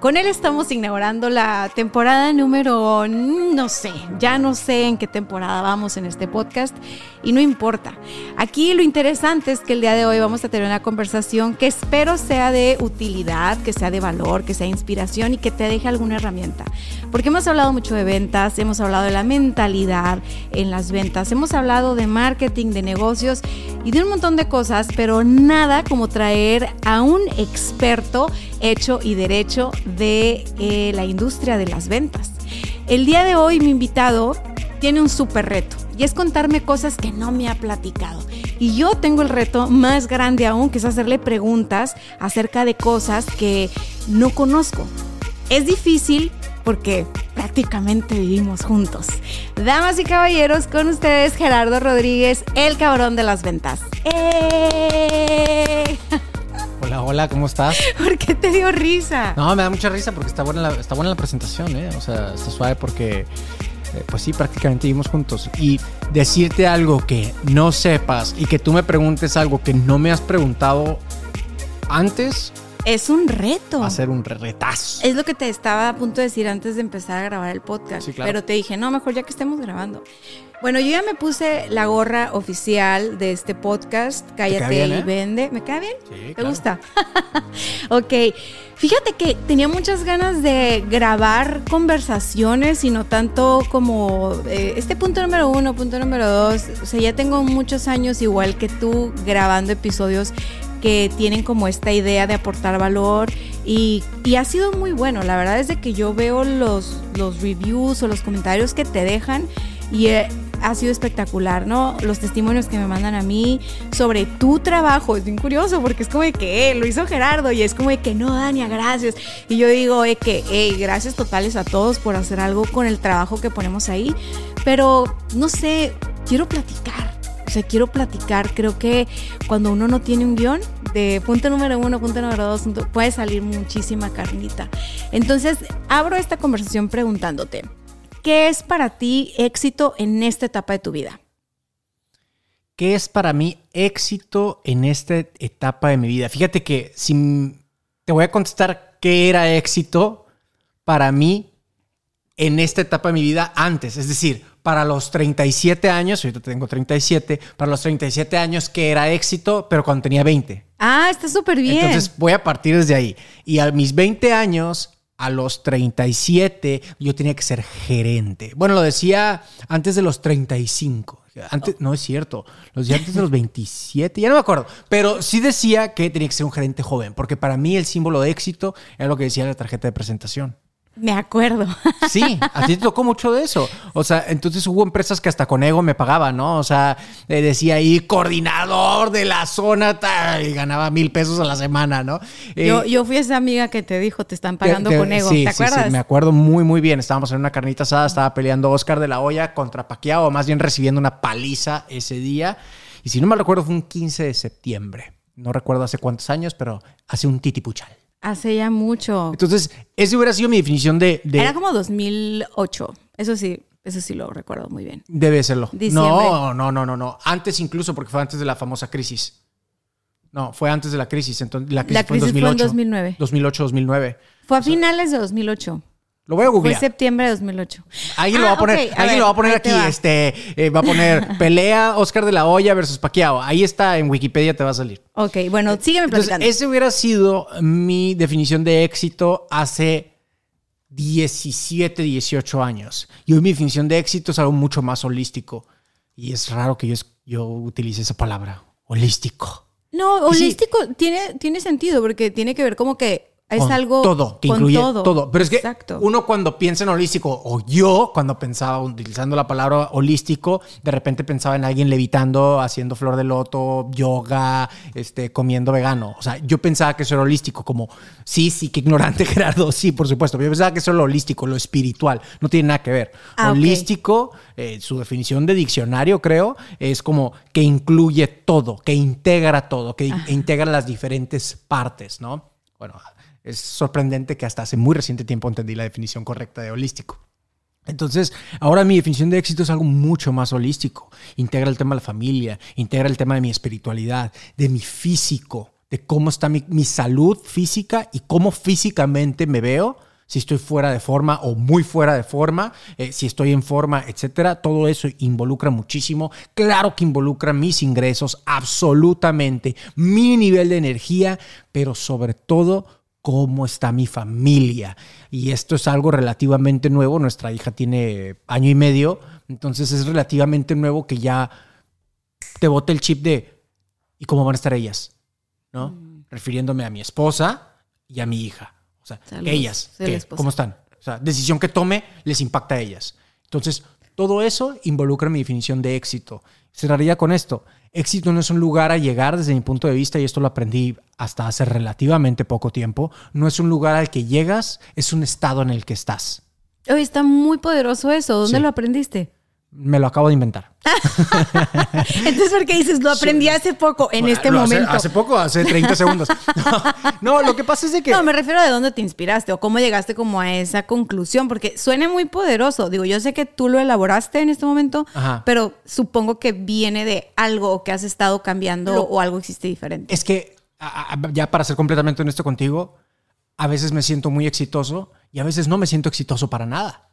Con él estamos inaugurando la temporada número, no sé, ya no sé en qué temporada vamos en este podcast y no importa. Aquí lo interesante es que el día de hoy vamos a tener una conversación que espero sea de utilidad, que sea de valor, que sea inspiración y que te deje alguna herramienta. Porque hemos hablado mucho de ventas, hemos hablado de la mentalidad en las ventas, hemos hablado de marketing, de negocios y de un montón de cosas, pero nada como traer a un experto hecho y derecho de eh, la industria de las ventas. El día de hoy mi invitado tiene un súper reto y es contarme cosas que no me ha platicado. Y yo tengo el reto más grande aún, que es hacerle preguntas acerca de cosas que no conozco. Es difícil porque prácticamente vivimos juntos. Damas y caballeros, con ustedes Gerardo Rodríguez, el cabrón de las ventas. ¡Eh! Hola, hola, ¿cómo estás? ¿Por qué te dio risa? No, me da mucha risa porque está buena la, está buena la presentación, ¿eh? O sea, está suave porque, eh, pues sí, prácticamente vivimos juntos. Y decirte algo que no sepas y que tú me preguntes algo que no me has preguntado antes, Es un reto. va a ser un retazo. Es lo que te estaba a punto de decir antes de empezar a grabar el podcast. Sí, claro. Pero te dije, no, mejor ya que estemos grabando. Bueno, yo ya me puse la gorra oficial de este podcast, Cállate bien, y eh? Vende. ¿Me cae bien? Sí, ¿Te claro. gusta? ok. Fíjate que tenía muchas ganas de grabar conversaciones y no tanto como eh, este punto número uno, punto número dos. O sea, ya tengo muchos años igual que tú grabando episodios que tienen como esta idea de aportar valor y, y ha sido muy bueno. La verdad es de que yo veo los, los reviews o los comentarios que te dejan y eh, ha sido espectacular, ¿no? Los testimonios que me mandan a mí sobre tu trabajo, es bien curioso porque es como de que eh, lo hizo Gerardo y es como de que no, Dania, gracias. Y yo digo eh, que hey, gracias totales a todos por hacer algo con el trabajo que ponemos ahí, pero no sé, quiero platicar. O sea, quiero platicar. Creo que cuando uno no tiene un guion, de punto número uno, punto número dos, puede salir muchísima carnita. Entonces, abro esta conversación preguntándote, ¿qué es para ti éxito en esta etapa de tu vida? ¿Qué es para mí éxito en esta etapa de mi vida? Fíjate que si te voy a contestar qué era éxito para mí en esta etapa de mi vida antes, es decir, para los 37 años, ahorita tengo 37, para los 37 años que era éxito, pero cuando tenía 20. Ah, está súper bien. Entonces voy a partir desde ahí. Y a mis 20 años, a los 37, yo tenía que ser gerente. Bueno, lo decía antes de los 35. Antes, no es cierto, lo decía antes de los 27, ya no me acuerdo, pero sí decía que tenía que ser un gerente joven, porque para mí el símbolo de éxito era lo que decía la tarjeta de presentación. Me acuerdo. Sí, a ti te tocó mucho de eso. O sea, entonces hubo empresas que hasta con ego me pagaban, ¿no? O sea, eh, decía ahí coordinador de la zona tal, y ganaba mil pesos a la semana, ¿no? Eh, yo, yo fui esa amiga que te dijo, te están pagando te- te- con ego. sí, ¿Te sí, acuerdas? Sí, me acuerdo muy, muy bien. Estábamos en una carnita asada, estaba peleando Oscar de la Hoya contra Paquiao, o más bien recibiendo una paliza ese día. Y si no me recuerdo, fue un 15 de septiembre. No recuerdo hace cuántos años, pero hace un titipuchal. Hace ya mucho. Entonces, esa hubiera sido mi definición de... de Era como 2008. Eso sí, eso sí lo recuerdo muy bien. Debe serlo. Diciembre. No, no, no, no, no. Antes incluso, porque fue antes de la famosa crisis. No, fue antes de la crisis. Entonces, la crisis, La crisis fue fue en en 2008. 2009. 2008, 2009. Fue a finales de 2008. Lo voy a Fue googlear. septiembre de 2008. Ahí lo Ah, va a poner, ok, a ahí ver, lo va a poner aquí, va. este, eh, va a poner pelea Oscar de la Hoya versus Paquiao. Ahí está en Wikipedia te va a salir. Ok, bueno, sígueme Entonces, platicando. ese hubiera sido mi definición de éxito hace 17, 18 años. Y hoy mi definición de éxito es algo mucho más holístico. Y es raro que yo, yo utilice esa palabra, holístico. No, sí. holístico tiene, tiene sentido porque tiene que ver como que Es con algo todo, que con incluye todo. todo. Pero es que Exacto. uno cuando piensa en holístico, o yo cuando pensaba utilizando la palabra holístico, de repente pensaba en alguien levitando, haciendo flor de loto, yoga, este, comiendo vegano. O sea, yo pensaba que eso era holístico, como, sí, sí, qué ignorante Gerardo, sí, por supuesto. Pero yo pensaba que eso era lo holístico, lo espiritual. No tiene nada que ver. Ah, holístico, eh, su definición de diccionario, creo, es como que incluye todo, que integra todo, que integra las diferentes partes, ¿no? Bueno, es sorprendente que hasta hace muy reciente tiempo entendí la definición correcta de holístico. Entonces, ahora mi definición de éxito es algo mucho más holístico. Integra el tema de la familia, integra el tema de mi espiritualidad, de mi físico, de cómo está mi, salud física y cómo físicamente me veo, si estoy fuera de forma o muy fuera de forma, eh, si estoy en forma, etcétera. Todo eso involucra muchísimo. Claro que involucra mis ingresos, absolutamente, mi nivel de energía, pero sobre todo cómo está mi familia. Y esto es algo relativamente nuevo. Nuestra hija tiene año y medio, entonces es relativamente nuevo que ya te bote el chip de ¿y cómo van a estar ellas? ¿No? Refiriéndome a mi esposa y a mi hija. O sea, Saludos. ellas. ¿cómo están? O sea, decisión que tome les impacta a ellas. Entonces, todo eso involucra mi definición de éxito. Cerraría con esto. Éxito no es un lugar a llegar desde mi punto de vista, y esto lo aprendí hasta hace relativamente poco tiempo. No es un lugar al que llegas, es un estado en el que estás. Oye, está muy poderoso eso. ¿Dónde Sí. lo aprendiste? Me lo acabo de inventar. Entonces, ¿por qué dices, lo aprendí hace poco, en este hace- momento? Hace, poco, hace 30 segundos. No, lo que pasa es de que... No, me refiero a de dónde te inspiraste o cómo llegaste como a esa conclusión, porque suena muy poderoso. Digo, yo sé que tú lo elaboraste en este momento, Ajá. pero supongo que viene de algo o que has estado cambiando Lo- o algo existe diferente. Es que, ya para ser completamente honesto contigo, a veces me siento muy exitoso y a veces no me siento exitoso para nada.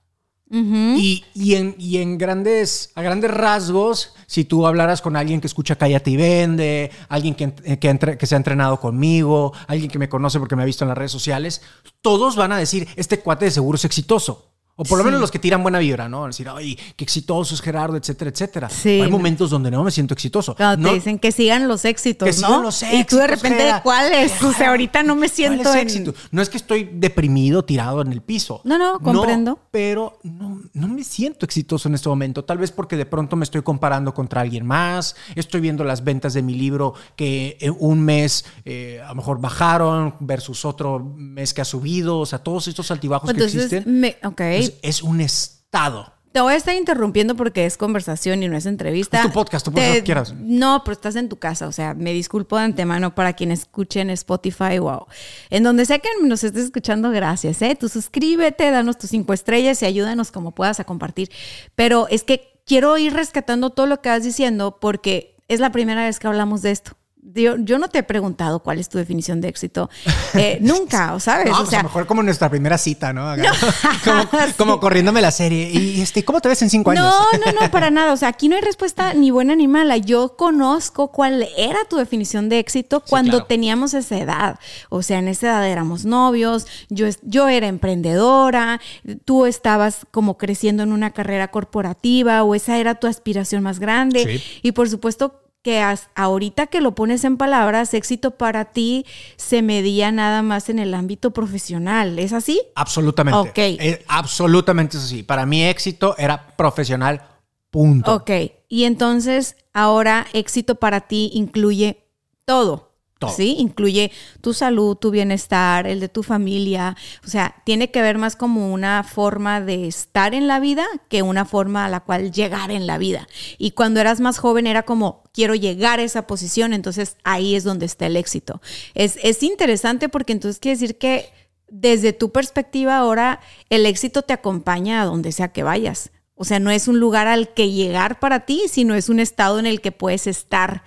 Y, y en, y en grandes, a grandes rasgos, si tú hablaras con alguien que escucha Cállate y Vende, alguien que, que, entre- que se ha entrenado conmigo, alguien que me conoce porque me ha visto en las redes sociales, todos van a decir, este cuate de seguro es exitoso. O por lo menos los que tiran buena vibra, ¿no? Decir, ay, qué exitoso es Gerardo, etcétera, etcétera. Sí. Hay momentos donde no me siento exitoso. No- te dicen que sigan los éxitos, Que ¿no? sigan los y tú de éxitos, repente, Gera. ¿cuáles? O sea, ahorita no me siento ¿Cuál es en... éxito? No es que estoy deprimido, tirado en el piso. No, no, comprendo. pero no, no me siento exitoso en este momento. Tal vez porque de pronto me estoy comparando contra alguien más. Estoy viendo las ventas de mi libro que en un mes eh, a lo mejor bajaron versus otro mes que ha subido. O sea, todos estos altibajos que existen. me, ok. Es, es un estado. Te voy a estar interrumpiendo porque es conversación y no es entrevista. Es tu podcast, tú puedes lo que quieras. No, pero estás en tu casa. O sea, me disculpo de antemano para quien escuche en Spotify, wow. En donde sea que nos estés escuchando, gracias. ¿eh? Tú suscríbete, danos tus cinco estrellas y ayúdanos como puedas a compartir. Pero es que quiero ir rescatando todo lo que vas diciendo porque es la primera vez que hablamos de esto. Yo, yo no te he preguntado cuál es tu definición de éxito. Eh, nunca, ¿o ¿sabes? No, o pues a lo mejor como nuestra primera cita, ¿no? como, como corriéndome la serie. Y este, ¿cómo te ves en cinco años? No, no, no, para nada. O sea, aquí no hay respuesta ni buena ni mala. Yo conozco cuál era tu definición de éxito cuando claro. teníamos esa edad. O sea, en esa edad éramos novios, yo, yo era emprendedora, tú estabas como creciendo en una carrera corporativa o esa era tu aspiración más grande. Sí. Y por supuesto que ahorita que lo pones en palabras, éxito para ti se medía nada más en el ámbito profesional. ¿Es así? Absolutamente. Ok. Eh, absolutamente es así. Para mí éxito era profesional, punto. Ok, y entonces ahora éxito para ti incluye todo. Sí, incluye tu salud, tu bienestar, el de tu familia. O sea, tiene que ver más como una forma de estar en la vida que una forma a la cual llegar en la vida. Y cuando eras más joven era como, quiero llegar a esa posición, entonces ahí es donde está el éxito. Es, es interesante porque entonces quiere decir que desde tu perspectiva ahora el éxito te acompaña a donde sea que vayas. O sea, no es un lugar al que llegar para ti, sino es un estado en el que puedes estar,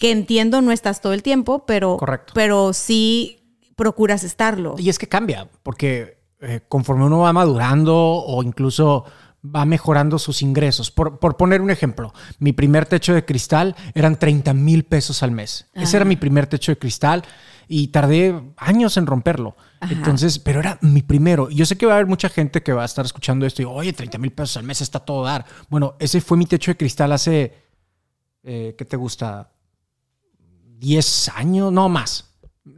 que entiendo no estás todo el tiempo, pero, Correcto. pero sí procuras estarlo. Y es que cambia, porque eh, conforme uno va madurando o incluso va mejorando sus ingresos. Por, por poner un ejemplo, mi primer techo de cristal eran 30 mil pesos al mes. Ese era mi primer techo de cristal y tardé años en romperlo. Ajá. Entonces, pero era mi primero. Yo sé que va a haber mucha gente que va a estar escuchando esto y, oye, 30 mil pesos al mes está todo dar. Bueno, ese fue mi techo de cristal hace, eh, ¿qué te gusta? 10 años, no más.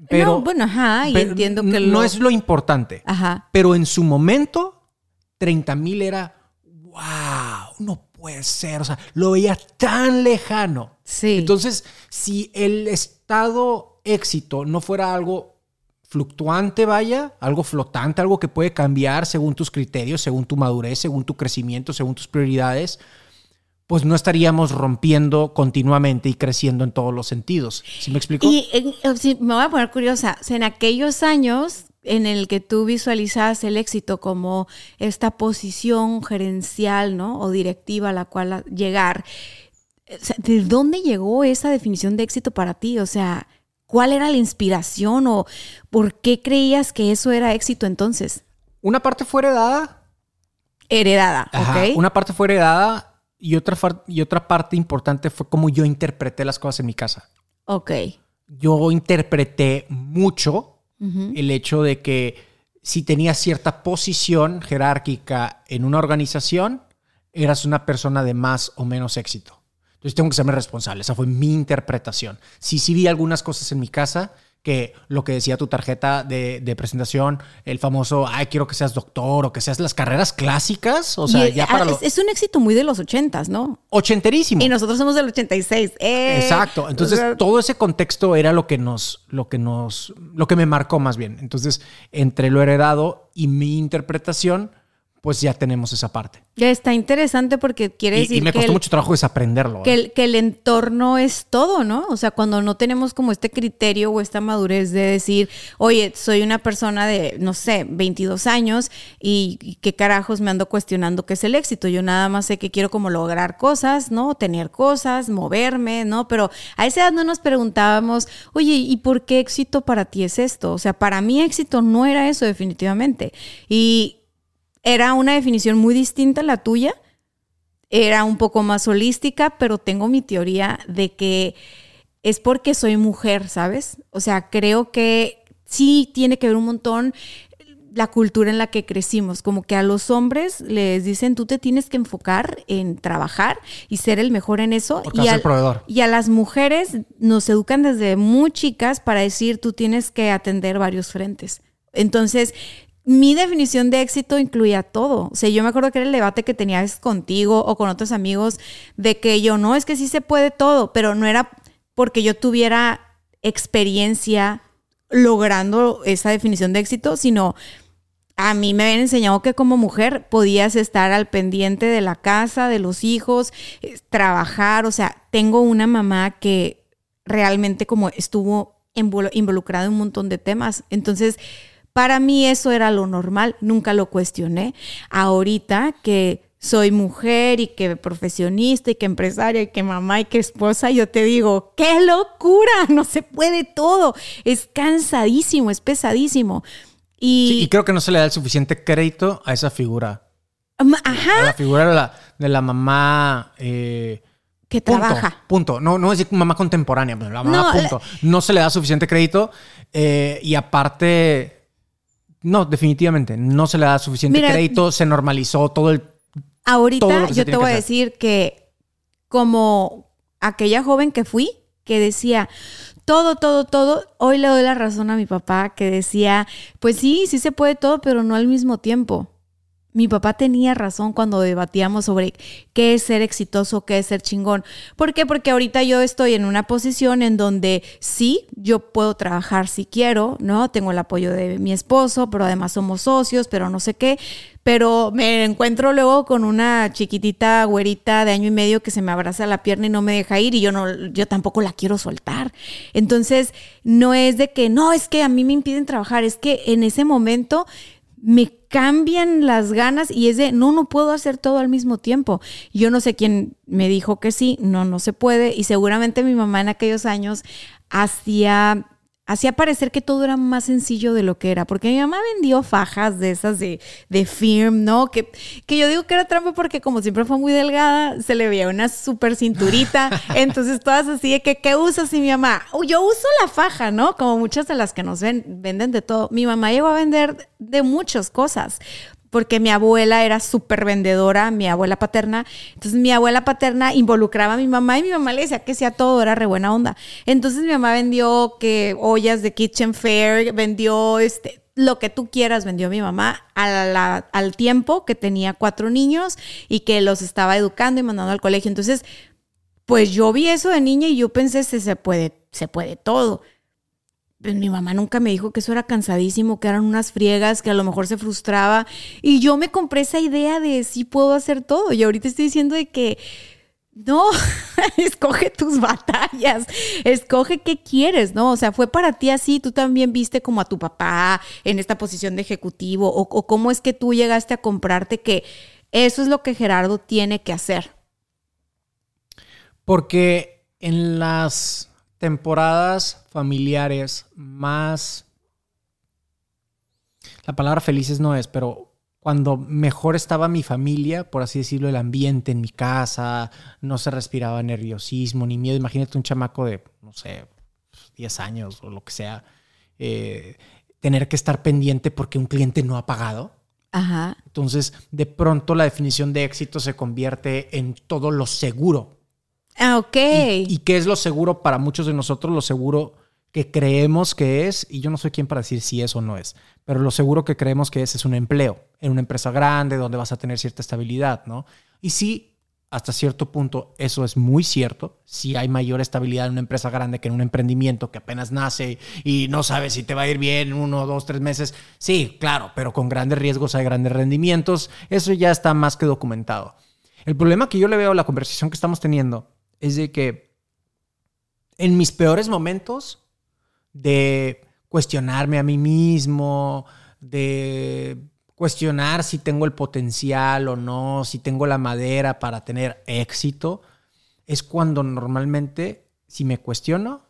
Pero, no, bueno, ajá, y pero entiendo que no es lo importante. Ajá. Pero en su momento, 30 mil era, wow, no puede ser. O sea, lo veía tan lejano. Sí. Entonces, si el estado éxito no fuera algo fluctuante, vaya, algo flotante, algo que puede cambiar según tus criterios, según tu madurez, según tu crecimiento, según tus prioridades, pues no estaríamos rompiendo continuamente y creciendo en todos los sentidos. ¿Sí me explico? Y en- eh, sí, me voy a poner curiosa. En aquellos años en el que tú visualizabas el éxito como esta posición gerencial, ¿no? O directiva a la cual llegar. sea, ¿De dónde llegó esa definición de éxito para ti? O sea, ¿cuál era la inspiración o por qué creías que eso era éxito entonces? Una parte fue heredada, Heredada, Ajá, ¿ok? Una parte fue heredada y otra, y otra parte importante fue cómo yo interpreté las cosas en mi casa. Ok. Yo interpreté mucho el hecho de que si tenías cierta posición jerárquica en una organización, eras una persona de más o menos éxito. Entonces tengo que serme responsable. Esa fue mi interpretación. Sí, sí vi algunas cosas en mi casa que lo que decía tu tarjeta de, de presentación, el famoso, ay, quiero que seas doctor o que seas las carreras clásicas. O sea, Y, ya ah, para es, los es un éxito muy de los ochentas, ¿no? ochenterísimo. Y nosotros somos del 86. ¡Eh! Exacto. Entonces, O sea, todo ese contexto era lo que nos, lo que nos, lo que me marcó más bien. Entonces, entre lo heredado y mi interpretación, pues ya tenemos esa parte. Ya está interesante porque quiere Y, decir y me que, costó el, mucho trabajo desaprenderlo. que, ¿eh? el, que el entorno es todo, ¿no? O sea, cuando no tenemos como este criterio o esta madurez de decir, oye, soy una persona de, no sé, 22 años y, y qué carajos me ando cuestionando qué es el éxito. Yo nada más sé que quiero como lograr cosas, ¿no? Tener cosas, moverme, ¿no? Pero a esa edad no nos preguntábamos, oye, ¿y por qué éxito para ti es esto? O sea, para mí éxito no era eso definitivamente. Y era una definición muy distinta a la tuya. Era un poco más holística, pero tengo mi teoría de que es porque soy mujer, ¿sabes? O sea, creo que sí tiene que ver un montón la cultura en la que crecimos, como que a los hombres les dicen tú te tienes que enfocar en trabajar y ser el mejor en eso Porque y al- ser proveedor. y a las mujeres nos educan desde muy chicas para decir tú tienes que atender varios frentes. Entonces, mi definición de éxito incluía todo. O sea, yo me acuerdo que era el debate que tenías contigo o con otros amigos de que yo no, es que sí se puede todo, pero no era porque yo tuviera experiencia logrando esa definición de éxito, sino a mí me habían enseñado que como mujer podías estar al pendiente de la casa, de los hijos, eh, trabajar. O sea, tengo una mamá que realmente como estuvo invol- involucrada en un montón de temas. Entonces, para mí eso era lo normal, nunca lo cuestioné. Ahorita que soy mujer y que profesionista y que empresaria y que mamá y que esposa, yo te digo, qué locura, no se puede todo. Es cansadísimo, es pesadísimo. Y, Sí, y creo que no se le da el suficiente crédito a esa figura. A Ajá, la figura de la, de la mamá. eh, que punto, trabaja. Punto. No, no decir mamá contemporánea, pero la mamá, No, punto. No se le da suficiente crédito. eh, y aparte, no, definitivamente, no se le da suficiente Mira, crédito. Se normalizó todo el. Ahorita yo te voy a decir que como aquella joven que fui, que decía todo, todo, todo, hoy le doy la razón a mi papá que decía, pues sí, sí se puede todo, pero no al mismo tiempo. Mi papá tenía razón cuando debatíamos sobre qué es ser exitoso, qué es ser chingón. ¿Por qué? Porque ahorita yo estoy en una posición en donde sí, yo puedo trabajar si quiero, ¿no? Tengo el apoyo de mi esposo, pero además somos socios, pero no sé qué. Pero me encuentro luego con una chiquitita güerita de año y medio que se me abraza la pierna y no me deja ir y yo no, yo tampoco la quiero soltar. Entonces, no es de que, no, es que a mí me impiden trabajar, es que en ese momento me cambian las ganas y es de, no, no puedo hacer todo al mismo tiempo. Yo no sé quién me dijo que sí, no, no se puede. Y seguramente mi mamá en aquellos años hacía, hacía parecer que todo era más sencillo de lo que era, porque mi mamá vendió fajas de esas de, de firm, ¿no? Que, que yo digo que era trampa porque como siempre fue muy delgada, se le veía una súper cinturita. Entonces todas así de que, ¿qué usas? Y mi mamá, "Oh, yo uso la faja, ¿no? Como muchas de las que nos ven, venden de todo. Mi mamá llegó a vender de muchas cosas. Porque mi abuela era súper vendedora, mi abuela paterna. Entonces mi abuela paterna involucraba a mi mamá y mi mamá le decía que sea todo, era re buena onda. Entonces mi mamá vendió que ollas de Kitchen Fair, vendió este, lo que tú quieras, vendió mi mamá al tiempo que tenía cuatro niños y que los estaba educando y mandando al colegio. Entonces, pues yo vi eso de niña y yo pensé, se, se puede, se puede todo pues mi mamá nunca me dijo que eso era cansadísimo, que eran unas friegas, que a lo mejor se frustraba. Y yo me compré esa idea de sí puedo hacer todo. Y ahorita estoy diciendo de que no, escoge tus batallas, escoge qué quieres, ¿no? O sea, fue para ti así, tú también viste como a tu papá en esta posición de ejecutivo, o, o cómo es que tú llegaste a comprarte que eso es lo que Gerardo tiene que hacer. Porque en las temporadas familiares más... La palabra felices no es, pero cuando mejor estaba mi familia, por así decirlo, el ambiente en mi casa, no se respiraba nerviosismo ni miedo. Imagínate un chamaco de, no sé, 10 años o lo que sea, eh, tener que estar pendiente porque un cliente no ha pagado. Ajá. Entonces, de pronto la definición de éxito se convierte en todo lo seguro. Ah, ok. ¿Y, qué es lo seguro para muchos de nosotros? Lo seguro que creemos que es, y yo no soy quien para decir si es o no es, pero lo seguro que creemos que es es un empleo en una empresa grande donde vas a tener cierta estabilidad, ¿no? Y sí, hasta cierto punto eso es muy cierto, si hay mayor estabilidad en una empresa grande que en un emprendimiento que apenas nace y no sabes si te va a ir bien en uno, dos, tres meses, sí, claro, pero con grandes riesgos hay grandes rendimientos, eso ya está más que documentado. El problema que yo le veo a la conversación que estamos teniendo es de que en mis peores momentos de cuestionarme a mí mismo, de cuestionar si tengo el potencial o no, si tengo la madera para tener éxito, es cuando normalmente, si me cuestiono,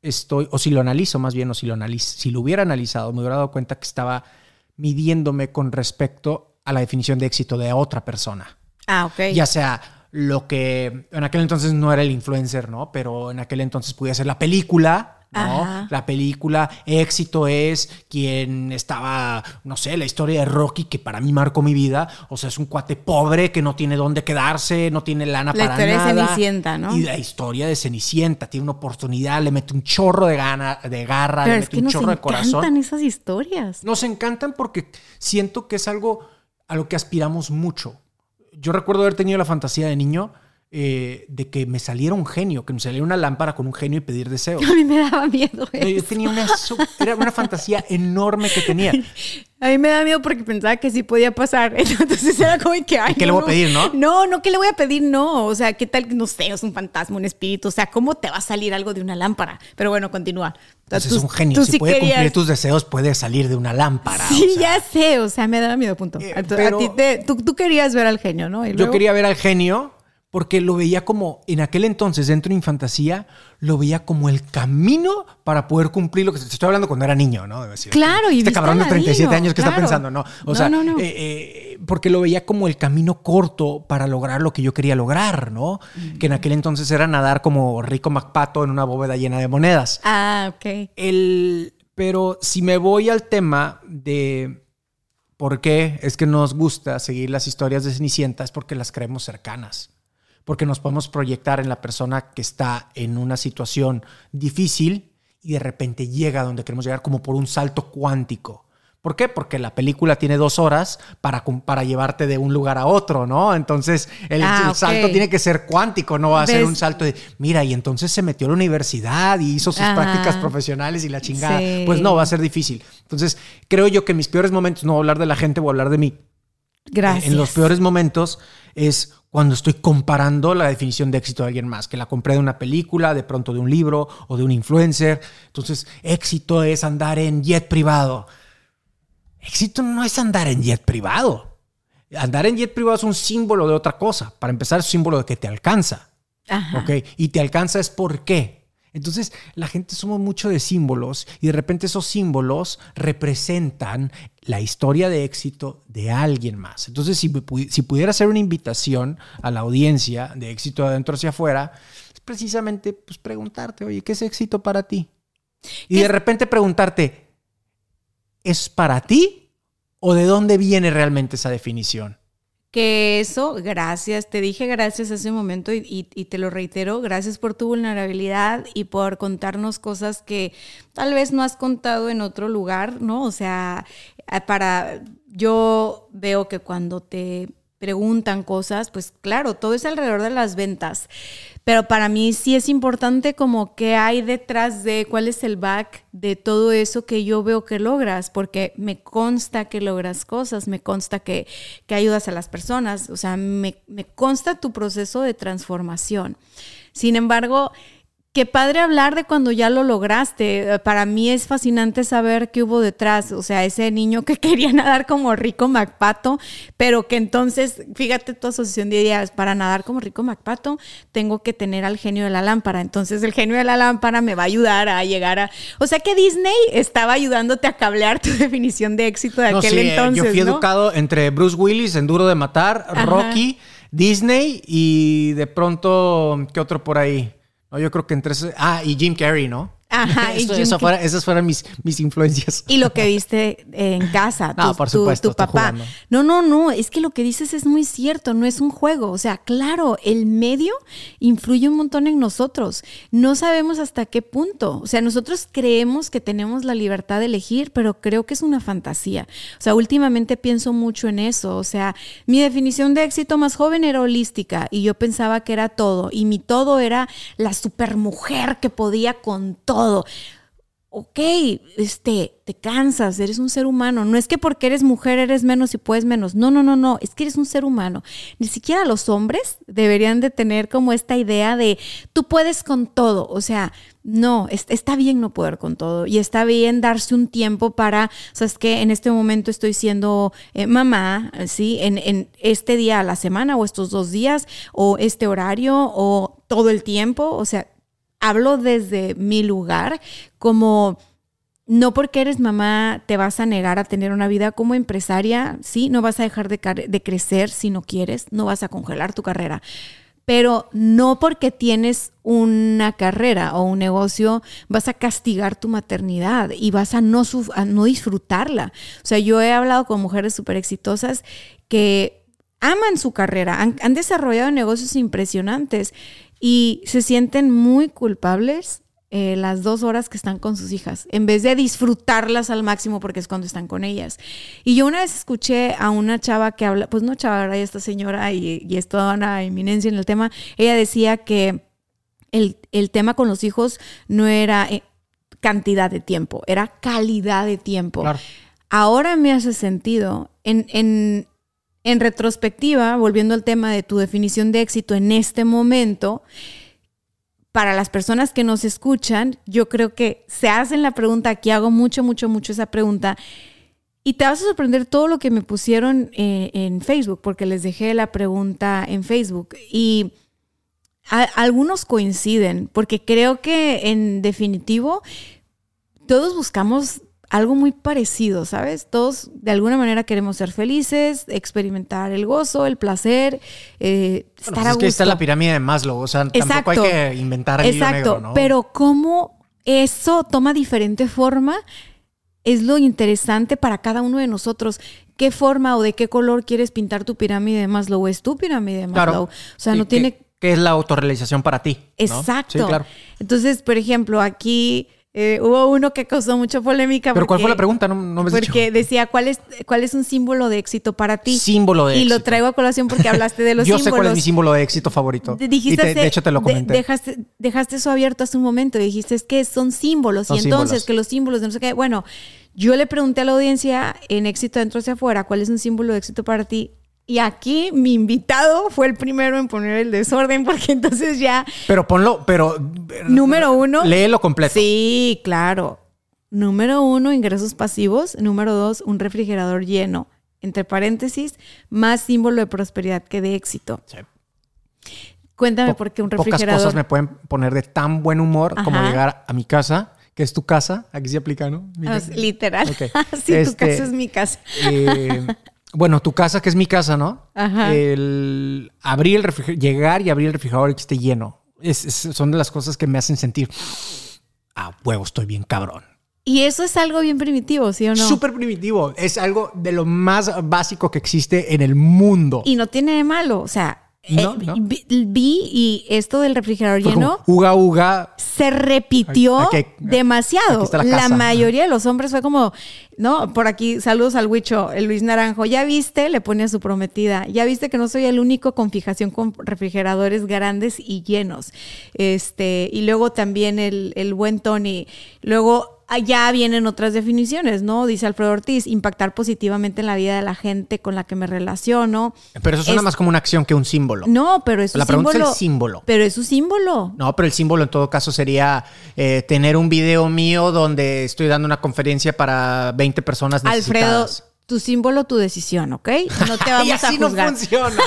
estoy, o si lo analizo más bien, o si lo, analizo, si lo hubiera analizado, me hubiera dado cuenta que estaba midiéndome con respecto a la definición de éxito de otra persona. Ah, ok. Ya sea lo que en aquel entonces no era el influencer, ¿no? Pero en aquel entonces podía ser la película, ¿no? La película éxito es quien estaba, no sé, la historia de Rocky que para mí marcó mi vida. O sea, es un cuate pobre que no tiene dónde quedarse, no tiene lana para nada. La historia de Cenicienta, ¿no? Y la historia de Cenicienta tiene una oportunidad, le mete un chorro de gana, de garra, le mete un chorro de corazón. Nos encantan esas historias. Nos encantan porque siento que es algo a lo que aspiramos mucho yo recuerdo haber tenido la fantasía de niño eh, de que me saliera un genio, que me saliera una lámpara con un genio y pedir deseos. A mí me daba miedo. Eso. Yo tenía una, era una fantasía enorme que tenía. A mí me da miedo porque pensaba que sí podía pasar. Entonces era como que. Ay, ¿Qué le voy a pedir, no? No, no, ¿qué le voy a pedir? No. O sea, ¿qué tal? No sé, es un fantasma, un espíritu. O sea, ¿cómo te va a salir algo de una lámpara? Pero bueno, continúa. Entonces es un genio. si puede cumplir tus deseos, puede salir de una lámpara. Sí, ya sé. O sea, me daba miedo, punto. Eh, a ti te, tú, querías ver al genio, ¿no? Yo quería ver al genio porque lo veía como, en aquel entonces, dentro de Infantasía, lo veía como el camino para poder cumplir lo que estoy hablando cuando era niño, ¿no? claro, y este cabrón de 37 años que está pensando, ¿no? O sea, eh, eh, porque lo veía como el camino corto para lograr lo que yo quería lograr, ¿no? Que en aquel entonces era nadar como rico MacPato en una bóveda llena de monedas. Ah, ok. El, pero si me voy al tema de por qué es que nos gusta seguir las historias de Cenicienta, es porque las creemos cercanas porque nos podemos proyectar en la persona que está en una situación difícil y de repente llega a donde queremos llegar como por un salto cuántico. ¿Por qué? Porque la película tiene dos horas para, para llevarte de un lugar a otro, ¿no? Entonces el, ah, salto tiene que ser cuántico, no va a ser un salto de, mira, y entonces se metió a la universidad y hizo sus prácticas profesionales y la chingada. Pues no, va a ser difícil. Entonces creo yo que mis peores momentos, no voy a hablar de la gente, voy a hablar de mí. Gracias. En los peores momentos es cuando estoy comparando la definición de éxito de alguien más, que la compré de una película, de pronto de un libro o de un influencer. Entonces, éxito es andar en jet privado. Éxito no es andar en jet privado. Andar en jet privado es un símbolo de otra cosa. Para empezar, es un símbolo de que te alcanza. Ajá. Y te alcanza es por qué. Entonces, la gente somos mucho de símbolos y de repente esos símbolos representan la historia de éxito de alguien más. Entonces, si, si pudiera hacer una invitación a la audiencia de éxito de adentro hacia afuera, es precisamente pues, preguntarte, oye, ¿qué es éxito para ti? Y de repente preguntarte, ¿es para ti ¿O de dónde viene realmente esa definición? Que eso, gracias, te dije gracias hace un momento y, te lo reitero, gracias por tu vulnerabilidad y por contarnos cosas que tal vez no has contado en otro lugar, ¿no? O sea, para, yo veo que cuando te preguntan cosas, pues claro, todo es alrededor de las ventas. Pero para mí sí es importante como qué hay detrás de cuál es el back de todo eso que yo veo que logras, porque me consta que logras cosas, me consta que, que ayudas a las personas, o sea, me, me consta tu proceso de transformación. Sin embargo, Qué padre hablar de cuando ya lo lograste. Para mí es fascinante saber qué hubo detrás. O sea, ese niño que quería nadar como Rico MacPato, pero que entonces, fíjate tu asociación de ideas, para nadar como Rico MacPato, tengo que tener al genio de la lámpara. Entonces el genio de la lámpara me va a ayudar a llegar a... O sea que Disney estaba ayudándote a cablear tu definición de éxito de aquel entonces. Yo fui educado entre Bruce Willis en Duro de Matar, Rocky, Disney y de pronto, ¿qué otro por ahí? No, yo creo que entre... Ah, y Jim Carrey, ¿no? Ajá, eso fuera, esas fueron mis, mis influencias. Y lo que viste en casa, tu, no, por supuesto, tu, tu papá. No, no, no, es que lo que dices es muy cierto, no es un juego. O sea, claro, el medio influye un montón en nosotros. No sabemos hasta qué punto. O sea, nosotros creemos que tenemos la libertad de elegir, pero creo que es una fantasía. O sea, últimamente pienso mucho en eso. O sea, mi definición de éxito más joven era holística y yo pensaba que era todo. Y mi todo era la supermujer que podía con todo Ok, este, te cansas, eres un ser humano. No es que porque eres mujer eres menos y puedes menos. No, no, no, no. Es que eres un ser humano. Ni siquiera los hombres deberían de tener como esta idea de tú puedes con todo. O sea, no, está bien no poder con todo y está bien darse un tiempo para, sabes que en este momento estoy siendo eh, mamá, ¿sí? En, en este día a la semana o estos dos días o este horario o todo el tiempo. O sea, hablo desde mi lugar como... No porque eres mamá te vas a negar a tener una vida como empresaria, sí, no vas a dejar de, crecer si no quieres, no vas a congelar tu carrera, pero no porque tienes una carrera o un negocio vas a castigar tu maternidad y vas a no, disfrutarla. O sea, yo he hablado con mujeres súper exitosas que aman su carrera, han desarrollado negocios impresionantes y se sienten muy culpables eh, las dos horas que están con sus hijas, en vez de disfrutarlas al máximo porque es cuando están con ellas. Y yo una vez escuché a una chava que habla, pues no chava, ahora esta señora y, y es toda una eminencia en el tema, ella decía que el, el tema con los hijos no era eh, cantidad de tiempo, era calidad de tiempo. Claro. Ahora me hace sentido. En, en, en retrospectiva, volviendo al tema de tu definición de éxito en este momento, para las personas que nos escuchan, yo creo que se hacen la pregunta, aquí hago mucho, mucho, mucho esa pregunta, y te vas a sorprender todo lo que me pusieron eh, en Facebook, porque les dejé la pregunta en Facebook. Y algunos coinciden, porque creo que en definitivo todos buscamos algo muy parecido, ¿sabes? Todos de alguna manera queremos ser felices, experimentar el gozo, el placer, eh, estar bueno, pues a es gusto. que está la pirámide de Maslow, o sea, Exacto. tampoco hay que inventar el Exacto, negro, ¿no? pero cómo eso toma diferente forma es lo interesante para cada uno de nosotros. ¿Qué forma o de qué color quieres pintar tu pirámide de Maslow? Es tu pirámide de Maslow. Claro. O sea, ¿Y no tiene ¿Qué es la autorrealización para ti? ¿no? Exacto. Sí, claro. Entonces, por ejemplo, aquí eh, hubo uno que causó mucha polémica. Pero ¿cuál fue la pregunta? No, no me has dicho. Porque decía, ¿cuál es, ¿cuál es un símbolo de éxito para ti? Símbolo de Y lo éxito. traigo a colación porque hablaste de los Yo símbolos. sé cuál es mi símbolo de éxito favorito. De- Dijiste y te- de hecho te lo de- comenté. dejaste, dejaste eso abierto hace un momento. Dijiste es que son símbolos. Son y entonces símbolos. que los símbolos de no sé qué. Bueno, yo le pregunté a la audiencia en éxito dentro hacia afuera, ¿cuál es un símbolo de éxito para ti? Y aquí mi invitado fue el primero en poner el desorden, porque entonces ya. Pero ponlo, pero. Número uno. Léelo completo. Sí, claro. Número uno, ingresos pasivos. Número dos, un refrigerador lleno. Entre paréntesis, más símbolo de prosperidad que de éxito. Sí. Cuéntame Po- por qué un Pocas refrigerador. cosas me pueden poner de tan buen humor como llegar a mi casa, que es tu casa. Aquí se aplica, ¿no? Ah, literal. Ok. sí, tu Este, casa es mi casa. Eh, bueno, tu casa, que es mi casa, ¿no? Ajá. El abrir el refrigerador, llegar y abrir el refrigerador y que esté lleno. Es- es- son de las cosas que me hacen sentir, ah, huevo, estoy bien cabrón. Y eso es algo bien primitivo, ¿sí o no? Súper primitivo. Es algo de lo más básico que existe en el mundo. Y no tiene de malo. O sea, No, eh, no. Vi, vi y esto del refrigerador Fue lleno como, uga, uga. se repitió Aquí- aquí- demasiado. aquí la mayoría de los hombres fue como, no, por aquí, saludos al Huicho, el Luis Naranjo. ¿Ya viste? Le pone a su prometida. ¿Ya viste que no soy el único con fijación con refrigeradores grandes y llenos? Este, y luego también el, el buen Tony. Luego ya vienen otras definiciones, ¿no? Dice Alfredo Ortiz, impactar positivamente en la vida de la gente con la que me relaciono. Pero eso suena Es- más como una acción que un símbolo. No, pero es un La pregunta es el símbolo. símbolo. Pero es un símbolo. No, pero el símbolo en todo caso sería eh, tener un video mío donde estoy dando una conferencia para 20 personas Alfredo, necesitadas. Tu símbolo, tu decisión, ¿ok? No te vamos y así a no juzgar. funciona.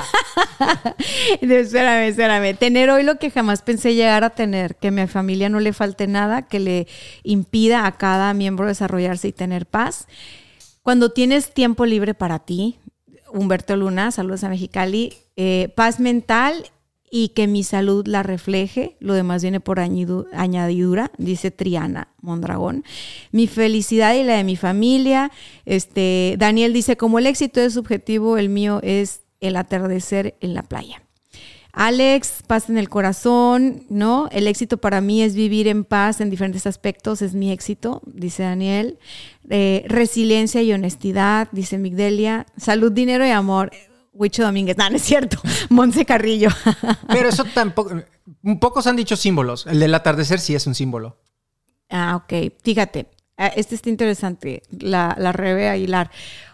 espérame, espérame. Tener hoy lo que jamás pensé llegar a tener, que a mi familia no le falte nada, que le impida a cada miembro desarrollarse y tener paz. Cuando tienes tiempo libre para ti, Humberto Luna, saludos a Mexicali, eh, paz mental y que mi salud la refleje, lo demás viene por añadidura, dice Triana Mondragón. Mi felicidad y la de mi familia, este, Daniel dice, como el éxito es subjetivo, el mío es el atardecer en la playa. Alex, paz en el corazón, ¿no? El éxito para mí es vivir en paz en diferentes aspectos, es mi éxito, dice Daniel. Eh, resiliencia y honestidad, dice Migdelia. Salud, dinero y amor. Huicho Domínguez, no, no es cierto. Monse Carrillo. Pero eso tampoco. Pocos han dicho símbolos. El del atardecer sí es un símbolo. ah, ok. Fíjate, ah, este está interesante. La, la Rebe Aguilar.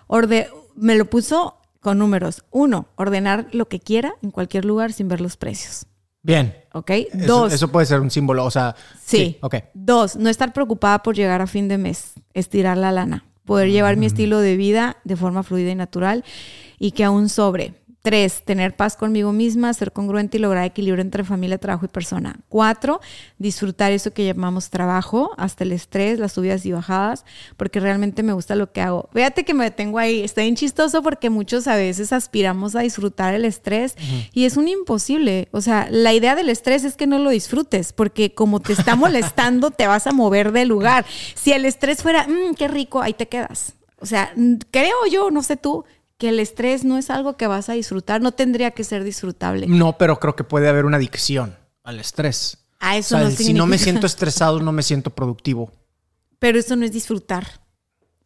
Orde, me lo puso con números. Uno, ordenar lo que quiera en cualquier lugar sin ver los precios. Bien. ¿Ok? Eso, Dos. eso puede ser un símbolo. O sea. Sí. Ok. Dos, no estar preocupada por llegar a fin de mes, estirar la lana, poder llevar mi estilo de vida de forma fluida y natural y que aún sobre. Tres, tener paz conmigo misma, ser congruente y lograr equilibrio entre familia, trabajo y persona. Cuatro, disfrutar eso que llamamos trabajo, hasta el estrés, las subidas y bajadas, porque realmente me gusta lo que hago. Fíjate que me detengo ahí, está bien chistoso porque muchos a veces aspiramos a disfrutar el estrés y es un imposible. O sea, la idea del estrés es que no lo disfrutes, porque como te está molestando, te vas a mover del lugar. Si el estrés fuera, "Mm, qué rico, ahí te quedas. O sea, creo yo, no sé tú, que el estrés no es algo que vas a disfrutar, no tendría que ser disfrutable. No, pero creo que puede haber una adicción al estrés. A O eso sea, no si no me significa- siento estresado, no me siento productivo. Pero eso no es disfrutar.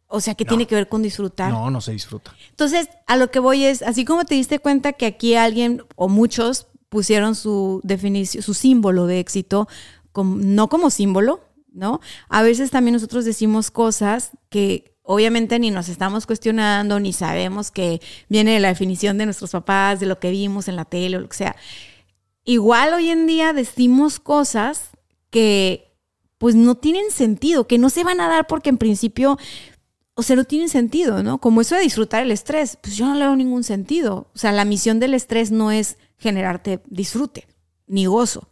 O sea, No. tiene que ver con disfrutar. No, no se disfruta. Entonces, a lo que voy es, así como te diste cuenta que aquí alguien o muchos pusieron su definición, su símbolo de éxito, no como símbolo, ¿no? A veces también nosotros decimos cosas que obviamente ni nos estamos cuestionando, ni sabemos que viene de la definición de nuestros papás, de lo que vimos en la tele o lo que sea. Igual hoy en día decimos cosas que pues no tienen sentido, que no se van a dar porque en principio o sea, no tienen sentido, ¿no? Como eso de disfrutar el estrés, pues yo no le veo ningún sentido. O sea, la misión del estrés no es generarte disfrute ni gozo.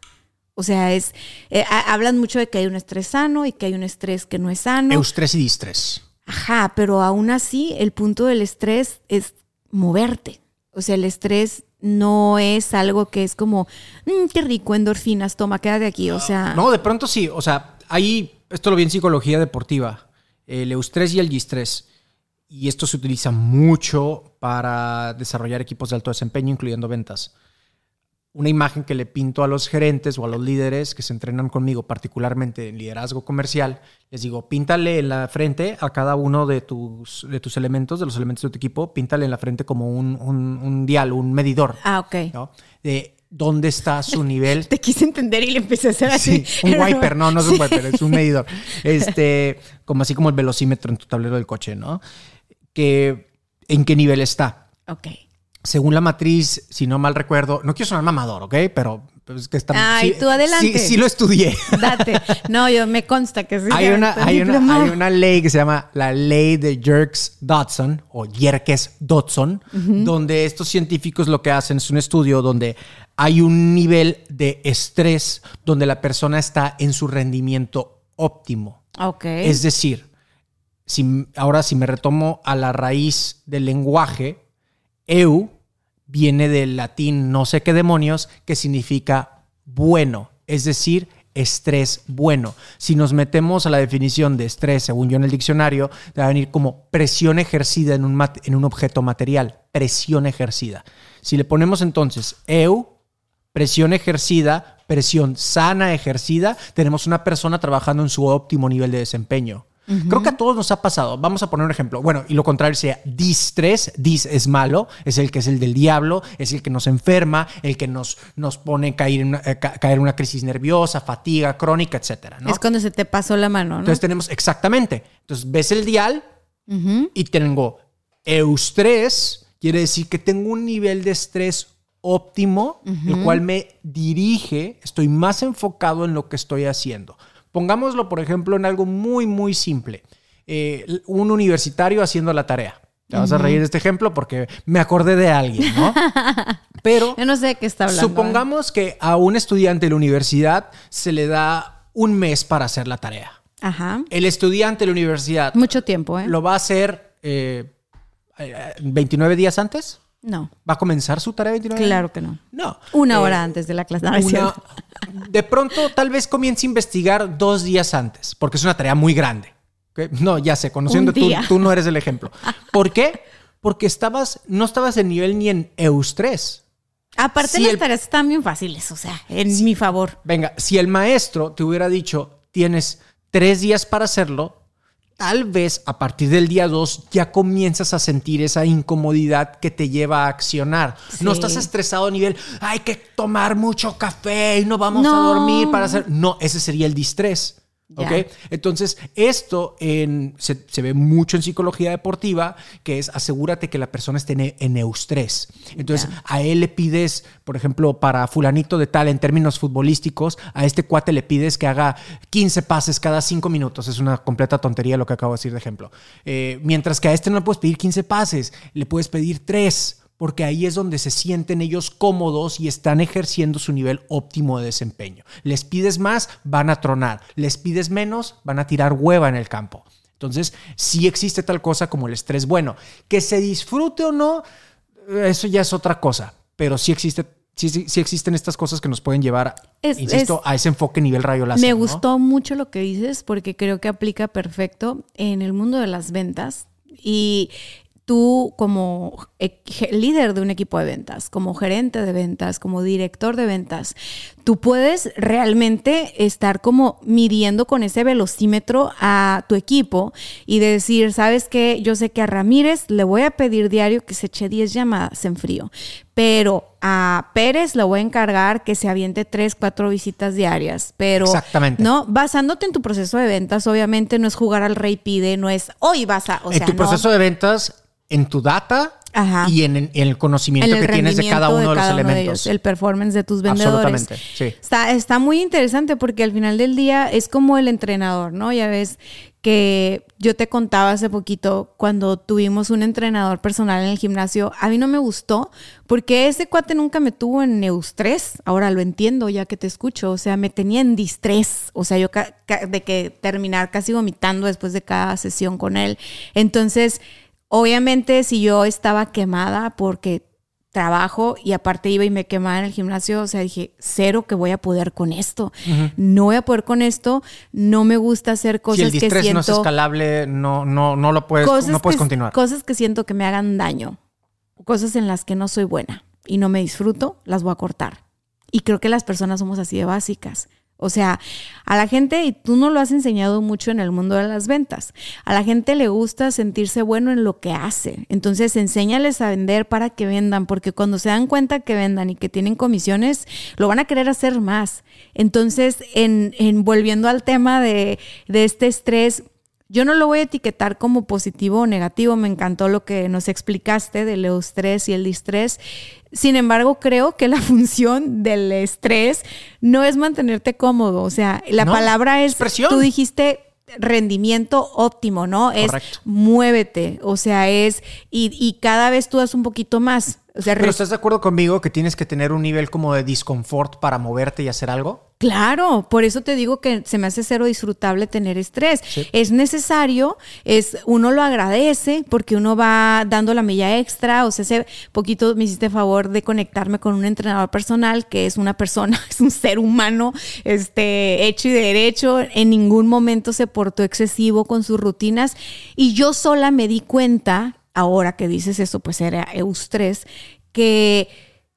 O sea, es eh, ha- hablan mucho de que hay un estrés sano y que hay un estrés que no es sano. Eustrés y distrés. Ajá, pero aún así el punto del estrés es moverte. O sea, el estrés no es algo que es como, "Mm, qué rico, endorfinas, toma, quédate aquí. O sea, No, de pronto sí. O sea, ahí, esto lo vi en psicología deportiva, el eustrés y el distrés. Y esto se utiliza mucho para desarrollar equipos de alto desempeño, incluyendo ventas. Una imagen que le pinto a los gerentes o a los líderes que se entrenan conmigo, particularmente en liderazgo comercial, les digo, píntale en la frente a cada uno de tus, de tus elementos, de los elementos de tu equipo, píntale en la frente como un, un- un dial, un medidor. ah, ok. ¿no? De dónde está su nivel Te quise entender y le empecé a hacer así. Sí, un wiper, no, no es un wiper, es un medidor. Este, como así como el velocímetro en tu tablero del coche, ¿no? Que en qué nivel está. Ok. Según la matriz, si no mal recuerdo, no quiero sonar mamador, ¿ok? Pero es que está. Ay, tú adelante. Sí, sí lo estudié. Date. No, yo me consta que sí. hay, una, hay, una, hay una ley que se llama la ley de Jerks-Dodson o Yerkes-Dodson, donde estos científicos lo que hacen es un estudio donde hay un nivel de estrés donde la persona está en su rendimiento óptimo. Ok. Es decir, si, ahora si me retomo a la raíz del lenguaje, eu viene del latín no sé qué demonios, que significa bueno, es decir, estrés bueno. Si nos metemos a la definición de estrés, según yo en el diccionario, va a venir como presión ejercida en un, en un objeto material. Presión ejercida. Si le ponemos entonces EU, presión ejercida, presión sana ejercida, tenemos una persona trabajando en su óptimo nivel de desempeño. Creo que a todos nos ha pasado. Vamos a poner un ejemplo. Bueno, y lo contrario sea distrés. Dis es malo, es el que es el del diablo, es el que nos enferma, el que nos, nos pone caer en una, eh, caer una crisis nerviosa, fatiga crónica, etcétera. Es cuando se te pasó la mano, ¿no? Entonces tenemos exactamente. Entonces ves el dial y tengo eustrés, quiere decir que tengo un nivel de estrés óptimo, el cual me dirige, estoy más enfocado en lo que estoy haciendo. Pongámoslo, por ejemplo, en algo muy, muy simple. Eh, un universitario haciendo la tarea. Te vas a reír de este ejemplo porque me acordé de alguien, ¿no? Pero... Yo no sé de qué está hablando. Supongamos que a un estudiante de la universidad se le da un mes para hacer la tarea. Ajá. El estudiante de la universidad... Mucho tiempo, ¿eh? Lo va a hacer 29 eh, días antes. No. ¿Va a comenzar su tarea 29? Claro que no. No. Una Eh, hora antes de la clase. No, una- de pronto, tal vez comience a investigar dos días antes, porque es una tarea muy grande. No, ya sé, conociendo tú, tú no eres el ejemplo. ¿Por qué? Porque estabas, no estabas en nivel ni en EUS3. Aparte, Si las el- tareas están bien fáciles, o sea, en mi favor. Venga, si el maestro te hubiera dicho, tienes tres días para hacerlo, tal vez a partir del día dos ya comienzas a sentir esa incomodidad que te lleva a accionar. No estás estresado a nivel, hay que tomar mucho café y no vamos No. a dormir para hacer... No, ese sería el distrés. Ya. ¿Ok? Entonces, esto en- se, se ve mucho en psicología deportiva, que es asegúrate que la persona esté en, en eustrés. Entonces, a él le pides, por ejemplo, para fulanito de tal, en términos futbolísticos, a este cuate le pides que haga 15 pases cada 5 minutos. Es una completa tontería lo que acabo de decir de ejemplo. Eh, mientras que a este no le puedes pedir 15 pases, le puedes pedir 3 porque ahí es donde se sienten ellos cómodos y están ejerciendo su nivel óptimo de desempeño. Les pides más, van a tronar. Les pides menos, van a tirar hueva en el campo. Entonces, sí existe tal cosa como el estrés bueno. Que se disfrute o no, eso ya es otra cosa. Pero sí existe, sí, sí- sí existen estas cosas que nos pueden llevar, Es- insisto, es- a ese enfoque nivel rayo láser. Me ¿no? gustó mucho lo que dices porque creo que aplica perfecto en el mundo de las ventas y tú como e- líder de un equipo de ventas, como gerente de ventas, como director de ventas, tú puedes realmente estar como midiendo con ese velocímetro a tu equipo y decir, ¿sabes qué? Yo sé que a Ramírez le voy a pedir diario que se eche 10 llamadas en frío, pero a Pérez le voy a encargar que se aviente 3, 4 visitas diarias, pero Exactamente. no basándote en tu proceso de ventas, obviamente no es jugar al rey pide, no es hoy vas a, o en sea, tu no. proceso de ventas, en tu data Ajá. y en, en el conocimiento en el que tienes de cada uno de, los cada elementos. ellos, el performance de tus vendedores. Absolutamente, sí. Está, está muy interesante porque al final del día es como el entrenador, ¿no? Ya ves que yo te contaba hace poquito cuando tuvimos un entrenador personal en el gimnasio, a mí no me gustó porque ese cuate nunca me tuvo en eustrés, ahora lo entiendo ya que te escucho, o sea, me tenía en distrés, o sea, yo de que terminar casi vomitando después de cada sesión con él. Entonces, obviamente si yo estaba quemada porque trabajo y aparte iba y me quemaba en el gimnasio, o sea, dije, cero que voy a poder con esto. No voy a poder con esto, no me gusta hacer cosas si el que siento no es escalable, no, no, no lo puedes, cosas no puedes que, continuar. Cosas que siento que me hagan daño, cosas en las que no soy buena y no me disfruto, las voy a cortar. Y creo que las personas somos así de básicas. O sea, a la gente, y tú no lo has enseñado mucho en el mundo de las ventas, a la gente le gusta sentirse bueno en lo que hace. Entonces, enséñales a vender para que vendan, porque cuando se dan cuenta que vendan y que tienen comisiones, lo van a querer hacer más. Entonces, en, en volviendo al tema de, de este estrés, yo no lo voy a etiquetar como positivo o negativo. Me encantó lo que nos explicaste del eustrés y el distrés. Sin embargo, creo que la función del estrés no es mantenerte cómodo. O sea, la No, palabra es, tú dijiste rendimiento óptimo, ¿no? Es muévete. O sea, es, y, y cada vez tú das un poquito más. O sea, Pero ¿estás de acuerdo conmigo que tienes que tener un nivel como de disconfort para moverte y hacer algo? Claro, por eso te digo que se me hace cero disfrutable tener estrés. Es necesario, es uno lo agradece porque uno va dando la milla extra. O sea, hace poquito me hiciste favor de conectarme con un entrenador personal que es una persona, es un ser humano, este, hecho y derecho. En ningún momento se portó excesivo con sus rutinas y yo sola me di cuenta, ahora que dices eso, pues era eustrés, que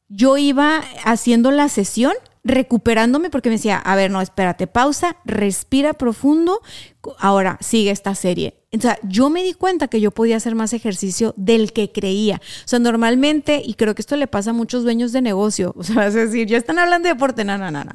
yo iba haciendo la sesión recuperándome porque me decía, a ver, no, espérate, pausa, respira profundo, ahora sigue esta serie. O sea, yo me di cuenta que yo podía hacer más ejercicio del que creía. O sea, normalmente, y creo que esto le pasa a muchos dueños de negocio, o sea, vas a decir, ya están hablando de deporte, no, no, no, no.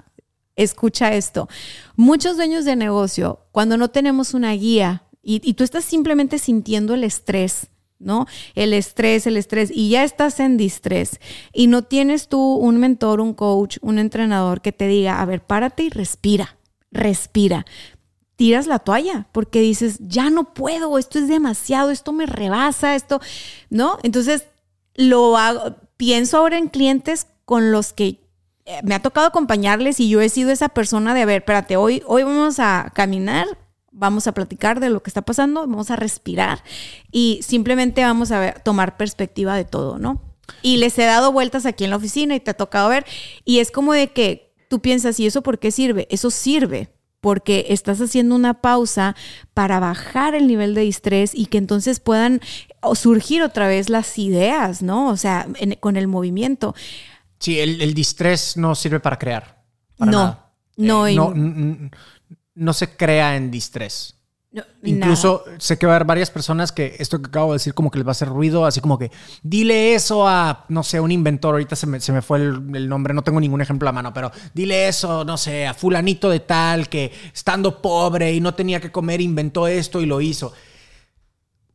Escucha esto. Muchos dueños de negocio, cuando no tenemos una guía y, y tú estás simplemente sintiendo el estrés, ¿no? El estrés, el estrés, y ya estás en distrés y no tienes tú un mentor, un coach, un entrenador que te diga, a ver, párate y respira, respira. Tiras la toalla porque dices, ya no puedo, esto es demasiado, esto me rebasa, esto, ¿no? Entonces, lo hago, pienso ahora en clientes con los que eh, me ha tocado acompañarles y yo he sido esa persona de, a ver, espérate, hoy, hoy vamos a caminar, vamos a platicar de lo que está pasando, vamos a respirar y simplemente vamos a ver, tomar perspectiva de todo, ¿no? Y les he dado vueltas aquí en la oficina y te ha tocado ver y es como de que tú piensas, ¿y eso por qué sirve? Eso sirve porque estás haciendo una pausa para bajar el nivel de estrés y que entonces puedan surgir otra vez las ideas, ¿no? O sea, en, con el movimiento. Sí, el, el distrés no sirve para crear. Para No, nada. no, Eh, no, no se crea en distrés. No, Incluso sé que va a haber varias personas que esto que acabo de decir como que les va a hacer ruido, así como que dile eso a, no sé, un inventor, ahorita se me, se me fue el, el nombre, no tengo ningún ejemplo a mano, pero dile eso, no sé, a fulanito de tal que estando pobre y no tenía que comer, inventó esto y lo hizo.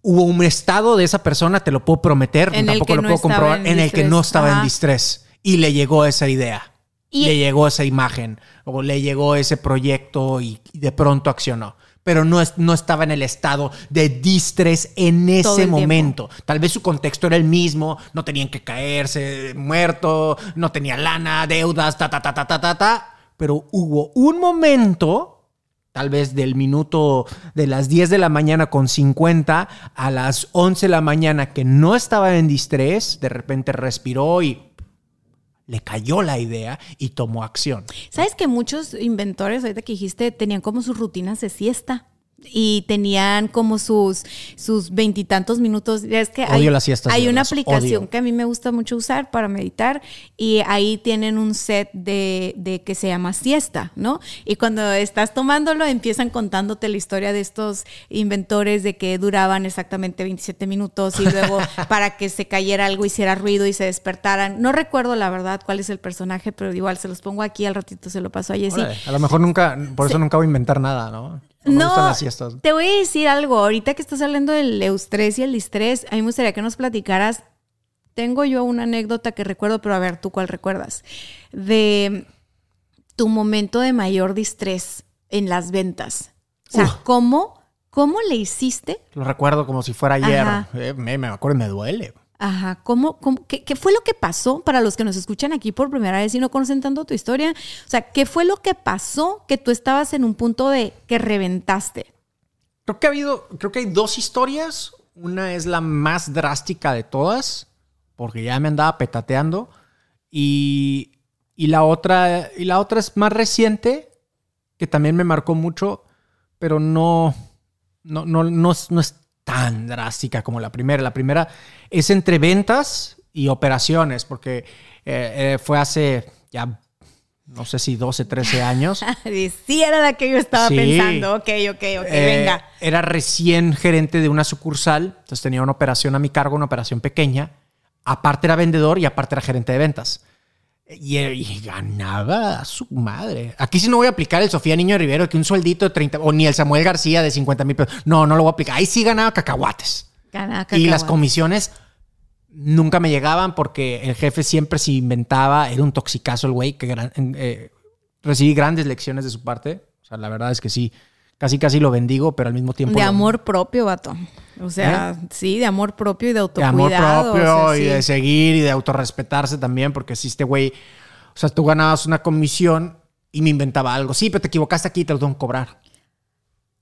Hubo un estado de esa persona, te lo puedo prometer, En tampoco lo no puedo comprobar, en en el que no estaba en distrés y le llegó esa idea. Y- le llegó esa imagen o le llegó ese proyecto y, y de pronto accionó. Pero no, es- no estaba en el estado de distrés en ese tiempo. momento. Tal vez su contexto era el mismo, no tenían que caerse muerto, no tenía lana, deudas, ta, ta, ta, ta, ta, ta, ta. Pero hubo un momento, tal vez del minuto de las 10 de la mañana con 50 a las 11 de la mañana que no estaba en distrés, de repente respiró y le cayó la idea y tomó acción. ¿Sabes que muchos inventores, ahorita que dijiste, tenían como sus rutinas de siesta? Y tenían como sus sus veintitantos minutos. Es que hay, Odio las siestas, hay una aplicación odio. que a mí me gusta mucho usar para meditar y ahí tienen un set de, de que se llama siesta, ¿no? Y cuando estás tomándolo empiezan contándote la historia de estos inventores de que duraban exactamente 27 minutos y luego para que se cayera algo, hiciera ruido y se despertaran. No recuerdo la verdad cuál es el personaje, pero igual se los pongo aquí, al ratito se lo paso a Jessy. A lo mejor nunca, por eso nunca voy a inventar nada, ¿no? No, me gustan las siestas. te voy a decir algo. Ahorita que estás hablando del eustrés y el distrés, a mí me gustaría que nos platicaras. Tengo yo una anécdota que recuerdo, pero a ver, ¿tú cuál recuerdas? De tu momento de mayor distrés en las ventas. O sea, Uf. ¿cómo, ¿cómo le hiciste? Lo recuerdo como si fuera ayer. Eh, me, me acuerdo y me duele. Ajá, ¿cómo, cómo- qué, qué fue lo que pasó para los que nos escuchan aquí por primera vez y no conocen tanto tu historia? O sea, ¿qué fue lo que pasó que tú estabas en un punto de que reventaste? Creo que ha habido, creo que hay dos historias. Una es la más drástica de todas, porque ya me andaba petateando. Y, y la otra, y la otra es más reciente, que también me marcó mucho, pero no, no, no, no, es, no es tan drástica como la primera. La primera es entre ventas y operaciones, porque eh, eh, fue hace ya, no sé si 12, 13 años. Sí, era la que yo estaba Sí. pensando. Ok, ok, ok, Eh, venga. Era recién gerente de una sucursal, entonces tenía una operación a mi cargo, una operación pequeña. Aparte era vendedor y aparte era gerente de ventas. Y, y ganaba a su madre. Aquí sí no voy a aplicar el Sofía Niño Rivero, que un sueldito de 30, o ni el Samuel García de 50 mil pesos. No, no lo voy a aplicar. Ahí sí ganaba cacahuates. Y las comisiones nunca me llegaban porque el jefe siempre se inventaba, era un toxicazo el güey, que gran- eh, recibí grandes lecciones de su parte. O sea, la verdad es que sí, Casi, casi lo bendigo, pero al mismo tiempo... De lo- amor propio, vato. O sea, sí, de amor propio y de de autocuidado. amor propio o sea, y sí. de seguir y de autorrespetarse también, porque si este güey, o sea, tú ganabas una comisión y me inventaba algo. Sí, pero te equivocaste aquí y te lo tengo que cobrar.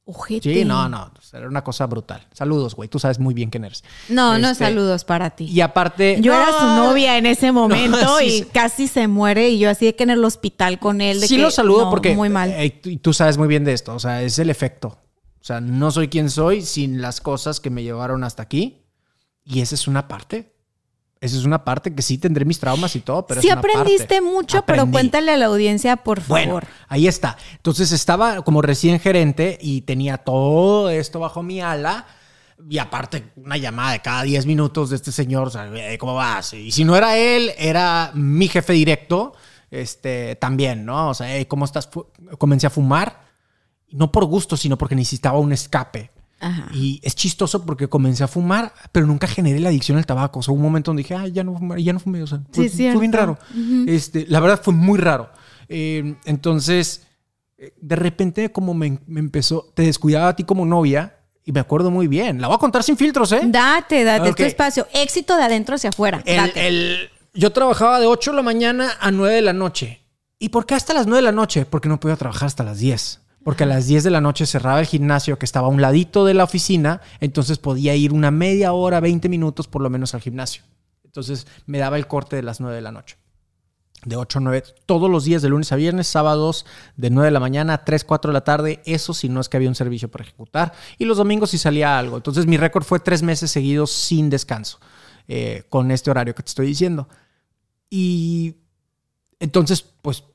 Ojete. Sí, no, no, era una cosa brutal. Saludos, güey, tú sabes muy bien quién eres. No, no, Este, saludos para ti. Y aparte... Yo era su No, novia en ese momento No, sí, y sí. casi se muere y yo así de que en el hospital con él. De Sí que, lo saludo no, porque Muy mal. eh, y tú sabes muy bien de esto, o sea, es el efecto. O sea, no soy quien soy sin las cosas que me llevaron hasta aquí. Y esa es una parte. Esa es una parte que sí tendré mis traumas y todo, pero sí es una aprendiste parte. mucho, pero cuéntale a la audiencia, por Bueno, favor. ahí está. Entonces estaba como recién gerente y tenía todo esto bajo mi ala. Y aparte, una llamada de cada 10 minutos de este señor, o sea, "Eh, ¿cómo vas? Y si no era él, era mi jefe directo, este, también, ¿no? O sea, "Eh, ¿cómo estás? Comencé a fumar, no por gusto, sino porque necesitaba un escape. Ajá. Y es chistoso porque comencé a fumar, pero nunca generé la adicción al tabaco. O sea, hubo un momento donde dije, ay, ya no fumé, ya no fumé. O sea, fue, Sí, fue bien raro. este, la verdad fue muy raro. Eh, entonces, eh, de repente como me, me empezó, te descuidaba a ti como novia y me acuerdo muy bien. La voy a contar sin filtros, ¿eh? Date, date, Ok. tu espacio. Éxito de adentro hacia afuera. El- date. el- yo trabajaba de 8 de la mañana a 9 de la noche. ¿Y por qué hasta las 9 de la noche? Porque no podía trabajar hasta las 10. Porque a las 10 de la noche cerraba el gimnasio que estaba a un ladito de la oficina, entonces podía ir una media hora, 20 minutos por lo menos al gimnasio. Entonces me daba el corte de las 9 de la noche. De 8 a 9, todos los días de lunes a viernes, sábados de 9 de la mañana a 3, 4 de la tarde, eso si no es que había un servicio para ejecutar. Y los domingos si salía algo. Entonces mi récord fue tres meses seguidos sin descanso, eh, con este horario que te estoy diciendo. Y entonces, pues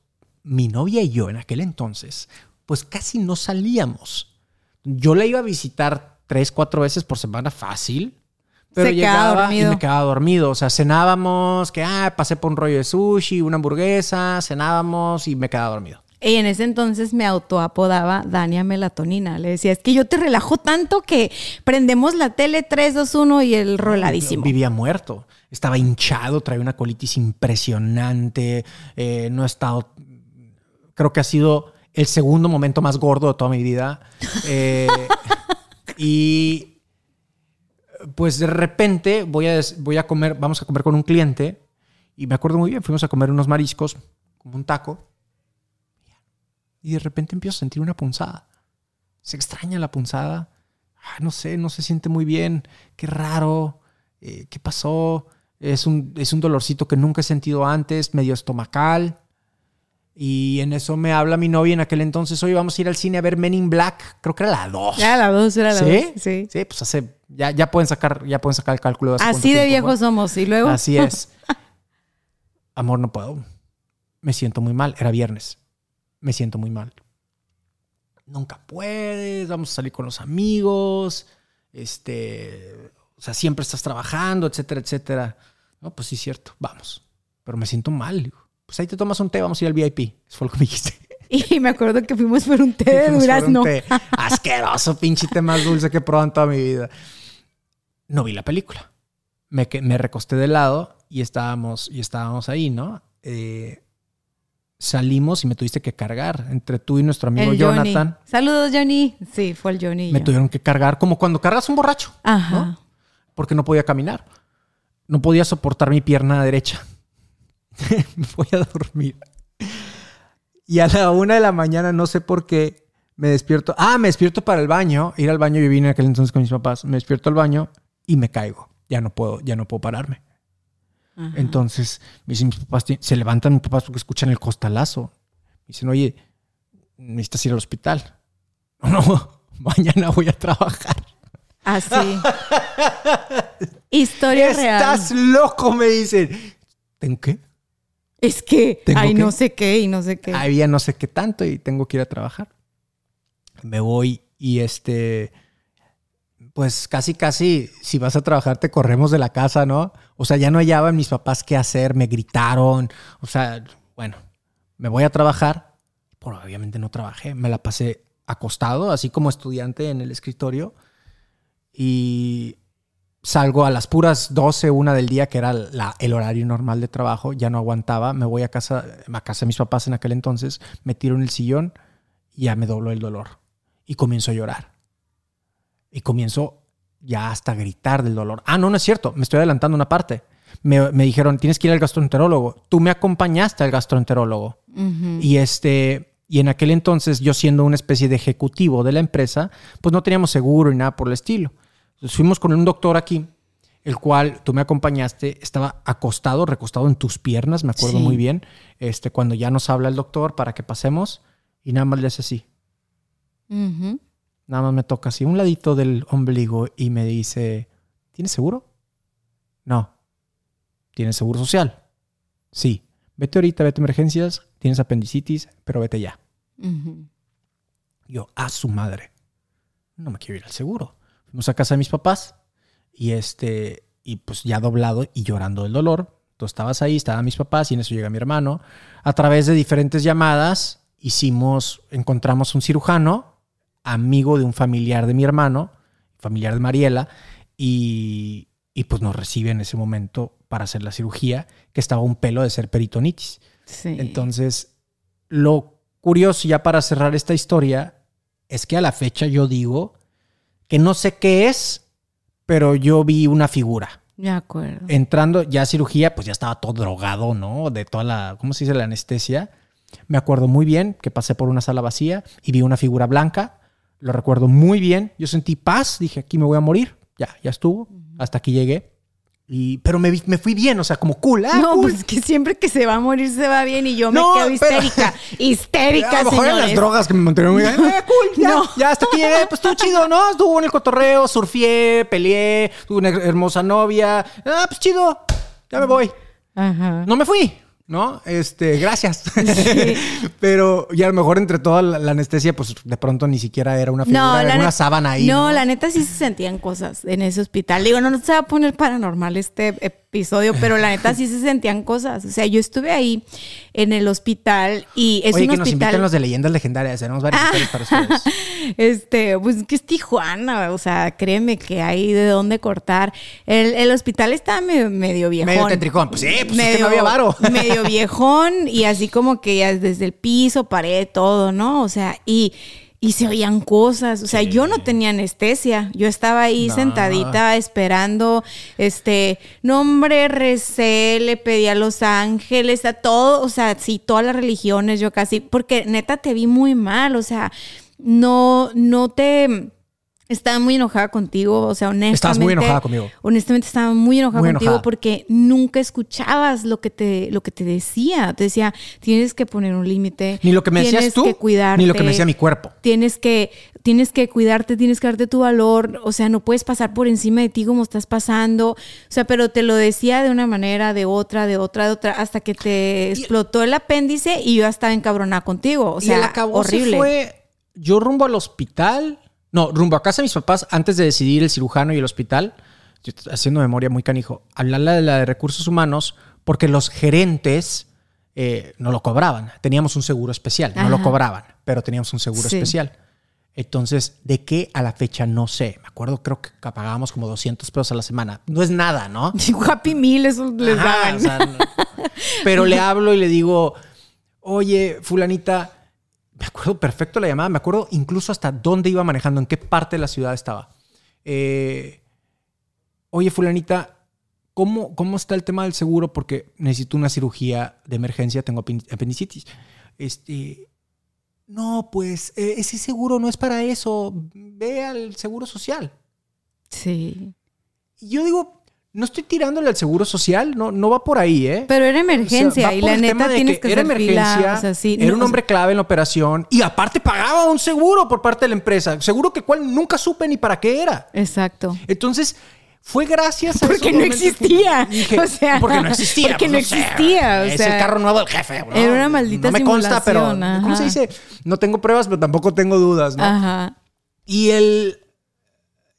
mi novia y yo en aquel entonces, pues casi no salíamos. Yo la iba a visitar tres, cuatro veces por semana fácil. Pero Se llegaba y me quedaba dormido. O sea, cenábamos, que ah, pasé por un rollo de sushi, una hamburguesa, cenábamos y me quedaba dormido. Y en ese entonces me autoapodaba Dania Melatonina. Le decía, es que yo te relajo tanto que prendemos la tele 3, 2, 1 y el roladísimo. Vivía muerto. Estaba hinchado, traía una colitis impresionante. eh, no he estado. Creo que ha sido el segundo momento más gordo de toda mi vida. Eh, y pues de repente voy a, voy a comer, vamos a comer con un cliente. Y me acuerdo muy bien, fuimos a comer unos mariscos, como un taco. Y de repente empiezo a sentir una punzada. Se extraña la punzada. Ah, no sé, no se siente muy bien. Qué raro. Eh, ¿Qué pasó? Es un, es un dolorcito que nunca he sentido antes, medio estomacal. Y en eso me habla mi novia en aquel entonces. Oye, vamos a ir al cine a ver Men in Black. Creo que era la 2. Era la 2, era la 2. ¿Sí? Sí. Sí, pues hace. Ya, ya pueden sacar, ya pueden sacar el cálculo de hace Así de viejos somos. Y luego. Así es. Amor, no puedo. Me siento muy mal. Era viernes. Me siento muy mal. Nunca puedes. Vamos a salir con los amigos. Este. O sea, siempre estás trabajando, etcétera, etcétera. No, pues sí, cierto. Vamos. Pero me siento mal. Pues ahí te tomas un té, vamos a ir al VIP. Eso fue lo que me dijiste. Y me acuerdo que fuimos por un té de durazno. té. Asqueroso, pinche té más dulce que he probado en toda mi vida. No vi la película. Me, me recosté de lado y estábamos, y estábamos ahí, ¿no? Eh, salimos y me tuviste que cargar. Entre tú y nuestro amigo El Johnny. Jonathan, Saludos, Johnny. Sí, fue el Johnny. me yo. tuvieron que cargar como cuando cargas un borracho, Ajá. ¿no? porque no podía caminar. No podía soportar mi pierna derecha. voy a dormir. Y a la una de la mañana, no sé por qué, me despierto. Ah, me despierto para el baño. Ir al baño, yo vine en aquel entonces con mis papás. Me despierto al baño y me caigo. Ya no puedo, ya no puedo pararme. Ajá. Entonces, me dicen mis papás, se levantan mis papás porque escuchan el costalazo. Me dicen, oye, necesitas ir al hospital. No, mañana voy a trabajar. Así. Historia Estás real. loco, me dicen. ¿Tengo qué? Es que, Tengo ay, que- no sé qué y no sé qué. Había no sé qué tanto y tengo que ir a trabajar. Me voy y este, pues casi, casi, si vas a trabajar te corremos de la casa, ¿no? O sea, ya no hallaban mis papás qué hacer, me gritaron, o sea, bueno, me voy a trabajar, pero obviamente no trabajé, me la pasé acostado, así como estudiante en el escritorio y salgo a las puras 12, una del día, que era la- el horario normal de trabajo, ya no aguantaba, me voy a casa, a casa de mis papás en aquel entonces, me tiro en el sillón y ya me dobló el dolor. y comienzo a llorar. Y comienzo ya hasta a gritar del dolor. Ah, no, no es cierto, me estoy adelantando una parte. Me, me dijeron, tienes que ir al gastroenterólogo. Tú me acompañaste al gastroenterólogo. Y este, y en aquel entonces, yo siendo una especie de ejecutivo de la empresa, pues no teníamos seguro y nada por el estilo. Entonces fuimos con un doctor aquí, el cual tú me acompañaste, estaba acostado, recostado en tus piernas, me acuerdo Sí. muy bien. Este, cuando ya nos habla el doctor para que pasemos, y nada más le hace así. Nada más me toca así un ladito del ombligo y me dice, ¿tienes seguro? No. ¿Tienes seguro social? Sí. Vete ahorita, vete a emergencias, tienes apendicitis, pero vete ya. Yo, a su madre. No me quiero ir al seguro. Fuimos a casa de mis papás y este, y pues ya doblado y llorando del dolor. Tú estabas ahí, estaban mis papás y en eso llega mi hermano. A través de diferentes llamadas hicimos, encontramos un cirujano, amigo de un familiar de mi hermano, familiar de Mariela, y, y pues nos recibe en ese momento para hacer la cirugía, que estaba un pelo de ser peritonitis. Sí. Entonces, lo curioso ya para cerrar esta historia es que a la fecha yo digo que no sé qué es, pero yo vi una figura. De acuerdo. Entrando ya a cirugía, pues ya estaba todo drogado, ¿no? De toda la, ¿cómo se dice? La anestesia. Me acuerdo muy bien que pasé por una sala vacía y vi una figura blanca. Lo recuerdo muy bien. Yo sentí paz. Dije, aquí me voy a morir. Ya, ya estuvo. Hasta aquí llegué. Y, pero me, me fui bien, o sea, como cool. Ah, no, cool. pues que siempre que se va a morir se va bien y yo No, me quedo pero- histérica. histérica, A lo mejor eran las drogas que me mantuvieron muy bien. Eh, cool, ya, No. ya hasta aquí llegué. Pues estuvo chido, ¿no? Estuvo en el cotorreo, surfié, peleé, tuve una hermosa novia. Ah, pues chido, ya me voy. Ajá. No me fui, ¿no? Este, gracias. Pero, y a lo mejor entre toda la, la anestesia, pues de pronto ni siquiera era una figura, era una sábana ahí. No, No, la neta sí se sentían cosas en ese hospital. Digo, no, no se va a poner paranormal este episodio, pero la neta sí se sentían cosas. O sea, yo estuve ahí en el hospital y es Oye, un que nos hospital. inviten los de leyendas legendarias. Tenemos varias historias para ustedes. Este, pues que es Tijuana, o sea, créeme que hay de dónde cortar. El, el hospital está medio, medio viejón. Medio tetricón. Pues sí, pues es que no había varo. medio viejón y así como que ya desde el piso, pared, todo, ¿no? O sea, y, y se oían cosas. O sea, yo no tenía anestesia. Yo estaba ahí sentadita esperando, este, nombre, recé, le pedí a los ángeles, a todo, o sea, sí, todas las religiones, yo casi, porque neta te vi muy mal, o sea, no, no te... Estaba muy enojada contigo, o sea, honestamente. Estabas muy enojada conmigo. Honestamente estaba muy enojada Muy contigo enojada. porque nunca escuchabas lo que te, lo que te decía. Te decía, tienes que poner un límite. Ni lo que me decías tienes tú, que cuidarte, ni lo que me decía mi cuerpo. Tienes que, tienes que cuidarte, tienes que darte tu valor. O sea, no puedes pasar por encima de ti como estás pasando. O sea, pero te lo decía de una manera, de otra, de otra, de otra, hasta que te explotó el apéndice y yo estaba encabronada contigo. O sea, y el horrible. fue yo rumbo al hospital. No, rumbo a casa de mis papás antes de decidir el cirujano y el hospital. Yo estoy haciendo memoria muy canijo. Hablarle de la de recursos humanos porque los gerentes eh, no lo cobraban. Teníamos un seguro especial. No lo cobraban, pero teníamos un seguro Sí. especial. Entonces, ¿de qué a la fecha? No sé. Me acuerdo, creo que pagábamos como 200 pesos a la semana. No es nada, ¿no? Happy Meal, eso les Ajá, daban. o sea, no. Pero le hablo y le digo, oye, fulanita, me acuerdo perfecto la llamada, me acuerdo incluso hasta dónde iba manejando, en qué parte de la ciudad estaba. Eh, oye, fulanita, ¿cómo, ¿cómo está el tema del seguro? Porque necesito una cirugía de emergencia, tengo apen- apendicitis. Este, no, pues eh, ese seguro no es para eso, ve al seguro social. Sí. Y yo digo, no estoy tirándole al seguro social, no, no va por ahí, ¿eh? Pero era O sea, emergencia y la el tema neta de tienes que, era hacer emergencia, fila, o sea, sí, era no, un o hombre clave en la operación y aparte pagaba un seguro por parte de la empresa, seguro que cual nunca supe ni para qué era. Exacto. Entonces, fue gracias a Porque no que existía. dije, O sea, porque no existía. porque pues, no existía, o es sea, el carro nuevo del jefe. ¿no? era una maldita No me consta, pero ¿cómo se dice? No tengo pruebas, pero tampoco tengo dudas, ¿no? Ajá. Y el.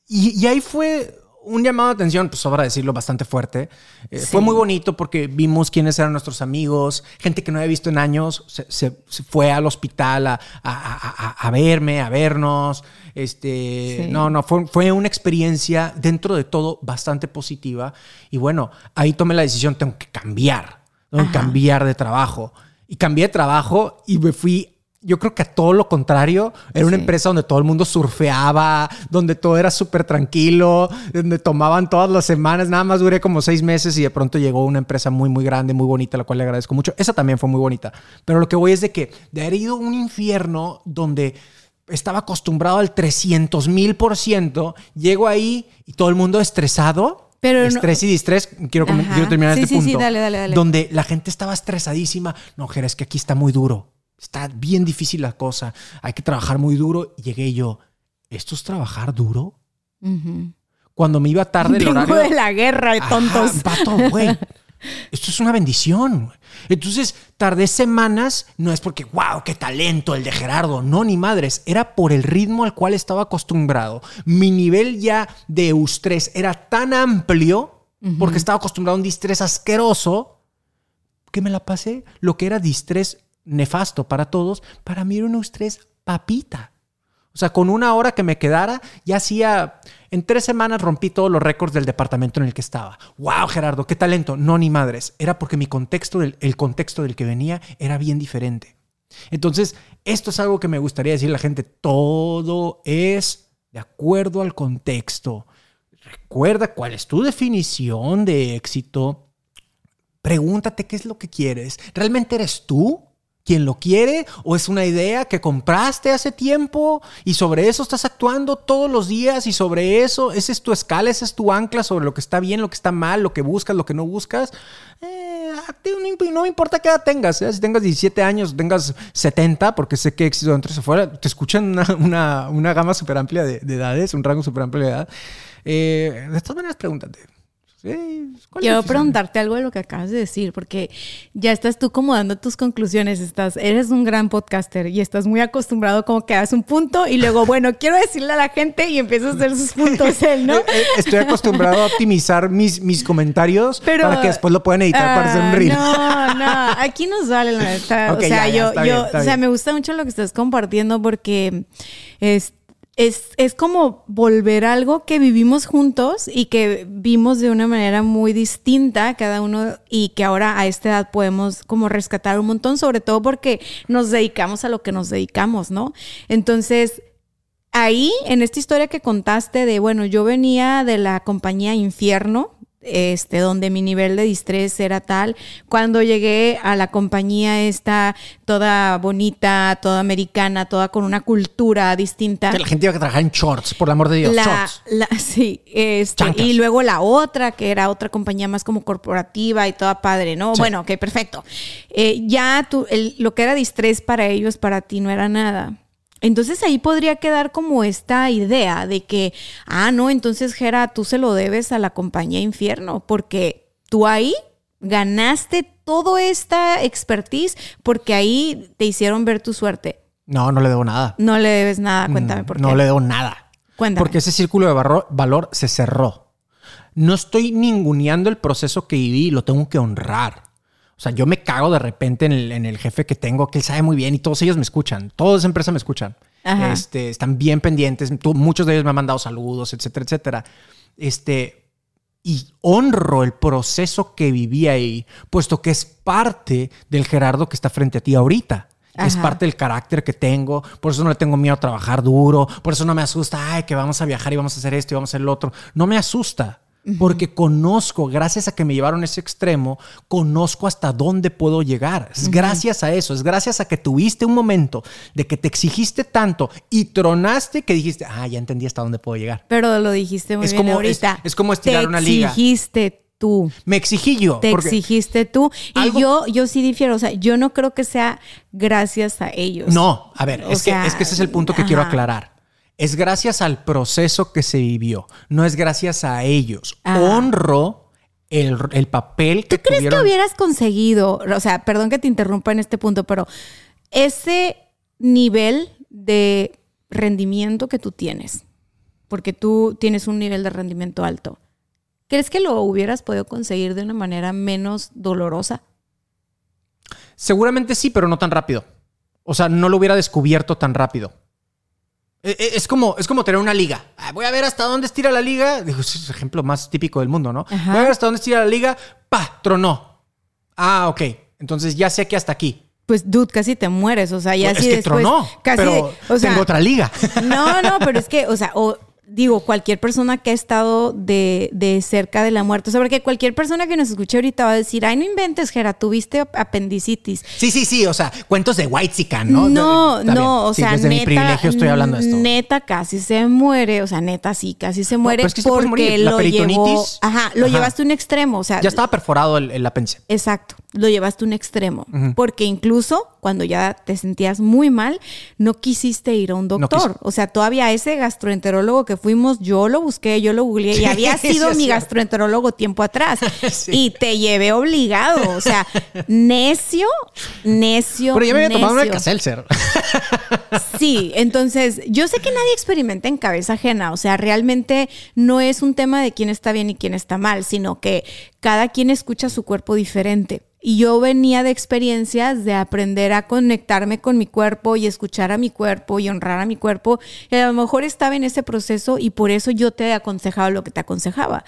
Y, y ahí fue un llamado de atención, pues sobra decirlo, bastante fuerte. Eh, Sí. Fue muy bonito porque vimos quiénes eran nuestros amigos, gente que no había visto en años, se, se- se fue al hospital a, a- a- a- a verme, a vernos. Este, Sí. No, no, fue, fue una experiencia dentro de todo bastante positiva. Y bueno, ahí tomé la decisión, tengo que cambiar, tengo que cambiar de trabajo. Y cambié de trabajo y me fui yo creo que a todo lo contrario, era una empresa donde todo el mundo surfeaba, donde todo era súper tranquilo, donde tomaban todas las semanas. Nada más duré como seis meses y de pronto llegó una empresa muy, muy grande, muy bonita, la cual le agradezco mucho. Esa también fue muy bonita. Pero lo que voy es de que de haber ido a un infierno donde estaba acostumbrado al 300 mil por ciento, llego ahí y todo el mundo estresado. Pero no- Estrés y distrés, quiero, terminar Sí, este sí, sí, punto. dale, dale, dale. Donde la gente estaba estresadísima. No, Jera, es que aquí está muy duro. Está bien difícil la cosa. Hay que trabajar muy duro. Y llegué yo, ¿esto es trabajar duro? Cuando me iba tarde el Vengo horario. de la guerra, Ajá, tontos. vato, güey. Esto es una bendición. Entonces, tardé semanas, no es porque, wow, qué talento el de Gerardo. No, ni madres. Era por el ritmo al cual estaba acostumbrado. Mi nivel ya de eustrés era tan amplio, porque estaba acostumbrado a un distrés asqueroso, que me la pasé. Lo que era distrés nefasto para todos, para mí era un eustrés papita. O sea, con una hora que me quedara, ya hacía. En tres semanas rompí todos los récords del departamento en el que estaba. ¡Wow, Gerardo! ¡Qué talento! No, ni madres. Era porque mi contexto, del, el contexto del que venía era bien diferente. Entonces, esto es algo que me gustaría decirle a la gente. Todo es de acuerdo al contexto. Recuerda cuál es tu definición de éxito. Pregúntate qué es lo que quieres. ¿Realmente eres tú quien lo quiere o es una idea que compraste hace tiempo y sobre eso estás actuando todos los días y sobre eso, esa es tu escala, esa es tu ancla sobre lo que está bien, lo que está mal, lo que buscas, lo que no buscas? Eh, no, me importa qué edad tengas, ¿eh? si tengas 17 años, tengas 70, porque sé que éxito dentro se fuera, te escuchan una, una, gama súper amplia de, de edades, un rango súper amplio de edad. Eh, de todas maneras, pregúntate. Sí, ¿cuál Quiero preguntarte algo de lo que acabas de decir, porque ya estás tú como dando tus conclusiones, estás, eres un gran podcaster y estás muy acostumbrado como que das un punto y luego, bueno, quiero decirle a la gente y empiezas a hacer sus puntos él, ¿no? Eh, eh, Estoy acostumbrado a optimizar mis, mis comentarios Pero, para que después lo puedan editar para hacer un Ah, reel. No, no, aquí nos vale la neta. O sea, ya, ya, yo, o sea, bien. me gusta mucho lo que estás compartiendo porque es, es, es como volver algo que vivimos juntos y que vimos de una manera muy distinta cada uno y que ahora a esta edad podemos como rescatar un montón, sobre todo porque nos dedicamos a lo que nos dedicamos, ¿no? Entonces, ahí, en esta historia que contaste de, bueno, yo venía de la compañía Infierno, este, donde mi nivel de distrés era tal. Cuando llegué a la compañía esta, toda bonita, toda americana, toda con una cultura distinta. Que la gente iba a trabajar en shorts, por el amor de Dios, La, shorts. la- sí, este, y luego la otra, que era otra compañía más como corporativa y toda padre, ¿no? Sí. Bueno, ok, perfecto. Eh, ya tú, el- lo que era distrés para ellos, para ti no era nada. Entonces ahí podría quedar como esta idea de que, ah, no, entonces Gera, tú se lo debes a la compañía Infierno, porque tú ahí ganaste toda esta expertise, porque ahí te hicieron ver tu suerte. No, no le debo nada. No le debes nada, cuéntame Mm, por qué. No le debo nada. Cuéntame. Porque ese círculo de barro- valor se cerró. No estoy ninguneando el proceso que viví lo tengo que honrar. O sea, yo me cago de repente en el, en el jefe que tengo, que él sabe muy bien y todos ellos me escuchan. Toda esa empresa me escuchan. Ajá. Este, están bien pendientes. Tú- muchos de ellos me han mandado saludos, etcétera, etcétera. Este, y honro el proceso que viví ahí, puesto que es parte del Gerardo que está frente a ti ahorita. Es parte del carácter que tengo, por eso no le tengo miedo a trabajar duro, por eso no me asusta, ay, que vamos a viajar y vamos a hacer esto y vamos a hacer lo otro. No me asusta, porque conozco, gracias a que me llevaron a ese extremo, conozco hasta dónde puedo llegar. Es gracias a eso, es gracias a que tuviste un momento de que te exigiste tanto y tronaste que dijiste, ah, ya entendí hasta dónde puedo llegar. Pero lo dijiste muy Es bien como- ahorita. es- es como estirar Te una liga. exigiste tú. Me exigí yo. Te exigiste tú. Y Algo- yo, yo sí difiero. O sea, yo no creo que sea gracias a ellos. No, a ver, O es, sea, que, es que ese es el punto que quiero aclarar. Es gracias al proceso que se vivió, no es gracias a ellos. Ah. Honro el, el papel que ¿Tú crees tuvieron. que hubieras conseguido, o sea, perdón que te interrumpa en este punto, pero ese nivel de rendimiento que tú tienes, porque tú tienes un nivel de rendimiento alto, ¿crees que lo hubieras podido conseguir de una manera menos dolorosa? Seguramente sí, pero no tan rápido. O sea, no lo hubiera descubierto tan rápido. E- e- Es como, es como tener una liga. Ah, Voy a ver hasta dónde estira la liga. Digo, es el ejemplo más típico del mundo, ¿no? Ajá. Voy a ver hasta dónde estira la liga. ¡Pa! Tronó. Ah, ok. Entonces ya sé que hasta aquí. pues dude, casi te mueres, o sea, ya Pues así es que después tronó, casi pero o sea, tengo otra liga. No, no, pero es que, o sea, o digo, cualquier persona que ha estado de, de cerca de la muerte, o sea, porque cualquier persona que nos escuche ahorita va a decir, ay, no inventes, Gera, tuviste apendicitis. Sí, sí, sí, o sea, cuentos de White ¿no? No, no, o Sí, sea, desde neta, mi privilegio estoy hablando de esto. Neta casi se muere, o sea, neta sí, casi se muere pero es que se porque. La lo llevó, ajá, lo ajá. llevaste a un extremo, o sea, ya estaba perforado el, el apéndice. Exacto, lo llevaste a un extremo, porque incluso cuando ya te sentías muy mal, no quisiste ir a un doctor. o sea, todavía ese gastroenterólogo que fuimos, yo lo busqué, yo lo googleé y había sido sí, mi gastroenterólogo tiempo atrás Sí. y te llevé obligado, o sea, necio, necio. Pero ya me había tomado una necio. Sí, entonces yo sé que nadie experimenta en cabeza ajena, o sea, realmente no es un tema de quién está bien y quién está mal, sino que cada quien escucha su cuerpo diferente. Y yo venía de experiencias de aprender a conectarme con mi cuerpo y escuchar a mi cuerpo y honrar a mi cuerpo. Y a lo mejor estaba en ese proceso y por eso yo te aconsejaba lo que te aconsejaba.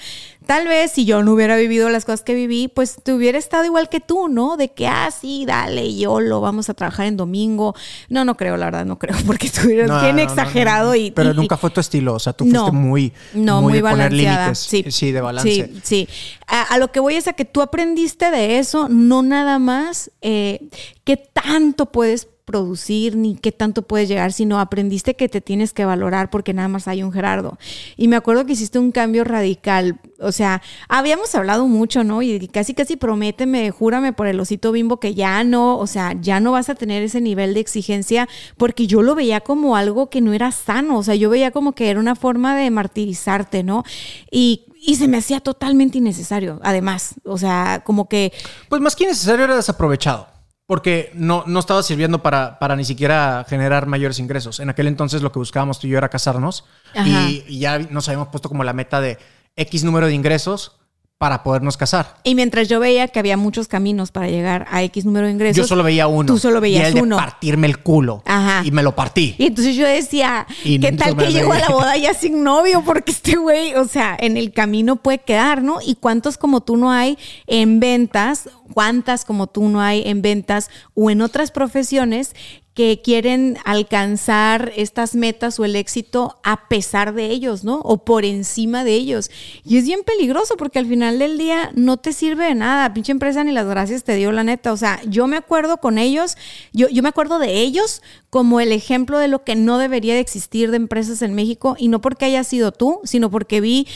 Tal vez si yo no hubiera vivido las cosas que viví, pues te hubiera estado igual que tú, ¿no? De que, ah, sí, dale, yo lo vamos a trabajar en domingo. No, no creo, la verdad, no creo, porque tú eres No, bien no, exagerado no. y... Pero y- nunca fue tu estilo, o sea, tú no, fuiste muy, no, muy, de poner balanceada. límites. Sí, Sí, de balance. Sí, sí. A, a lo que voy es a que tú aprendiste de eso, no nada más eh, qué tanto puedes producir ni qué tanto puedes llegar, sino aprendiste que te tienes que valorar porque nada más hay un Gerardo. Y me acuerdo que hiciste un cambio radical. O sea, habíamos hablado mucho, ¿no? Y casi, casi prométeme, júrame por el osito bimbo que ya no, o sea, ya no vas a tener ese nivel de exigencia porque yo lo veía como algo que no era sano. O sea, yo veía como que era una forma de martirizarte, ¿no? Y, y se me hacía totalmente innecesario, además. O sea, como que Pues más que necesario era desaprovechado. Porque no, no estaba sirviendo para, para ni siquiera generar mayores ingresos. En aquel entonces lo que buscábamos tú y yo era casarnos. Y, y ya nos habíamos puesto como la meta de X número de ingresos para podernos casar. Y mientras yo veía que había muchos caminos para llegar a X número de ingresos. Yo solo veía uno. Tú solo y veías era el de partirme el culo. Ajá. Y me lo partí. Y entonces yo decía, Y ¿qué tal que llego a la boda ya sin novio? Porque este güey, o sea, en el camino puede quedar, ¿no? Y cuántos como tú no hay en ventas, cuántas como tú no hay en ventas o en otras profesiones que quieren alcanzar estas metas o el éxito a pesar de ellos, ¿no? O por encima de ellos. Y es bien peligroso porque al final del día no te sirve de nada. Pinche empresa ni las gracias te dio la neta. O sea, yo me acuerdo con ellos, yo, yo me acuerdo de ellos como el ejemplo de lo que no debería de existir de empresas en México y no porque haya sido tú, sino porque vi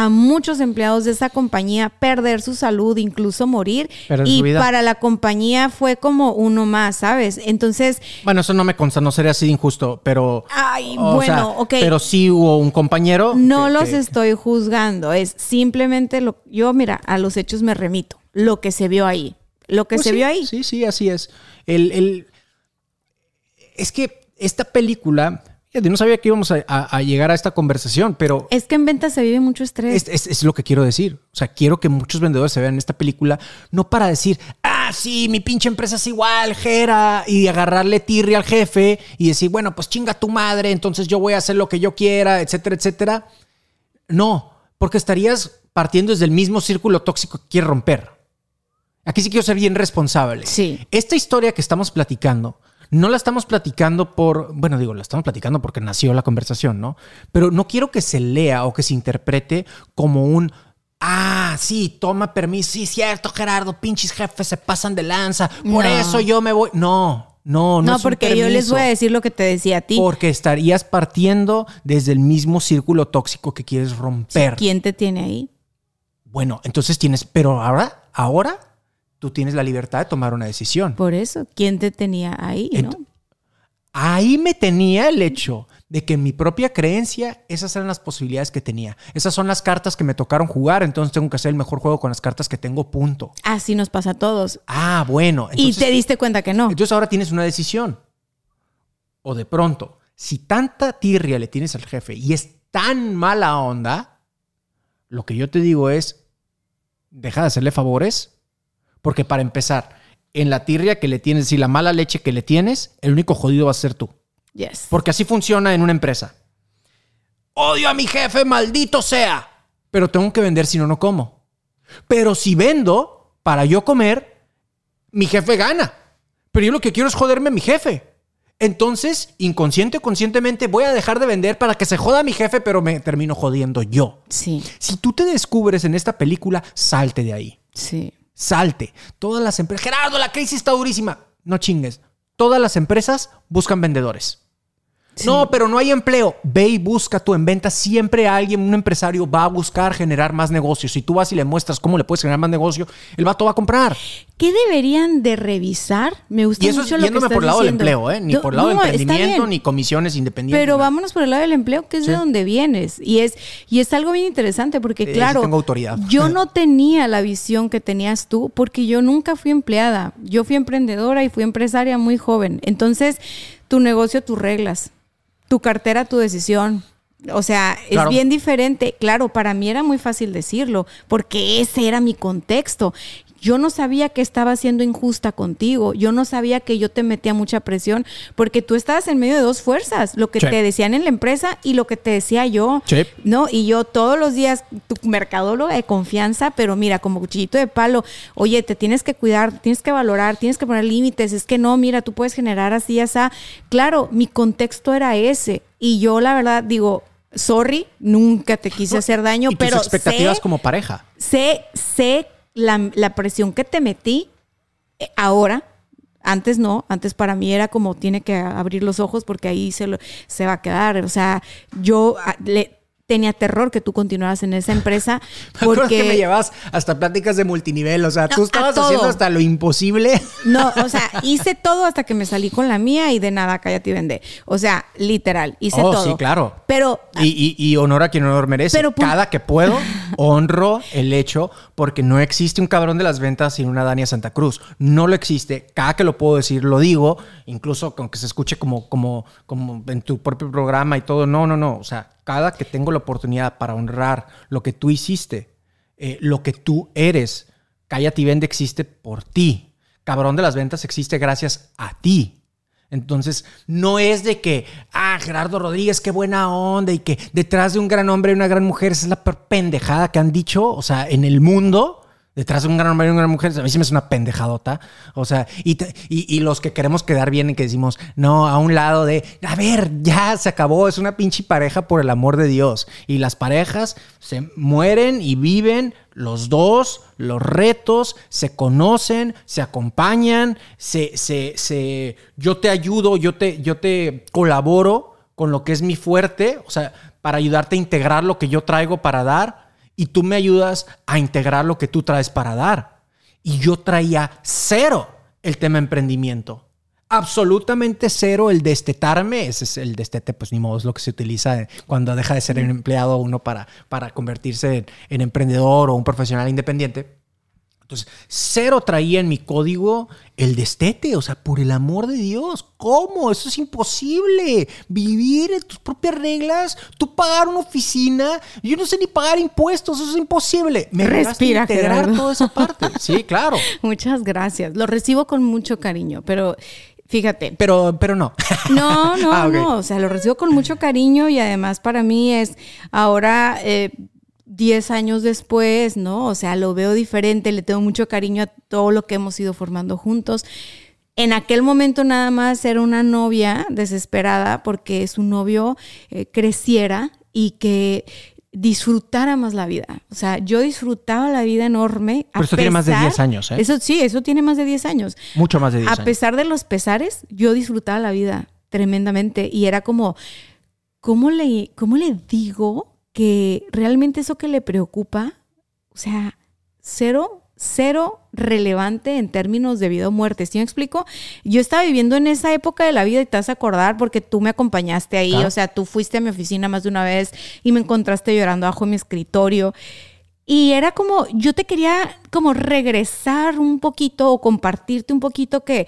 a muchos empleados de esa compañía perder su salud, incluso morir. Y para la compañía fue como uno más, ¿sabes? Entonces, Bueno, eso no me consta, no sería así de injusto, pero. Ay, o bueno, sea, ok. Pero sí hubo un compañero. No que- los que- estoy juzgando, es simplemente lo yo mira, a los hechos me remito, lo que se vio ahí, lo que Pues se sí, vio ahí. Sí, sí, así es. El, el- es que esta película, no sabía que íbamos a, a- a llegar a esta conversación, pero Es que en ventas se vive mucho estrés. es, es- es lo que quiero decir. O sea, quiero que muchos vendedores se vean esta película, no para decir, ah, sí, mi pinche empresa es igual, Jera, y agarrarle tirri al jefe y decir, bueno, pues chinga tu madre, entonces yo voy a hacer lo que yo quiera, etcétera, etcétera. No, porque estarías partiendo desde el mismo círculo tóxico que quieres romper. Aquí sí quiero ser bien responsable. Sí. Esta historia que estamos platicando, no la estamos platicando por, bueno, digo, la estamos platicando porque nació la conversación, ¿no? Pero no quiero que se lea o que se interprete como un, ah, sí, toma permiso, sí, cierto, Gerardo, pinches jefes se pasan de lanza, por No. eso yo me voy. No, no, no. no, porque yo les voy a decir lo que te decía a ti. Porque estarías partiendo desde el mismo círculo tóxico que quieres romper. ¿Quién te tiene ahí? Bueno, entonces tienes, pero ahora, ahora tú tienes la libertad de tomar una decisión. Por eso, ¿quién te tenía ahí, no? Ent- Ahí me tenía el hecho de que en mi propia creencia, esas eran las posibilidades que tenía. Esas son las cartas que me tocaron jugar, entonces tengo que hacer el mejor juego con las cartas que tengo, punto. Así nos pasa a todos. Ah, bueno. y te diste cuenta que no. Entonces ahora tienes una decisión. O de pronto, si tanta tirria le tienes al jefe y es tan mala onda, lo que yo te digo es, deja de hacerle favores, porque para empezar, en la tirria que le tienes y la mala leche que le tienes, el único jodido va a ser tú. yes. Porque así funciona en una empresa. Odio a mi jefe, maldito sea. Pero tengo que vender si no, no como. Pero si vendo para yo comer, mi jefe gana. Pero yo lo que quiero es joderme a mi jefe. Entonces, inconsciente o conscientemente, voy a dejar de vender para que se joda mi jefe, pero me termino jodiendo yo. Sí, Si tú te descubres en esta película, salte de ahí. sí. Salte. Todas las empresas. Gerardo, la crisis está durísima. No chingues. Todas las empresas buscan vendedores. No, pero no hay empleo. Ve y busca tú en venta. Siempre alguien, un empresario, va a buscar generar más negocios. Si tú vas y le muestras cómo le puedes generar más negocio, el vato va a comprar. ¿Qué deberían de revisar? Me gusta Y eso es mucho lo que estás por el lado del empleo, ¿eh? Ni por el lado no, del emprendimiento, ni comisiones independientes. Pero nada. vámonos por el lado del empleo, que es de donde vienes. Y es, y es algo bien interesante porque, sí claro, tengo autoridad. yo no tenía la visión que tenías tú porque yo nunca fui empleada. Yo fui emprendedora y fui empresaria muy joven. Entonces, tu negocio, tus reglas. Tu cartera, tu decisión. O sea, es bien diferente. Claro, para mí era muy fácil decirlo porque ese era mi contexto. Yo no sabía que estaba siendo injusta contigo. Yo no sabía que yo te metía mucha presión porque tú estabas en medio de dos fuerzas, lo que Sí. te decían en la empresa y lo que te decía yo. Sí. ¿No? Y yo todos los días, tu mercadóloga de confianza, pero mira, como cuchillito de palo, oye, te tienes que cuidar, tienes que valorar, tienes que poner límites, es que no, mira, tú puedes generar así, así. Claro, mi contexto era ese. Y yo la verdad digo, sorry, nunca te quise hacer daño, y tus pero expectativas sé, como pareja. sé, sé la, la presión que te metí eh, ahora. Antes no, antes para mí era como tiene que abrir los ojos porque ahí se, lo- se va a quedar. O sea, yo le, tenía terror que tú continuaras en esa empresa Me porque... que me llevabas hasta pláticas de multinivel. O sea, tú No, estabas haciendo hasta lo imposible. No, o sea, hice todo hasta que me salí con la mía y de nada, cállate y vende. O sea, literal, hice Oh, todo. sí, claro. Pero Y, y- y honor a quien honor merece. Pero pun- Cada que puedo, honro el hecho porque no existe un cabrón de las ventas sin una Dania Santa Cruz. No lo existe. Cada que lo puedo decir, lo digo. Incluso con que se escuche como, como, como en tu propio programa y todo. No, no, no. O sea, cada que tengo la oportunidad para honrar lo que tú hiciste, eh, lo que tú eres, Cállate y Vende existe por ti. Cabrón de las ventas existe gracias a ti. Entonces, no es de que, ah, Gerardo Rodríguez, qué buena onda, y que detrás de un gran hombre y una gran mujer, esa es la pendejada que han dicho, o sea, en el mundo, detrás de un gran hombre y una gran mujer, a mí sí me es una pendejadota, o sea, y, y, y los que queremos quedar bien y que decimos, no, a un lado de, a ver, ya se acabó, es una pinche pareja por el amor de Dios, y las parejas se mueren y viven los dos, los retos, se conocen, se acompañan, se, se, se, yo te ayudo, yo te, yo te colaboro con lo que es mi fuerte, o sea, para ayudarte a integrar lo que yo traigo para dar, y tú me ayudas a integrar lo que tú traes para dar. Y yo traía cero el tema emprendimiento. Absolutamente cero el destetarme. Ese es el destete, pues ni modo, es lo que se utiliza cuando deja de ser un empleado uno para, para convertirse en, en emprendedor o un profesional independiente. Entonces, cero traía en mi código el destete, o sea, por el amor de Dios, ¿cómo? Eso es imposible. Vivir en tus propias reglas, tú pagar una oficina, yo no sé ni pagar impuestos, eso es imposible. Me Respira, integrar Gerardo. toda esa parte. Sí, claro. muchas gracias. Lo recibo con mucho cariño, pero fíjate. Pero, pero no. No, no, Ah, no. O sea, lo recibo con mucho cariño y además para mí es ahora, eh, 10 años después, ¿no? O sea, lo veo diferente, le tengo mucho cariño a todo lo que hemos ido formando juntos. En aquel momento nada más era una novia desesperada porque su novio eh, creciera y que disfrutara más la vida. O sea, yo disfrutaba la vida enorme. a Pero esto tiene más de pesar- 10 años, ¿eh? Eso sí, eso tiene más de 10 años. Mucho más de 10 A años. pesar de los pesares, yo disfrutaba la vida tremendamente y era como, ¿cómo le, cómo le digo que realmente eso que le preocupa, o sea, cero, cero relevante en términos de vida o muerte? ¿Sí me explico? Yo estaba viviendo en esa época de la vida y te vas a acordar porque tú me acompañaste ahí, Claro. o sea, tú fuiste a mi oficina más de una vez y me encontraste llorando bajo mi escritorio. Y era como, yo te quería como regresar un poquito o compartirte un poquito que,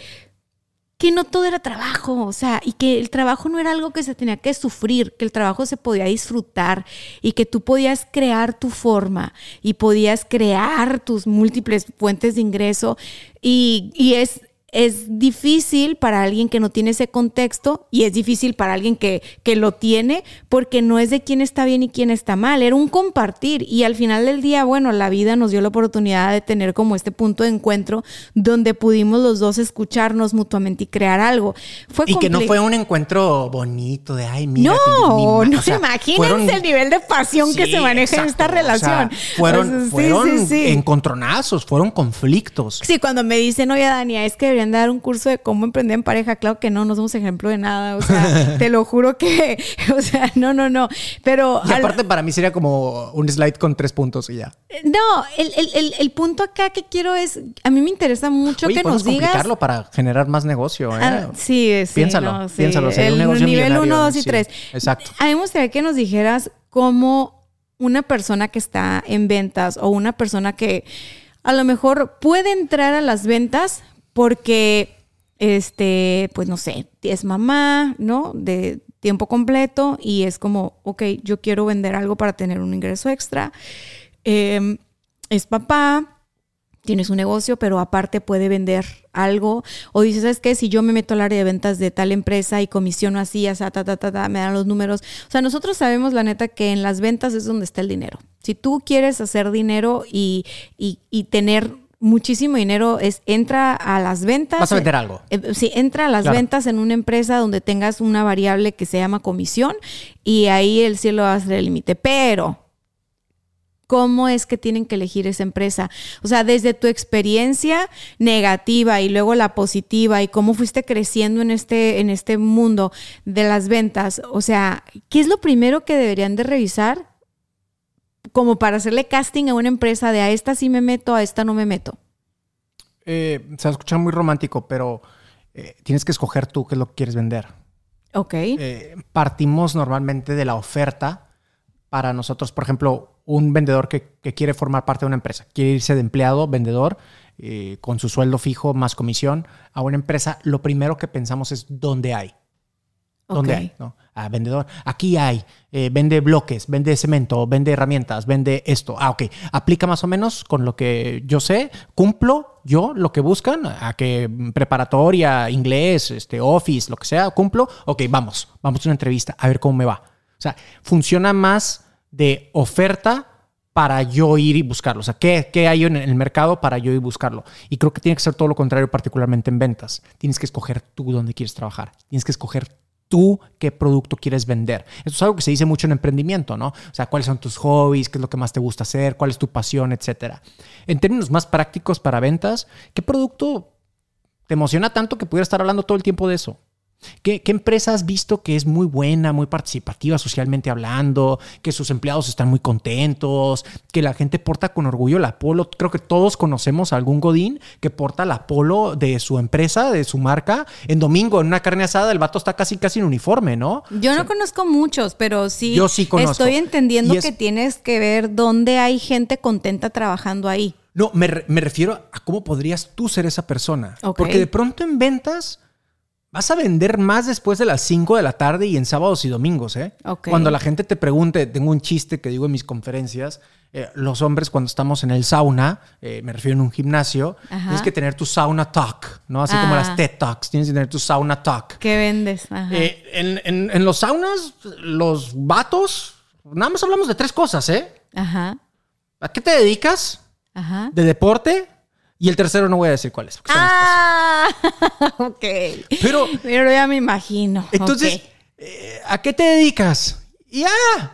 que no todo era trabajo, o sea, y que el trabajo no era algo que se tenía que sufrir, que el trabajo se podía disfrutar y que tú podías crear tu forma y podías crear tus múltiples fuentes de ingreso. Y, y es es difícil para alguien que no tiene ese contexto y es difícil para alguien que, que lo tiene porque no es de quién está bien y quién está mal, era un compartir y al final del día, bueno, la vida nos dio la oportunidad de tener como este punto de encuentro donde pudimos los dos escucharnos mutuamente y crear algo. Fue Y que no fue un encuentro bonito de, ay, mira. no, mi- mi ma-". no O sea, imagínense fueron- el nivel de pasión que se maneja en esta exacto. O sea, relación. fueron O sea, sí, fueron sí. encontronazos, fueron conflictos. Sí, cuando me dicen, oye, Dania, es que deberían dar un curso de cómo emprender en pareja, claro que no, no somos ejemplo de nada. O sea, te lo juro que, o sea, no, no, no. Pero. Y al- aparte para mí sería como un slide con tres puntos y ya. no, el, el- el- el punto acá que quiero es, a mí me interesa mucho Oye, que nos digas. complicarlo para generar más negocio, ¿eh? Ah, sí, sí. Piénsalo, no, sí. piénsalo, sería un negocio nivel millonario, 1, 2 y sí, 3. exacto. A mí me gustaría que nos dijeras cómo una persona que está en ventas o una persona que a lo mejor puede entrar a las ventas porque, este, pues no sé, es mamá, ¿no? De tiempo completo y es como, ok, yo quiero vender algo para tener un ingreso extra. Eh, es papá, tienes un negocio, pero aparte puede vender algo. O dices, ¿sabes qué? Si yo me meto al área de ventas de tal empresa y comisiono así, así, ta, ta, ta, ta, me dan los números. O sea, nosotros sabemos, la neta, que en las ventas es donde está el dinero. Si tú quieres hacer dinero y, y, y tener muchísimo dinero, es entra a las ventas. Vas a vender algo. Eh, Sí, entra a las Claro. ventas en una empresa donde tengas una variable que se llama comisión y ahí el cielo va a ser el límite. Pero, ¿cómo es que tienen que elegir esa empresa? O sea, desde tu experiencia negativa y luego la positiva y cómo fuiste creciendo en este, en este mundo de las ventas. O sea, ¿qué es lo primero que deberían de revisar? Como para hacerle casting a una empresa de a esta sí me meto, a esta no me meto. Eh, se va a escuchar muy romántico, pero eh, tienes que escoger tú qué es lo que quieres vender. Ok. Eh, partimos normalmente de la oferta para nosotros, por ejemplo, un vendedor que, que quiere formar parte de una empresa, quiere irse de empleado, vendedor, eh, con su sueldo fijo más comisión a una empresa, lo primero que pensamos es dónde hay. ¿Dónde Ok. hay? ¿no? Ah, vendedor. Aquí hay. eh, vende bloques, vende cemento, vende herramientas, vende esto. Ah, ok. Aplica más o menos con lo que yo sé. Cumplo yo lo que buscan. A que preparatoria, inglés, este, office, lo que sea, cumplo. Ok, vamos. Vamos a una entrevista a ver cómo me va. O sea, funciona más de oferta para yo ir y buscarlo. O sea, ¿qué, qué hay en el mercado para yo ir y buscarlo? Y creo que tiene que ser todo lo contrario, particularmente en ventas. Tienes que escoger tú dónde quieres trabajar. Tienes que escoger tú qué producto quieres vender. Esto es algo que se dice mucho en emprendimiento, ¿no? O sea, cuáles son tus hobbies, qué es lo que más te gusta hacer, cuál es tu pasión, etcétera. En términos más prácticos para ventas, ¿qué producto te emociona tanto que pudiera estar hablando todo el tiempo de eso? ¿Qué, qué empresa has visto que es muy buena, muy participativa socialmente hablando, que sus empleados están muy contentos, que la gente porta con orgullo la polo? Creo que todos conocemos a algún Godín que porta la polo de su empresa, de su marca. En domingo, en una carne asada, el vato está casi casi en uniforme, ¿no? Yo no conozco muchos, pero sí, Yo sí conozco. estoy entendiendo es- que tienes que ver dónde hay gente contenta trabajando ahí. No, me, re- me refiero a cómo podrías tú ser esa persona. Porque de pronto en ventas vas a vender más después de las 5 de la tarde y en sábados y domingos, ¿eh? Ok. Cuando la gente te pregunte, tengo un chiste que digo en mis conferencias, eh, los hombres cuando estamos en el sauna, eh, me refiero en un gimnasio, Ajá. tienes que tener tu sauna talk, ¿no? Así como Ah. las TED Talks, tienes que tener tu sauna talk. ¿Qué vendes? Ajá. Eh, en, en- en los saunas, los vatos, nada más hablamos de tres cosas, ¿eh? Ajá. ¿A qué te dedicas? Ajá. de deporte y el tercero no voy a decir cuál es. Ah, ok. Pero Pero ya me imagino. entonces, eh, ¿a qué te dedicas? Y ah,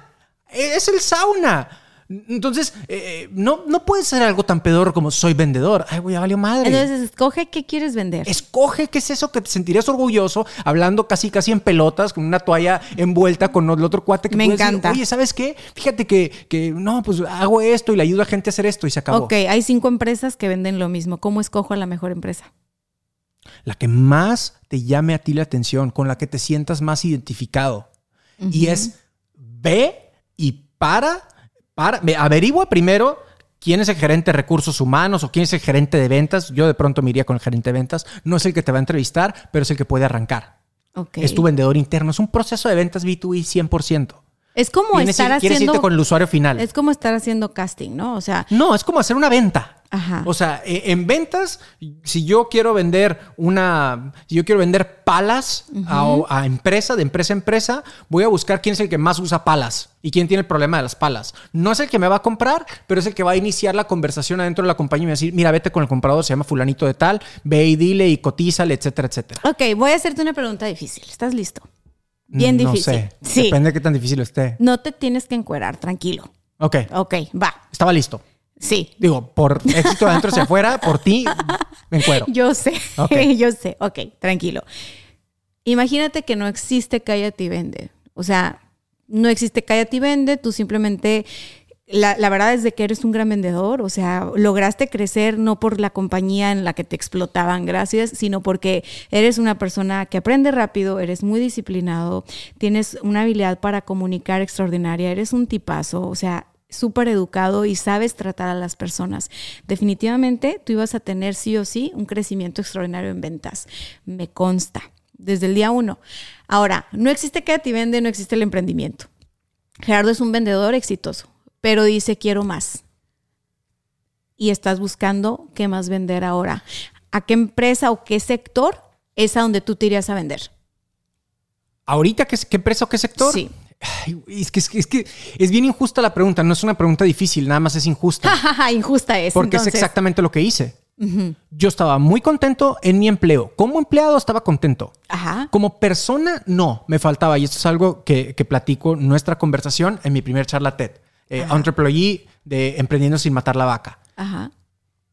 es el sauna. Entonces, eh, no, no puede ser algo tan pedorro como soy vendedor. Ay, güey, ya valió madre. Entonces, escoge qué quieres vender. Escoge qué es eso que te sentirías orgulloso hablando casi casi en pelotas con una toalla envuelta con el otro cuate que Me puedes decir, encanta. Oye, ¿sabes qué? Fíjate que, que no, pues hago esto y le ayudo a gente a hacer esto y se acabó. Ok, hay cinco empresas que venden lo mismo. ¿Cómo escojo a la mejor empresa? la que más te llame a ti la atención, con la que te sientas más identificado. Y es ve y para, para, ve, averigua primero quién es el gerente de recursos humanos o quién es el gerente de ventas. Yo de pronto me iría con el gerente de ventas. No es el que te va a entrevistar, pero es el que puede arrancar. Es tu vendedor interno. Es un proceso de ventas B2B 100%. Es como Vienes estar quieres haciendo. irte con el usuario final. Es como estar haciendo casting, ¿no? O sea, No, es como hacer una venta. Ajá. O sea, e- en ventas, si yo quiero vender una, si yo quiero vender palas a, a empresa, de empresa a empresa, voy a buscar quién es el que más usa palas y quién tiene el problema de las palas. No es el que me va a comprar, pero es el que va a iniciar la conversación adentro de la compañía y me va a decir, mira, vete con el comprador, se llama fulanito de tal, ve y dile y cotízale, etcétera, etcétera. Ok, voy a hacerte una pregunta difícil. ¿Estás listo? Bien No difícil. sé. Sí. Depende de qué tan difícil esté. No te tienes que encuerar, tranquilo. Ok. Ok, va. Estaba listo. Sí. Digo, por éxito de adentro hacia afuera, por ti, me encuero. Yo sé, yo sé. Ok, tranquilo. Imagínate que no existe cállate y vende. O sea, no existe cállate y vende, tú simplemente... La, la verdad es de que eres un gran vendedor, o sea, lograste crecer no por la compañía en la que te explotaban, gracias, sino porque eres una persona que aprende rápido, eres muy disciplinado, tienes una habilidad para comunicar extraordinaria, eres un tipazo, o sea, súper educado y sabes tratar a las personas. Definitivamente tú ibas a tener sí o sí un crecimiento extraordinario en ventas. Me consta, desde el día uno. Ahora, no existe quédate y vende, no existe el emprendimiento. Gerardo es un vendedor exitoso, pero dice quiero más. Y estás buscando qué más vender ahora. ¿A qué empresa o qué sector es a donde tú te irías a vender? ¿Ahorita qué, qué empresa o qué sector? Sí. Ay, es, que, es, que, es que es bien injusta la pregunta. No es una pregunta difícil, nada más es injusta. Injusta es. porque entonces. es exactamente lo que hice. Yo estaba muy contento en mi empleo. Como empleado estaba contento. Ajá. Como persona, no, me faltaba. Y esto es algo que, que platico en nuestra conversación en mi primer charla TED. Eh, Entrepreneur de Emprendiendo sin matar la vaca. Ajá.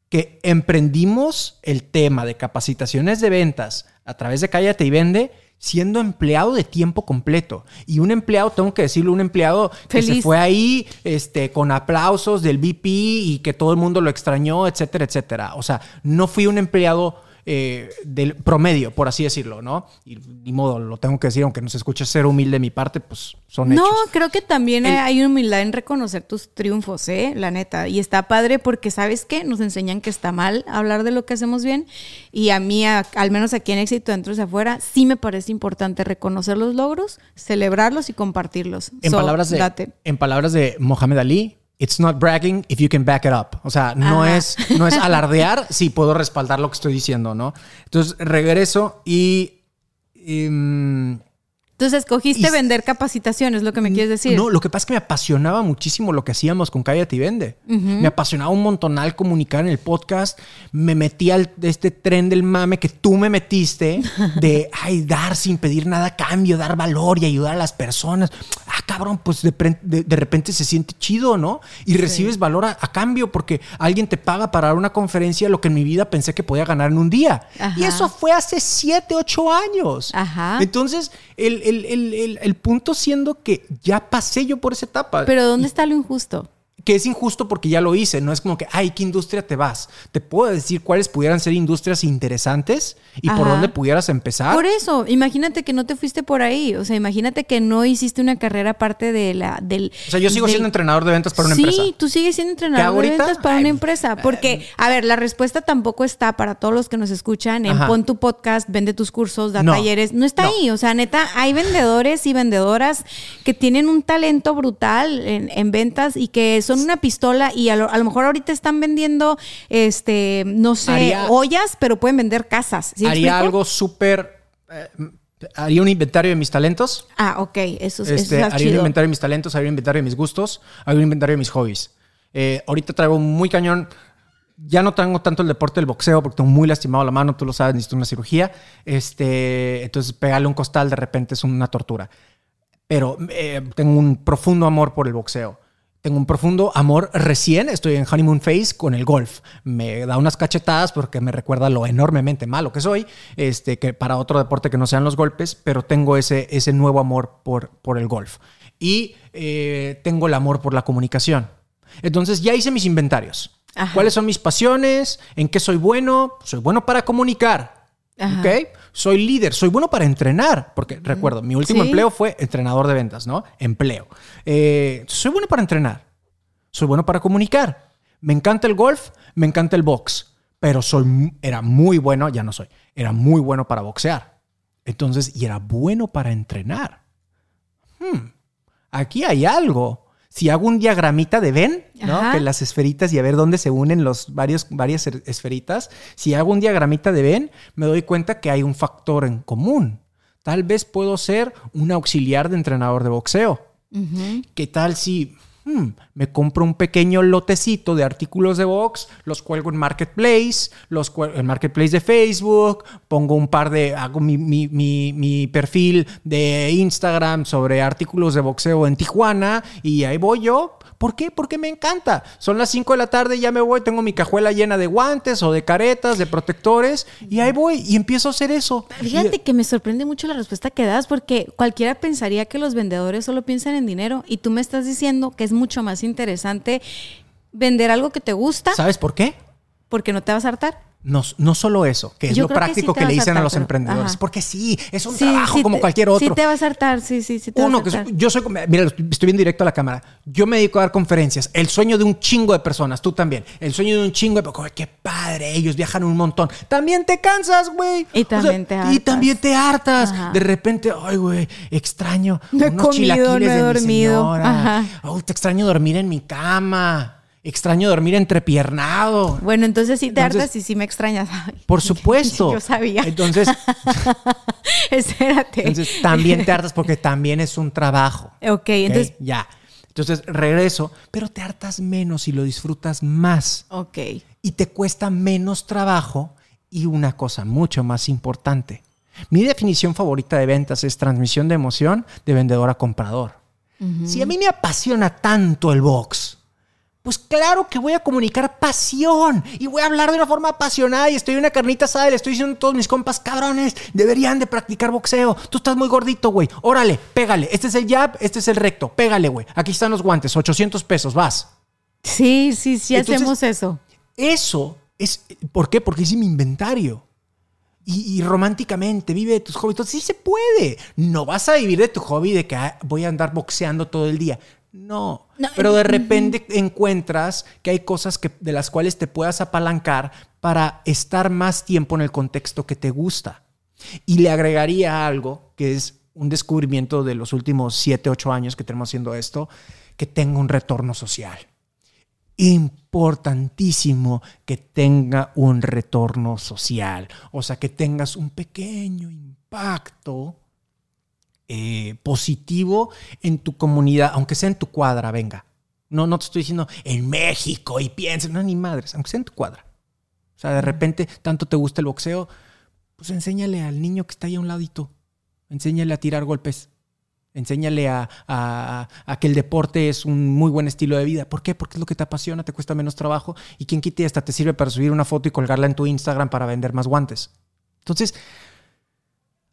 que emprendimos el tema de capacitaciones de ventas a través de Cállate y Vende siendo empleado de tiempo completo. Y un empleado, tengo que decirlo, un empleado que se fue ahí este, con aplausos del VP y que todo el mundo lo extrañó, etcétera, etcétera. O sea, no fui un empleado eh, del promedio, por así decirlo, ¿no? Y ni modo, lo tengo que decir, aunque no se escuche ser humilde de mi parte, pues son No, hechos. creo que también El- hay humildad en reconocer tus triunfos, ¿eh? La neta. Y está padre porque, ¿sabes qué? Nos enseñan que está mal hablar de lo que hacemos bien. Y a mí, a- al menos aquí en Éxito Dentro y Afuera, sí me parece importante reconocer los logros, celebrarlos y compartirlos. En, So, palabras de, date. en palabras de Mohamed Ali, it's not bragging if you can back it up. O sea, no Ajá. es, no es alardear si puedo respaldar lo que estoy diciendo, ¿no? Entonces regreso y. y, mm, Entonces, escogiste y- vender capacitaciones, lo que me quieres decir. No, lo que pasa es que me apasionaba muchísimo lo que hacíamos con Cállate y Vende. Me apasionaba un montonal comunicar en el podcast. Me metí al este tren del mame que tú me metiste de ay, dar sin pedir nada a cambio, dar valor y ayudar a las personas. Ah, cabrón, pues de, de- de repente se siente chido, ¿no? Y recibes valor a, a cambio porque alguien te paga para dar una conferencia lo que en mi vida pensé que podía ganar en un día. Ajá. Y eso fue hace siete, ocho años. Ajá. Entonces, el, el- el- el- el punto siendo que ya pasé yo por esa etapa. Pero ¿dónde está lo injusto? Que es injusto porque ya lo hice. No es como que, ay, ¿qué industria te vas? Te puedo decir cuáles pudieran ser industrias interesantes y por dónde pudieras empezar. Por eso, imagínate que no te fuiste por ahí. O sea, imagínate que no hiciste una carrera aparte de la del. O sea, yo sigo del- siendo entrenador de ventas para una sí, empresa. tú sigues siendo ¿Qué entrenador de ventas para Ay, una empresa. Porque, a ver, la respuesta tampoco está para todos los que nos escuchan en Ajá. pon tu podcast, vende tus cursos, da No, talleres. No está no. ahí. O sea, neta, hay vendedores y vendedoras que tienen un talento brutal en, en ventas y que son una pistola y a lo, a lo mejor ahorita están vendiendo, este, no sé, Haría- ollas, pero pueden vender casas. ¿Sí haría algo súper. eh, haría un inventario de mis talentos. Ah, ok, eso, eso Este, haría un inventario de mis talentos, haría un inventario de mis gustos, haría un inventario de mis hobbies. Eh, ahorita traigo muy cañón. Ya no tengo tanto el deporte del boxeo porque tengo muy lastimado la mano, tú lo sabes, necesito una cirugía. Este, entonces, pegarle un costal de repente es una tortura. Pero eh, tengo un profundo amor por el boxeo. Tengo un profundo amor recién. Estoy en honeymoon phase con el golf. Me da unas cachetadas porque me recuerda lo enormemente malo que soy. Este, que para otro deporte que no sean los golpes, pero tengo ese, ese nuevo amor por, por el golf. Y eh, tengo el amor por la comunicación. Entonces ya hice mis inventarios. Ajá. ¿Cuáles son mis pasiones? ¿En qué soy bueno? Soy bueno para comunicar. Ajá. ¿Ok? Soy líder, soy bueno para entrenar, porque recuerdo, mi último Sí. empleo fue entrenador de ventas, ¿no? Empleo. Eh, soy bueno para entrenar, soy bueno para comunicar. Me encanta el golf, me encanta el box, pero soy, era muy bueno, ya no soy, era muy bueno para boxear. Entonces, y era bueno para entrenar. Hmm, aquí hay algo. Si hago un diagramita de Venn, ¿no? Ajá. Que las esferitas y a ver dónde se unen los varios, varias er- esferitas. Si hago un diagramita de Venn, me doy cuenta que hay un factor en común. Tal vez puedo ser un auxiliar de entrenador de boxeo. ¿Qué tal si hmm, me compro un pequeño lotecito de artículos de box, los cuelgo en Marketplace, los cuelgo en Marketplace de Facebook, pongo un par de, hago mi, mi- mi- mi perfil de Instagram sobre artículos de boxeo en Tijuana y ahí voy yo. ¿Por qué? Porque me encanta. Son las 5 de la tarde, ya me voy, tengo mi cajuela llena de guantes o de caretas, de protectores y ahí voy y empiezo a hacer eso. Fíjate que me sorprende mucho la respuesta que das porque cualquiera pensaría que los vendedores solo piensan en dinero y tú me estás diciendo que es mucho más interesante vender algo que te gusta ¿Sabes por qué? porque no te vas a hartar. No, no solo eso, que es Yo lo que práctico sí que, le a dicen a los pero- emprendedores. ajá. Porque sí, es un Sí, trabajo sí como cualquier otro. Sí te vas a hartar, sí, sí, sí te Uno, vas que a hartar. soy- yo soy, mira, estoy bien directo a la cámara. Yo me dedico a dar conferencias. El sueño de un chingo de personas, tú también. El sueño de un chingo de, ¡Ay, qué padre, ellos viajan un montón. También te cansas, güey. Y también te Y hartas. también te hartas. Ajá. De repente, ay, güey, extraño No he unos comido, chilaquiles no he de mi dormido. señora. Ajá. Ay, te extraño dormir en mi cama. Extraño dormir entrepiernado. Bueno, entonces sí te Entonces- hartas y sí me extrañas. Por supuesto. Yo sabía. Entonces, Espérate. entonces también te hartas porque también es un trabajo. ok, ¿ok? entonces. Ya. Entonces regreso, pero te hartas menos y lo disfrutas más. Ok. Y te cuesta menos trabajo. Y una cosa mucho más importante. Mi definición favorita de ventas es transmisión de emoción de vendedor a comprador. Si a mí me apasiona tanto el box, pues claro que voy a comunicar pasión y voy a hablar de una forma apasionada y estoy en una carnita asada y le estoy diciendo a todos mis compas, cabrones, deberían de practicar boxeo. Tú estás muy gordito, güey. Órale, pégale. Este es el jab, este es el recto. Pégale, güey. Aquí están los guantes, 800 pesos, vas. Sí, sí, sí Entonces- hacemos eso. Eso es, ¿por qué? Porque hice mi inventario. Y, y románticamente, vive de tus hobbies. Entonces, sí se puede. No vas a vivir de tu hobby de que ah, voy a andar boxeando todo el día. No. No, Pero de repente encuentras que hay cosas que, de las cuales te puedas apalancar para estar más tiempo en el contexto que te gusta. Y le agregaría algo que es un descubrimiento de los últimos 7, 8 años que tenemos haciendo esto, que tenga un retorno social importantísimo que tenga un retorno social, o sea, que tengas un pequeño impacto eh, positivo en tu comunidad, aunque sea en tu cuadra, venga. No, no te estoy diciendo en México y piensen, no, ni madres, aunque sea en tu cuadra. O sea, de repente, tanto te gusta el boxeo, pues enséñale al niño que está ahí a un ladito, enséñale a tirar golpes. Enséñale a, a- a que el deporte es un muy buen estilo de vida. ¿Por qué? Porque es lo que te apasiona, te cuesta menos trabajo y quien quite hasta te sirve para subir una foto y colgarla en tu Instagram para vender más guantes. Entonces,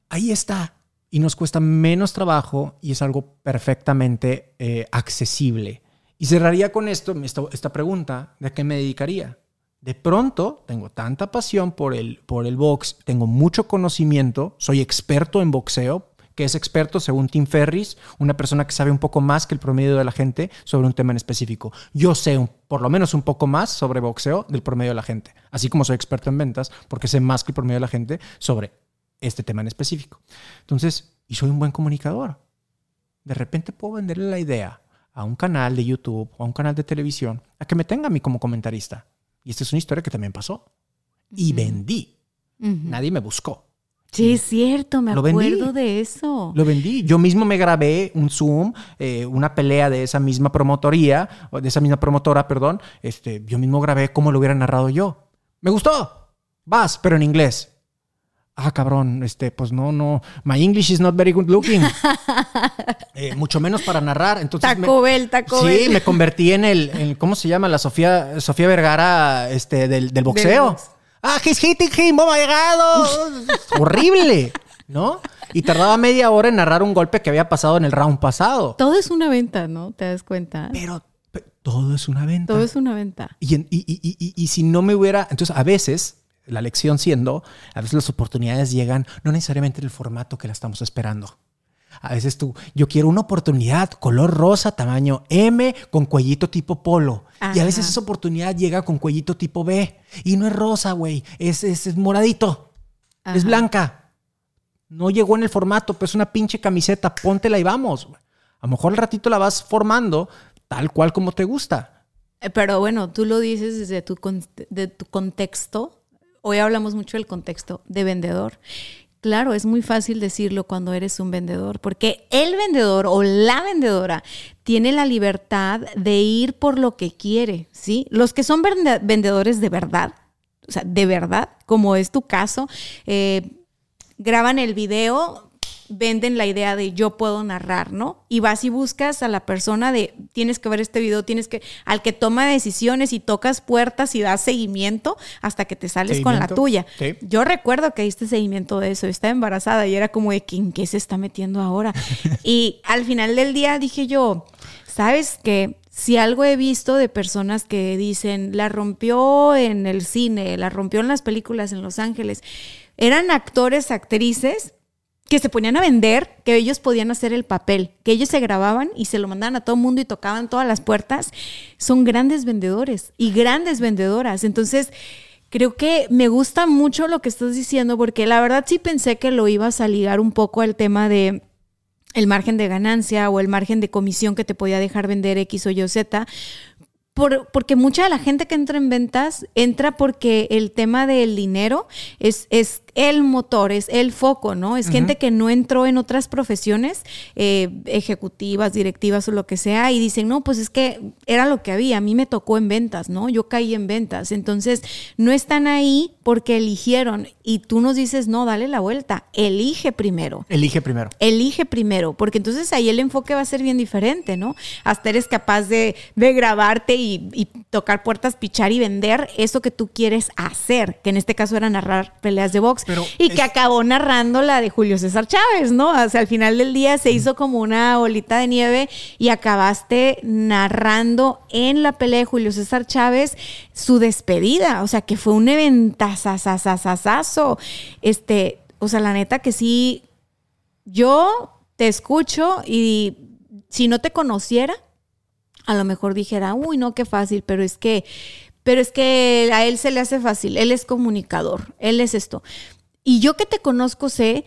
ahí está. Y nos cuesta menos trabajo y es algo perfectamente eh, accesible. Y cerraría con esto, esta, pregunta, ¿de qué me dedicaría? De pronto tengo tanta pasión por el, por el box, tengo mucho conocimiento, soy experto en boxeo, que es experto, según Tim Ferris, una persona que sabe un poco más que el promedio de la gente sobre un tema en específico. Yo sé por lo menos un poco más sobre boxeo del promedio de la gente, así como soy experto en ventas, porque sé más que el promedio de la gente sobre este tema en específico. Entonces, y soy un buen comunicador. De repente puedo venderle la idea a un canal de YouTube o a un canal de televisión a que me tenga a mí como comentarista. Y esta es una historia que también pasó. Y vendí. Nadie me buscó. Sí, es cierto, me Lo vendí. acuerdo de eso. Lo vendí. Yo mismo me grabé un Zoom, eh, una pelea de esa misma promotoría, de esa misma promotora, perdón. Este, yo mismo grabé cómo lo hubiera narrado yo. Me gustó. Vas, pero en inglés. Ah, cabrón, este, pues no, no. My English is not very good looking. Eh, mucho menos para narrar. Entonces me- Taco Bell, Taco sí, Bell. me convertí en el, en- ¿cómo se llama? La Sofía, Sofía Vergara, este, del, del boxeo. box. ah, he's hitting him, oh my God. Horrible, ¿no? Y tardaba media hora en narrar un golpe que había pasado en el round pasado. Todo es una venta, ¿no? ¿Te das cuenta? Pero, pe- todo es una venta. Todo es una venta. Y, en- y- y- y- y- y si no me hubiera, entonces a veces, la lección siendo, a veces las oportunidades llegan no necesariamente en el formato que la estamos esperando. A veces tú, yo quiero una oportunidad color rosa, tamaño M, con cuellito tipo polo. Y a veces esa oportunidad llega con cuellito tipo B. Y no es rosa, güey, es, es, es moradito, es blanca. No llegó en el formato, pero es una pinche camiseta, póntela y vamos. A lo mejor al ratito la vas formando, tal cual como te gusta. Eh, Pero bueno, tú lo dices desde tu, de tu contexto. Hoy hablamos mucho del contexto de vendedor. Claro, es muy fácil decirlo cuando eres un vendedor, porque el vendedor o la vendedora tiene la libertad de ir por lo que quiere, ¿sí? Los que son vende- vendedores de verdad, o sea, de verdad, como es tu caso, eh, graban el video, venden la idea de yo puedo narrar, ¿no? Y vas y buscas a la persona de tienes que ver este video, tienes que al que toma decisiones y tocas puertas y das seguimiento hasta que te sales con la tuya. sí. Yo recuerdo que diste seguimiento de eso, estaba embarazada y era como de en qué se está metiendo ahora. y al final del día dije yo, ¿sabes qué? Si algo he visto de personas que dicen, la rompió en el cine, la rompió en las películas en Los Ángeles, eran actores, actrices que se ponían a vender, que ellos podían hacer el papel, que ellos se grababan y se lo mandaban a todo el mundo y tocaban todas las puertas, son grandes vendedores y grandes vendedoras. Entonces, creo que me gusta mucho lo que estás diciendo porque la verdad sí pensé que lo ibas a ligar un poco al tema de el margen de ganancia o el margen de comisión que te podía dejar vender X o Y o Z. Por- porque mucha de la gente que entra en ventas entra porque el tema del dinero es, es el motor, es el foco, ¿no? Es gente que no entró en otras profesiones eh, ejecutivas, directivas o lo que sea y dicen, no, pues es que era lo que había, a mí me tocó en ventas, ¿no? Yo caí en ventas. Entonces, no están ahí porque eligieron y tú nos dices, no, dale la vuelta, elige primero. Elige primero. Elige primero, porque entonces ahí el enfoque va a ser bien diferente, ¿no? Hasta eres capaz de, de grabarte y, y tocar puertas, pichar y vender eso que tú quieres hacer, que en este caso era narrar peleas de box, Pero y que acabó narrando la de Julio César Chávez, ¿no? O sea, al final del día se hizo como una bolita de nieve y acabaste narrando en la pelea de Julio César Chávez su despedida, o sea, que fue un eventazazazazazo. Este, o sea, la neta que sí, yo te escucho y si no te conociera, a lo mejor dijera, uy, no, qué fácil, pero es que, pero es que a él se le hace fácil, él es comunicador, él es esto. Y yo que te conozco sé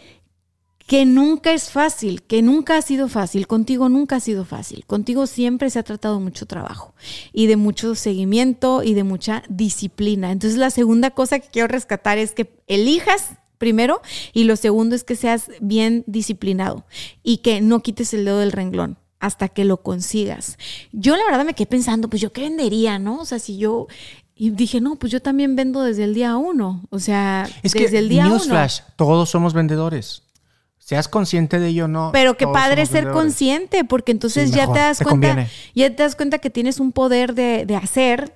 que nunca es fácil, que nunca ha sido fácil, contigo nunca ha sido fácil, contigo siempre se ha tratado mucho trabajo y de mucho seguimiento y de mucha disciplina. Entonces la segunda cosa que quiero rescatar es que elijas primero y lo segundo es que seas bien disciplinado y que no quites el dedo del renglón hasta que lo consigas. Yo la verdad me quedé pensando, pues yo qué vendería, ¿no? O sea, si yo... Y dije, no, pues yo también vendo desde el día uno. O sea, Es desde que, el día uno. newsflash, todos somos vendedores. Seas consciente de ello no. Pero qué padre ser vendedores. consciente, porque entonces Sí, ya te das te cuenta, conviene. ya te das cuenta que tienes un poder de, de hacer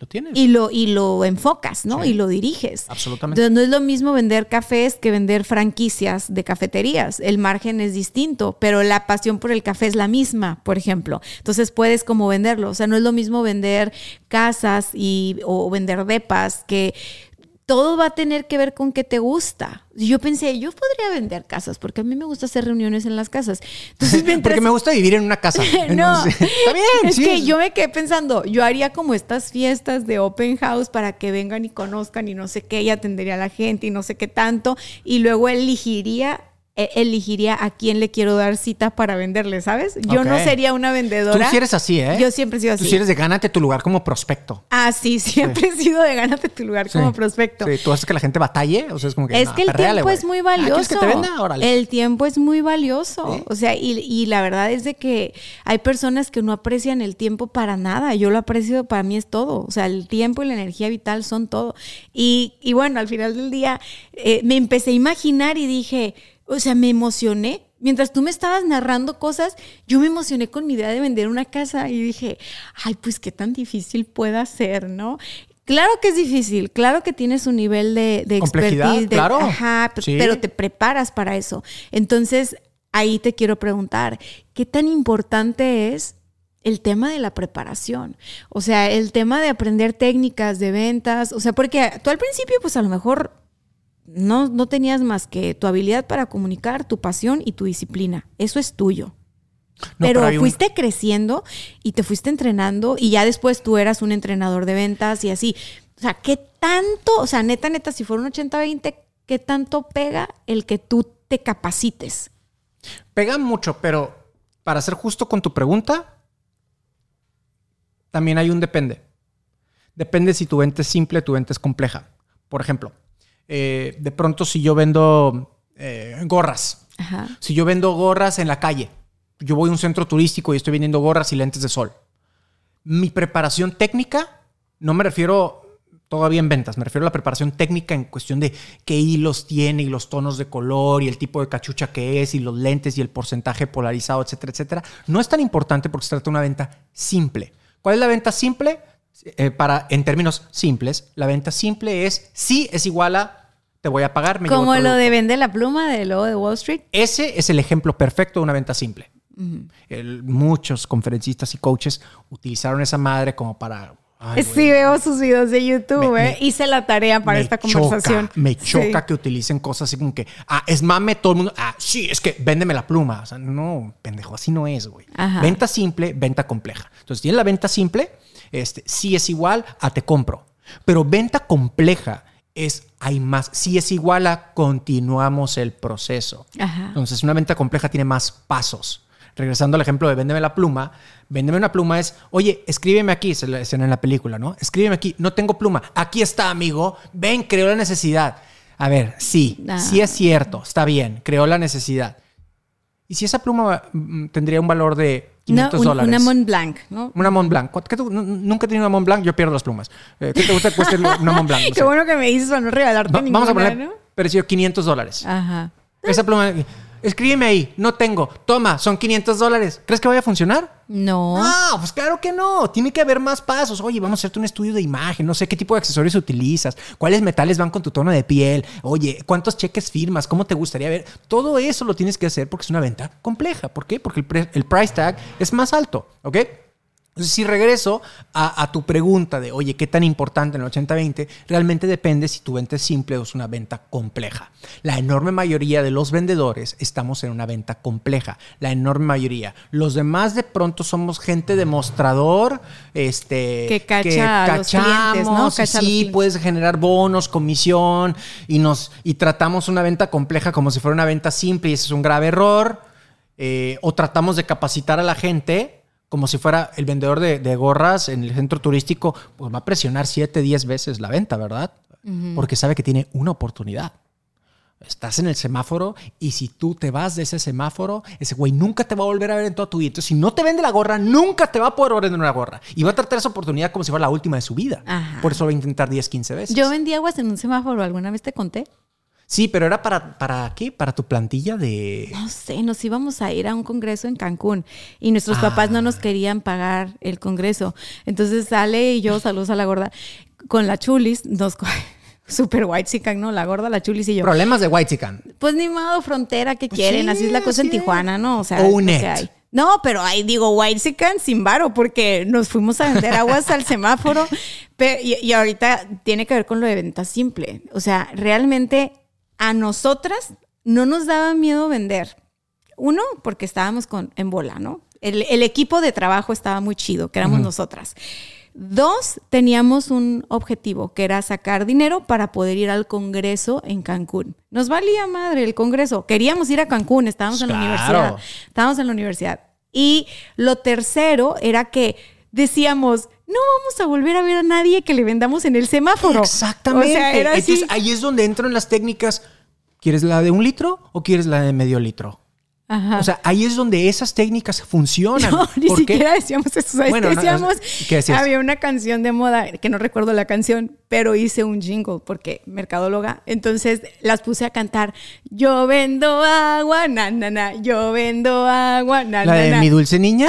Lo tienes. y lo, y lo enfocas, ¿no? Sí. Y lo diriges. Absolutamente. Entonces no es lo mismo vender cafés que vender franquicias de cafeterías. El margen es distinto, pero la pasión por el café es la misma, por ejemplo. Entonces puedes como venderlo. O sea, no es lo mismo vender casas y, o vender depas que todo va a tener que ver con qué te gusta. Yo pensé, yo podría vender casas porque a mí me gusta hacer reuniones en las casas. Entonces, mientras- Porque me gusta vivir en una casa. no, está bien. es sí. que yo me quedé pensando, yo haría como estas fiestas de open house para que vengan y conozcan y no sé qué, y atendería a la gente y no sé qué tanto, y luego elegiría e- elegiría a quién le quiero dar cita para venderle, ¿sabes? Yo no sería una Tú vendedora. sí eres así, ¿eh? Yo siempre he sido Tú así. sí eres de gánate tu lugar como prospecto. Ah, sí, siempre he sido de gánate tu lugar Sí. como prospecto. Sí, tú haces que la gente batalle. O sea, es como que. Es no, que el tiempo es muy Ah, valioso. ¿Quieres que te venda? Órale. El tiempo es muy valioso. O sea, y, y la verdad es de que hay personas que no aprecian el tiempo para nada. Yo lo aprecio, para mí es todo. O sea, el tiempo y la energía vital son todo. Y, y bueno, al final del día eh, me empecé a imaginar y dije, o sea, me emocioné. Mientras tú me estabas narrando cosas, yo me emocioné con mi idea de vender una casa y dije, ay, pues qué tan difícil pueda ser, ¿no? Claro que es difícil, claro que tienes un nivel de, de Complejidad, expertise, de- claro. ajá, Sí. pero te preparas para eso. Entonces, ahí te quiero preguntar, ¿qué tan importante es el tema de la preparación? O sea, el tema de aprender técnicas de ventas, o sea, porque tú al principio, pues a lo mejor no, no tenías más que tu habilidad para comunicar, tu pasión y tu disciplina. Eso es tuyo. No, pero un- fuiste creciendo y te fuiste entrenando y ya después tú eras un entrenador de ventas y así. O sea, ¿qué tanto, o sea, neta, neta, si fuera un 80-20, ¿qué tanto pega el que tú te capacites? Pega mucho, pero para ser justo con tu pregunta, también hay un depende. Depende si tu venta es simple, tu venta es compleja. Por ejemplo, eh, de pronto si yo vendo eh, gorras, Ajá. si yo vendo gorras en la calle, yo voy a un centro turístico y estoy vendiendo gorras y lentes de sol. Mi preparación técnica, no me refiero todavía en ventas, me refiero a la preparación técnica en cuestión de qué hilos tiene y los tonos de color y el tipo de cachucha que es y los lentes y el porcentaje polarizado, etcétera, etcétera. No es tan importante porque se trata de una venta simple. ¿Cuál es la venta simple? Eh, para, en términos simples, la venta simple es sí es igual a te voy a pagar. Me Como lo de vende la pluma del logo de Wall Street. Ese es el ejemplo perfecto de una venta simple. El- muchos conferencistas y coaches utilizaron esa madre como para... ay, sí, veo sus videos de YouTube, Me- ¿eh? me- Hice la tarea para esta choca, conversación. me choca Sí. que utilicen cosas así como que, ah, es mame todo el mundo. Ah, sí, es que véndeme la pluma. O sea, no, pendejo, así no es, güey. Venta simple, venta compleja. Entonces, tienes la venta simple, este, sí es igual a te compro. Pero venta compleja es, hay más, sí es igual a continuamos el proceso. Ajá. Entonces, una venta compleja tiene más pasos. Regresando al ejemplo de véndeme la pluma, véndeme una pluma es, oye, escríbeme aquí, es la escena en la película, ¿no? Escríbeme aquí, no tengo pluma, aquí está, amigo, ven, creó la necesidad. A ver, sí, Ah. sí es cierto, está bien, creó la necesidad. ¿Y si esa pluma mm, tendría un valor de No, 500 un- dólares? una Mont Blanc, ¿no? Una Mont Blanc. ¿Qué te- nunca he tenido una Mont Blanc, yo pierdo las plumas. Eh, ¿Qué te gusta que cueste una Mont Blanc? No Qué sé. bueno que me dices para no regalarte Va- ninguna, vamos a poner ¿no? precio 500 dólares. Ajá. Esa pluma, escríbeme ahí, no tengo. Toma, son 500 dólares. ¿Crees que vaya a funcionar? No. No, pues claro que no. Tiene que haber más pasos. Oye, vamos a hacerte un estudio de imagen. No sé qué tipo de accesorios utilizas. ¿Cuáles metales van con tu tono de piel? Oye, ¿cuántos cheques firmas? ¿Cómo te gustaría ver? Todo eso lo tienes que hacer porque es una venta compleja. ¿Por qué? Porque el, el price tag es más alto. ¿Ok? Entonces, si regreso a, a tu pregunta de, oye, ¿qué tan importante en el 80-20? Realmente depende si tu venta es simple o es una venta compleja. La enorme mayoría de los vendedores estamos en una venta compleja. La enorme mayoría. Los demás de pronto somos gente demostrador, este, Que cacha a los clientes, ¿no? cachamos, y Cacha a sí, puedes generar bonos, comisión y nos y tratamos una venta compleja como si fuera una venta simple y ese es un grave error. Eh, o tratamos de capacitar a la gente como si fuera el vendedor de, de gorras en el centro turístico, pues va a presionar 7, 10 veces la venta, ¿verdad? Porque sabe que tiene una oportunidad. Estás en el semáforo y si tú te vas de ese semáforo, ese güey nunca te va a volver a ver en toda tu vida. Entonces, si no te vende la gorra, nunca te va a poder vender una gorra. Y va a tratar esa oportunidad como si fuera la última de su vida. Ajá. Por eso va a intentar 10, 15 veces. Yo vendí aguas en un semáforo, ¿alguna vez te conté? Sí, pero era para, para qué? Para tu plantilla de... No sé, nos íbamos a ir a un congreso en Cancún y nuestros papás no nos querían pagar el congreso. Entonces sale y yo, saludos a la gorda, con la chulis, nos super white chican, ¿no? La gorda, la chulis y yo. Problemas de White Chican. Pues ni modo, frontera, que Pues quieren? sí, así es la cosa en. Tijuana, ¿no? O sea, O hay. No, pero ahí digo white chican sin varo porque nos fuimos a vender aguas al semáforo pe- y, y ahorita tiene que ver con lo de venta simple. O sea, realmente a nosotras no nos daba miedo vender. Uno, porque estábamos con, en bola, ¿no? El, el equipo de trabajo estaba muy chido, que éramos nosotras. Dos, teníamos un objetivo, que era sacar dinero para poder ir al Congreso en Cancún. Nos valía madre el Congreso. Queríamos ir a Cancún, estábamos en la universidad. Estábamos en la universidad. Y lo tercero era que decíamos, no vamos a volver a ver a nadie que le vendamos en el semáforo. Exactamente. O sea, era así. Entonces ahí es donde entran las técnicas. ¿Quieres la de un litro o quieres la de medio litro? Ajá. O sea, ahí es donde esas técnicas funcionan. No, ni ¿Por qué? siquiera decíamos eso. ¿Sabes Bueno, qué no, decíamos? ¿qué decías? Había una canción de moda, que no recuerdo la canción, pero hice un jingle porque mercadóloga. Entonces las puse a cantar. Yo vendo agua, na, na, na. Yo vendo agua, na, La na, de na. mi dulce niña.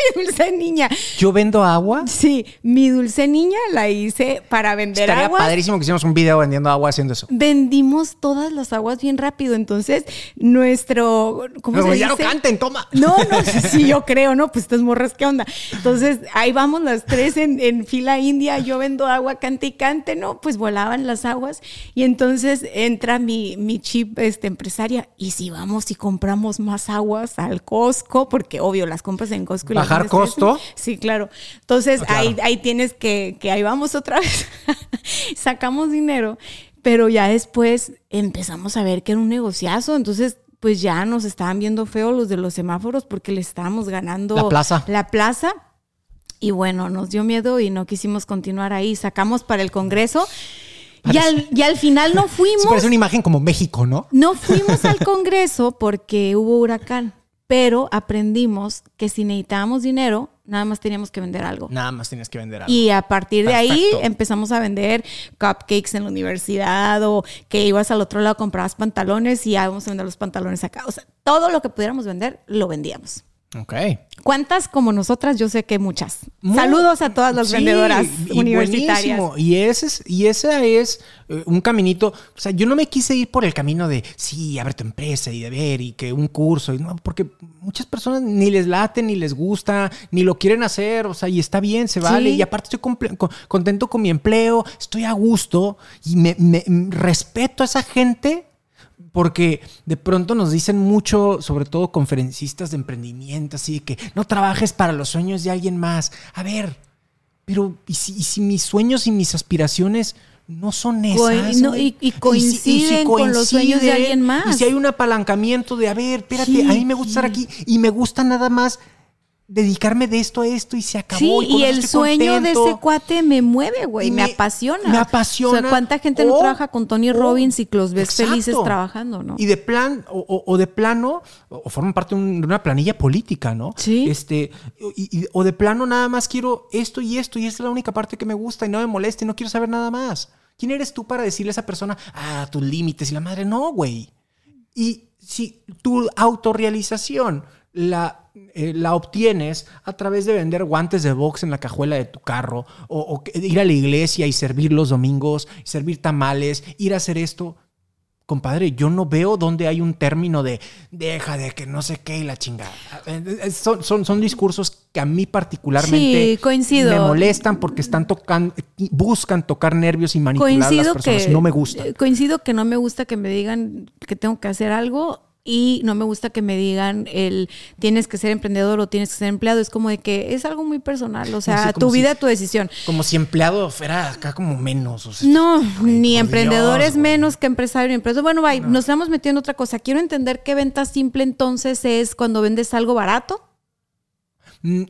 Mi dulce niña. Yo vendo agua. Sí, mi dulce niña la hice para vender Estaría agua. padrísimo que hiciéramos un video vendiendo agua haciendo eso. Vendimos todas las aguas bien rápido. Entonces, nuestro. ¿Cómo Pero se ya dice? no canten, toma. No, no, sí, sí, yo creo, ¿no? Pues estas morras, ¿qué onda? Entonces, ahí vamos las tres en, en fila india, yo vendo agua, cante y cante, ¿no? Pues volaban las aguas y entonces entra mi, mi chip este, empresaria y si vamos y compramos más aguas al Costco, porque obvio, las compras en Costco. y las ¿Bajar costo? Sí, claro. Entonces, Ah, claro. ahí, ahí tienes que, que ahí vamos otra vez, sacamos dinero, pero ya después empezamos a ver que era un negociazo, entonces pues ya nos estaban viendo feo los de los semáforos porque le estábamos ganando La plaza. La plaza. Y bueno, nos dio miedo y no quisimos continuar ahí. Sacamos para el Congreso. Y al, y al final no fuimos. Sí, parece una imagen como México, ¿no? No fuimos al Congreso porque hubo huracán, pero aprendimos que si necesitábamos dinero, nada más teníamos que vender algo. Nada más tienes que vender algo. Y a partir de ahí empezamos a vender cupcakes en la universidad o que ibas al otro lado, comprabas pantalones y ya vamos a vender los pantalones acá. O sea, todo lo que pudiéramos vender, lo vendíamos. Ok. ¿Cuántas como nosotras? Yo sé que muchas. Muy- Saludos a todas las Sí, vendedoras y universitarias. buenísimo. Y ese es, y ese es eh, un caminito. O sea, yo no me quise ir por el camino de sí, abre tu empresa y de ver y que un curso. Y no, porque muchas personas ni les late, ni les gusta, ni lo quieren hacer. O sea, y está bien, se vale. Sí. Y aparte estoy con- contento con mi empleo, estoy a gusto y me, me- respeto a esa gente porque de pronto nos dicen mucho, sobre todo conferencistas de emprendimiento, así que no trabajes para los sueños de alguien más. A ver, pero ¿y si, y si mis sueños y mis aspiraciones no son esas? No, y- y si- coinciden con los sueños de alguien más. Y si hay un apalancamiento de, a ver, espérate, Sí, a mí me gusta estar aquí y me gusta nada más dedicarme de esto a esto y se acabó. Sí, y eso el sueño de ese cuate me mueve, güey, Y me, me- apasiona. me apasiona. O sea, ¿cuánta gente no O- trabaja con Tony o- Robbins y que los ves Exacto. felices trabajando, no? Y de plan, o, o- de plano, o, forman parte de un- de una planilla política, ¿no? Sí. Este, y- y- o de plano nada más quiero esto y esto, y esta es la única parte que me gusta y no me molesta y no quiero saber nada más. ¿Quién eres tú para decirle a esa persona, ah, tus límites y la madre? No, güey. Y si tu autorrealización la, eh, la obtienes a través de vender guantes de box en la cajuela de tu carro, o, ir a la iglesia y servir los domingos, servir tamales, ir a hacer esto, compadre, yo no veo dónde hay un término de deja de que no sé qué y la chingada. Eh, eh, Son, son, son discursos que a mí particularmente Sí, coincido. me molestan porque están tocando, buscan tocar nervios y manipular a las personas. que no me gusta. coincido que no me gusta que me digan que tengo que hacer algo y no me gusta que me digan el tienes que ser emprendedor o tienes que ser empleado. Es como de que es algo muy personal o sea Sí, tu si- vida tu decisión. Como si empleado fuera acá como menos. o sea, no ni emprendedor es menos que empresario ni empresa bueno bye, nos estamos metiendo en otra cosa. Quiero entender que venta simple entonces es cuando vendes algo barato. Mm,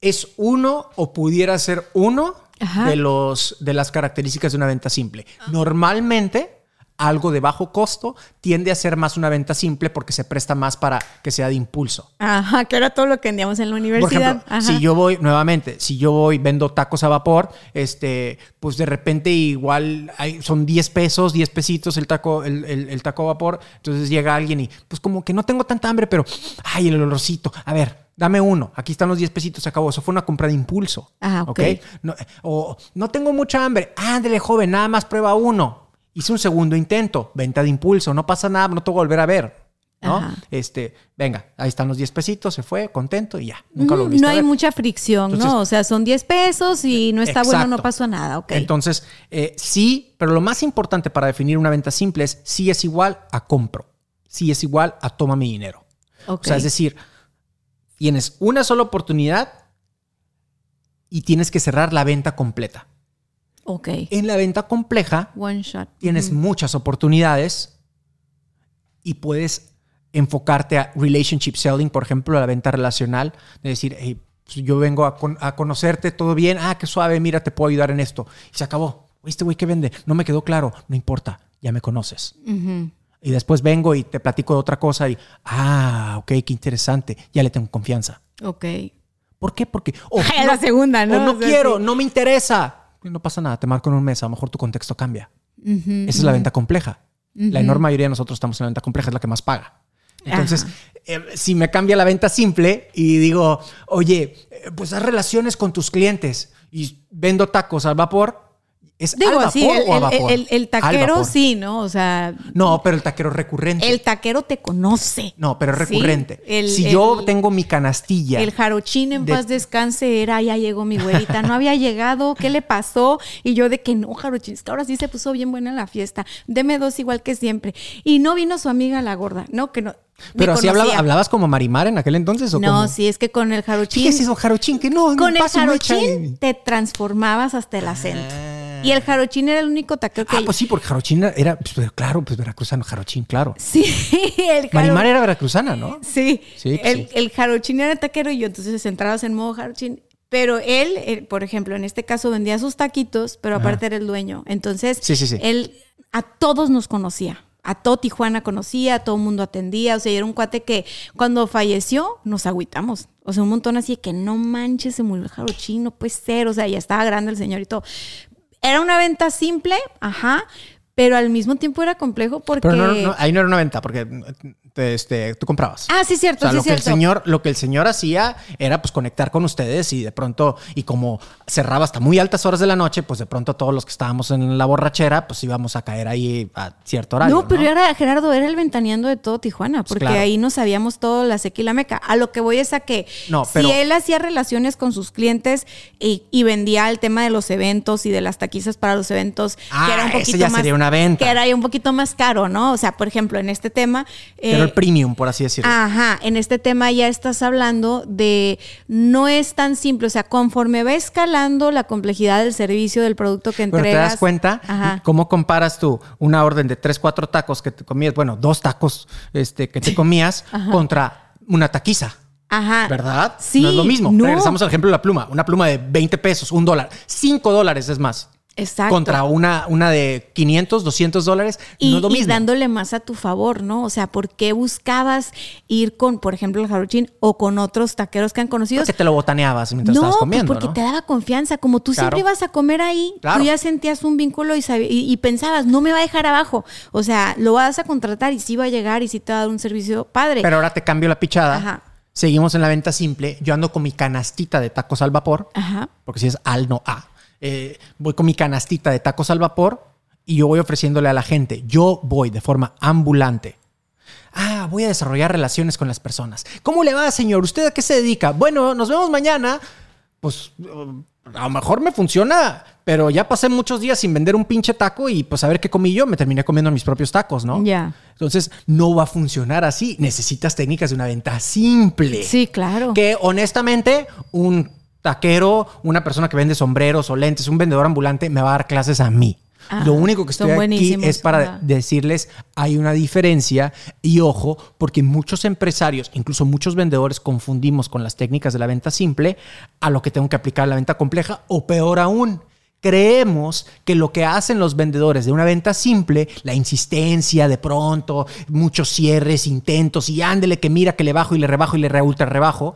Es uno o pudiera ser uno Ajá. de, los, de las características de una venta simple. Normalmente, algo de bajo costo tiende a ser más una venta simple porque se presta más para que sea de impulso. ajá que era todo lo que vendíamos en la Por universidad ejemplo, Ajá. si yo voy, nuevamente, si yo voy, vendo tacos a vapor, este, pues de repente igual hay, son 10 pesos, 10 pesitos el taco, el, el- el taco a vapor. Entonces llega alguien y, pues como que no tengo tanta hambre, pero, ay, el olorcito. A ver, dame uno. Aquí están los 10 pesitos, se acabó. Eso fue una compra de impulso. Ah, ok. No, o no tengo mucha hambre. Ándale, joven, nada más prueba uno. Hice un segundo intento, venta de impulso, no pasa nada, no tengo que volver a ver. ¿no? Ajá. Este, venga, ahí están los 10 pesitos, se fue, contento y ya. Nunca lo viste. No hay mucha fricción, Entonces- ¿no? O sea, son 10 pesos y no está bueno, no pasó nada, ok. Entonces, eh, sí, pero lo más importante para definir una venta simple es si es igual a compro, si es igual a toma mi dinero. O sea, es decir, tienes una sola oportunidad y tienes que cerrar la venta completa. Ok. En la venta compleja One shot. tienes Ujú. muchas oportunidades y puedes enfocarte a relationship selling, por ejemplo, a la venta relacional, de decir, hey, pues yo vengo a, con- a conocerte, todo bien, ah, qué suave, mira, te puedo ayudar en esto. Y se acabó. Este güey que vende, no me quedó claro, no importa, ya me conoces. Y después vengo y te platico de otra cosa y, ah, ok, qué interesante, ya le tengo confianza. Ok. ¿Por qué? Porque o la segunda, ¿no? o no O sea, quiero, sí. no me interesa. No pasa nada, te marco en un mes, a lo mejor tu contexto cambia. Esa es la venta compleja. La enorme mayoría de nosotros estamos en la venta compleja, es la que más paga. Entonces, eh, si me cambia la venta simple y digo, oye, eh, pues haz relaciones con tus clientes y vendo tacos al vapor, ¿es Digo, al vapor sí, el, o a vapor? el- taquero sí, ¿no? O sea, No, pero el taquero es recurrente. el taquero te conoce. no, pero es Sí, recurrente. el- si yo tengo mi canastilla. El jarochín en De- paz descanse era, ya llegó mi güerita, no había llegado, ¿qué le pasó? Y yo de que no, jarochín, es que ahora sí se puso bien buena la fiesta, deme dos igual que siempre. Y no vino su amiga la gorda, no, que no. pero así hablaba- hablabas como Marimar en aquel entonces o No, cómo? sí, es que con el jarochín. Fíjese, don Jarochín, que no, Con no el jarochín te transformabas hasta el acento. Ah. Y el jarochín era el único taquero que. Ah, pues sí, porque Jarochín era, pues, claro, pues veracruzano, Jarochín, claro. Sí, el jaro- Marimar era veracruzana, ¿no? Sí, Sí, pues el, sí. el jarochín era taquero y yo entonces entrabas en modo jarochín. Pero él, eh, por ejemplo, en este caso vendía sus taquitos, pero aparte era el dueño. Entonces, Sí, sí, sí. él a todos nos conocía. A todo Tijuana conocía, a todo el mundo atendía. O sea, era un cuate que cuando falleció nos agüitamos. O sea, un montón así de que no manches, se murió el jarochín, no puede ser. O sea, ya estaba grande el señor y todo. Era una venta simple, ajá, pero al mismo tiempo era complejo porque. Ahí no era una venta, porque te- este, tú comprabas. Ah, sí, O cierto, sea, sí, lo que, el señor, lo que el señor hacía era pues conectar con ustedes y de pronto, y como cerraba hasta muy altas horas de la noche, pues de pronto todos los que estábamos en la borrachera, pues íbamos a caer ahí a cierto horario. No, pero era Gerardo, era el ventaneando de todo Tijuana, porque claro. ahí no sabíamos todo la seca y la meca. A lo que voy es a que No, pero- si él hacía relaciones con sus clientes y, y vendía el tema de los eventos y de las taquizas para los eventos, Ah, que era un ese poquito ya más, sería una venta. que era un poquito más caro, ¿no? O sea, por ejemplo, en este tema, eh, el premium, por así decirlo. Ajá, en este tema ya estás hablando de no es tan simple, o sea, conforme va escalando la complejidad del servicio del producto que Pero entregas. te das cuenta Ajá. cómo comparas tú una orden de tres, cuatro tacos que te comías, bueno, dos tacos este, que te comías contra una taquiza. Ajá. ¿Verdad? Sí, No es lo mismo. no. Regresamos al ejemplo de la pluma. Una pluma de 20 pesos, un dólar, 5 dólares es más. Exacto. Contra una, una de 500, 200 dólares, Y, no es lo y dándole más a tu favor, ¿no? O sea, ¿por qué buscabas ir con, por ejemplo, el jarochín o con otros taqueros que han conocido? Porque te lo botaneabas mientras no, estabas pues comiendo, porque ¿no? te daba confianza. Como tú Claro. siempre ibas a comer ahí, Claro. tú ya sentías un vínculo y, y, y pensabas, no me va a dejar abajo. O sea, lo vas a contratar y sí va a llegar y sí te va a dar un servicio padre. Pero ahora te cambio la pichada. Ajá. Seguimos en la venta simple. Yo ando con mi canastita de tacos al vapor. Ajá. Porque si es al, no a. Eh, voy con mi canastita de tacos al vapor y yo voy ofreciéndole a la gente. Yo voy de forma ambulante. Ah, voy a desarrollar relaciones con las personas. ¿Cómo le va, señor? ¿Usted a qué se dedica? Bueno, nos vemos mañana. Pues uh, a lo mejor me funciona, pero ya pasé muchos días sin vender un pinche taco y pues a ver qué comí yo, me terminé comiendo mis propios tacos, ¿no? Ya. Entonces no va a funcionar así. Necesitas técnicas de una venta simple. Sí, claro. Que honestamente, un taquero, una persona que vende sombreros o lentes, un vendedor ambulante, me va a dar clases a mí. Ah, Lo único que estoy aquí es para ajá. decirles hay una diferencia y ojo, porque muchos empresarios, incluso muchos vendedores confundimos con las técnicas de la venta simple a lo que tengo que aplicar en la venta compleja o peor aún. Creemos que lo que hacen los vendedores de una venta simple, la insistencia de pronto, muchos cierres, intentos y ándele que mira que le bajo y le rebajo y le re ultra rebajo,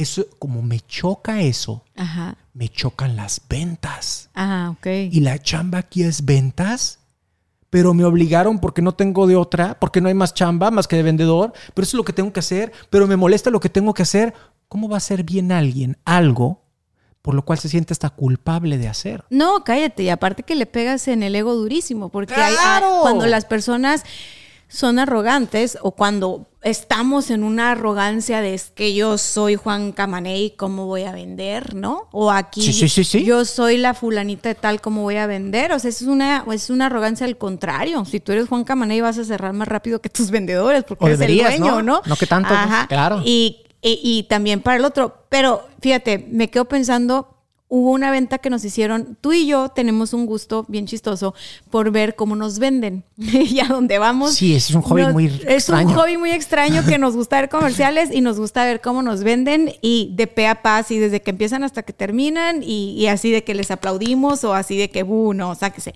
eso como me choca eso, Ajá. me chocan las ventas. Ah, ok. Y la chamba aquí es ventas. Pero me obligaron porque no tengo de otra, porque no hay más chamba más que de vendedor. Pero eso es lo que tengo que hacer. Pero me molesta lo que tengo que hacer. ¿Cómo va a hacer bien alguien algo por lo cual se siente hasta culpable de hacer? No, cállate. Y aparte que le pegas en el ego durísimo, porque hay- cuando las personas son arrogantes o cuando estamos en una arrogancia de es que yo soy Juan Camaney, ¿cómo voy a vender? ¿No? O aquí Sí, sí, sí, sí. yo soy la fulanita de tal, ¿cómo voy a vender? O sea, es una, es una arrogancia al contrario. Si tú eres Juan Camaney vas a cerrar más rápido que tus vendedores porque O eres el dueño, ¿no? ¿no? No que tanto, claro. Y, y, y también para el otro. Pero fíjate, me quedo pensando, hubo una venta que nos hicieron, tú y yo tenemos un gusto bien chistoso por ver cómo nos venden y a dónde vamos. Sí, es un hobby muy Es un extraño. hobby muy extraño que nos gusta ver comerciales y nos gusta ver cómo nos venden y de pe a pa, y desde que empiezan hasta que terminan y, y así de que les aplaudimos o así de que, uh, no, sáquese.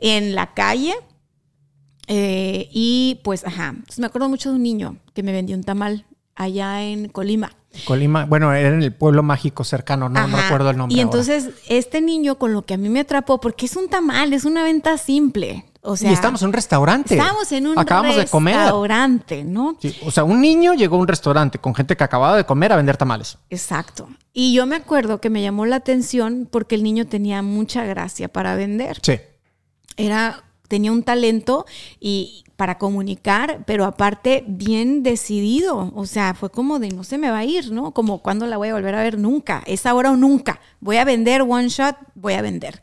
En la calle. eh, y pues, ajá. Entonces, me acuerdo mucho de un niño que me vendió un tamal allá en Colima. Colima, bueno, era en el pueblo mágico cercano, no, no recuerdo el nombre. Y ahora. entonces, este niño con lo que a mí me atrapó, porque es un tamal, es una venta simple. O sea, y estamos en un restaurante. estamos en un Acabamos de comer. restaurante, ¿no? Sí, o sea, un niño llegó a un restaurante con gente que acababa de comer a vender tamales. Exacto. Y yo me acuerdo que me llamó la atención porque el niño tenía mucha gracia para vender. Sí. Era, tenía un talento y para comunicar, pero aparte bien decidido. O sea, fue como de no se me va a ir, ¿no? Como cuando la voy a volver a ver nunca. Es ahora o nunca. Voy a vender one shot, voy a vender.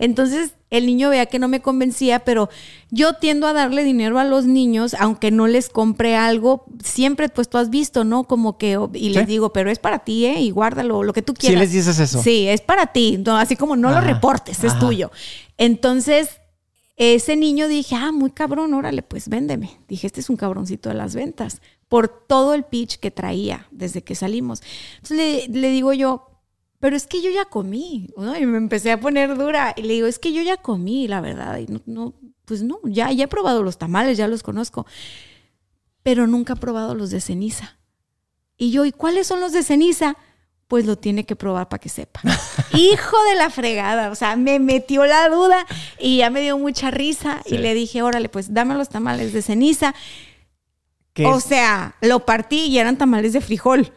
Entonces el niño veía que no me convencía, pero yo tiendo a darle dinero a los niños, aunque no les compre algo. Siempre, pues tú has visto, ¿no? Como que, y les Sí. digo, pero es para ti, ¿eh? Y guárdalo, lo que tú Sí quieras. les dices eso. Sí, es para ti. No, así como no lo Ajá, reportes, es tuyo. Entonces, ese niño dije, ah, muy cabrón, órale, pues véndeme. Dije, este es un cabroncito de las ventas, por todo el pitch que traía desde que salimos. Entonces le, digo yo, pero es que yo ya comí, ¿no? Y me empecé a poner dura y le digo, es que yo ya comí, la verdad, y no, no pues no, ya, ya he probado los tamales, ya los conozco, pero nunca he probado los de ceniza. Y yo, ¿y cuáles son los de ceniza? Pues lo tiene que probar para que sepa. Hijo de la fregada, o sea, me metió la duda y ya me dio mucha risa y le dije, órale, pues dame los tamales de ceniza. O sea, lo partí y eran tamales de frijol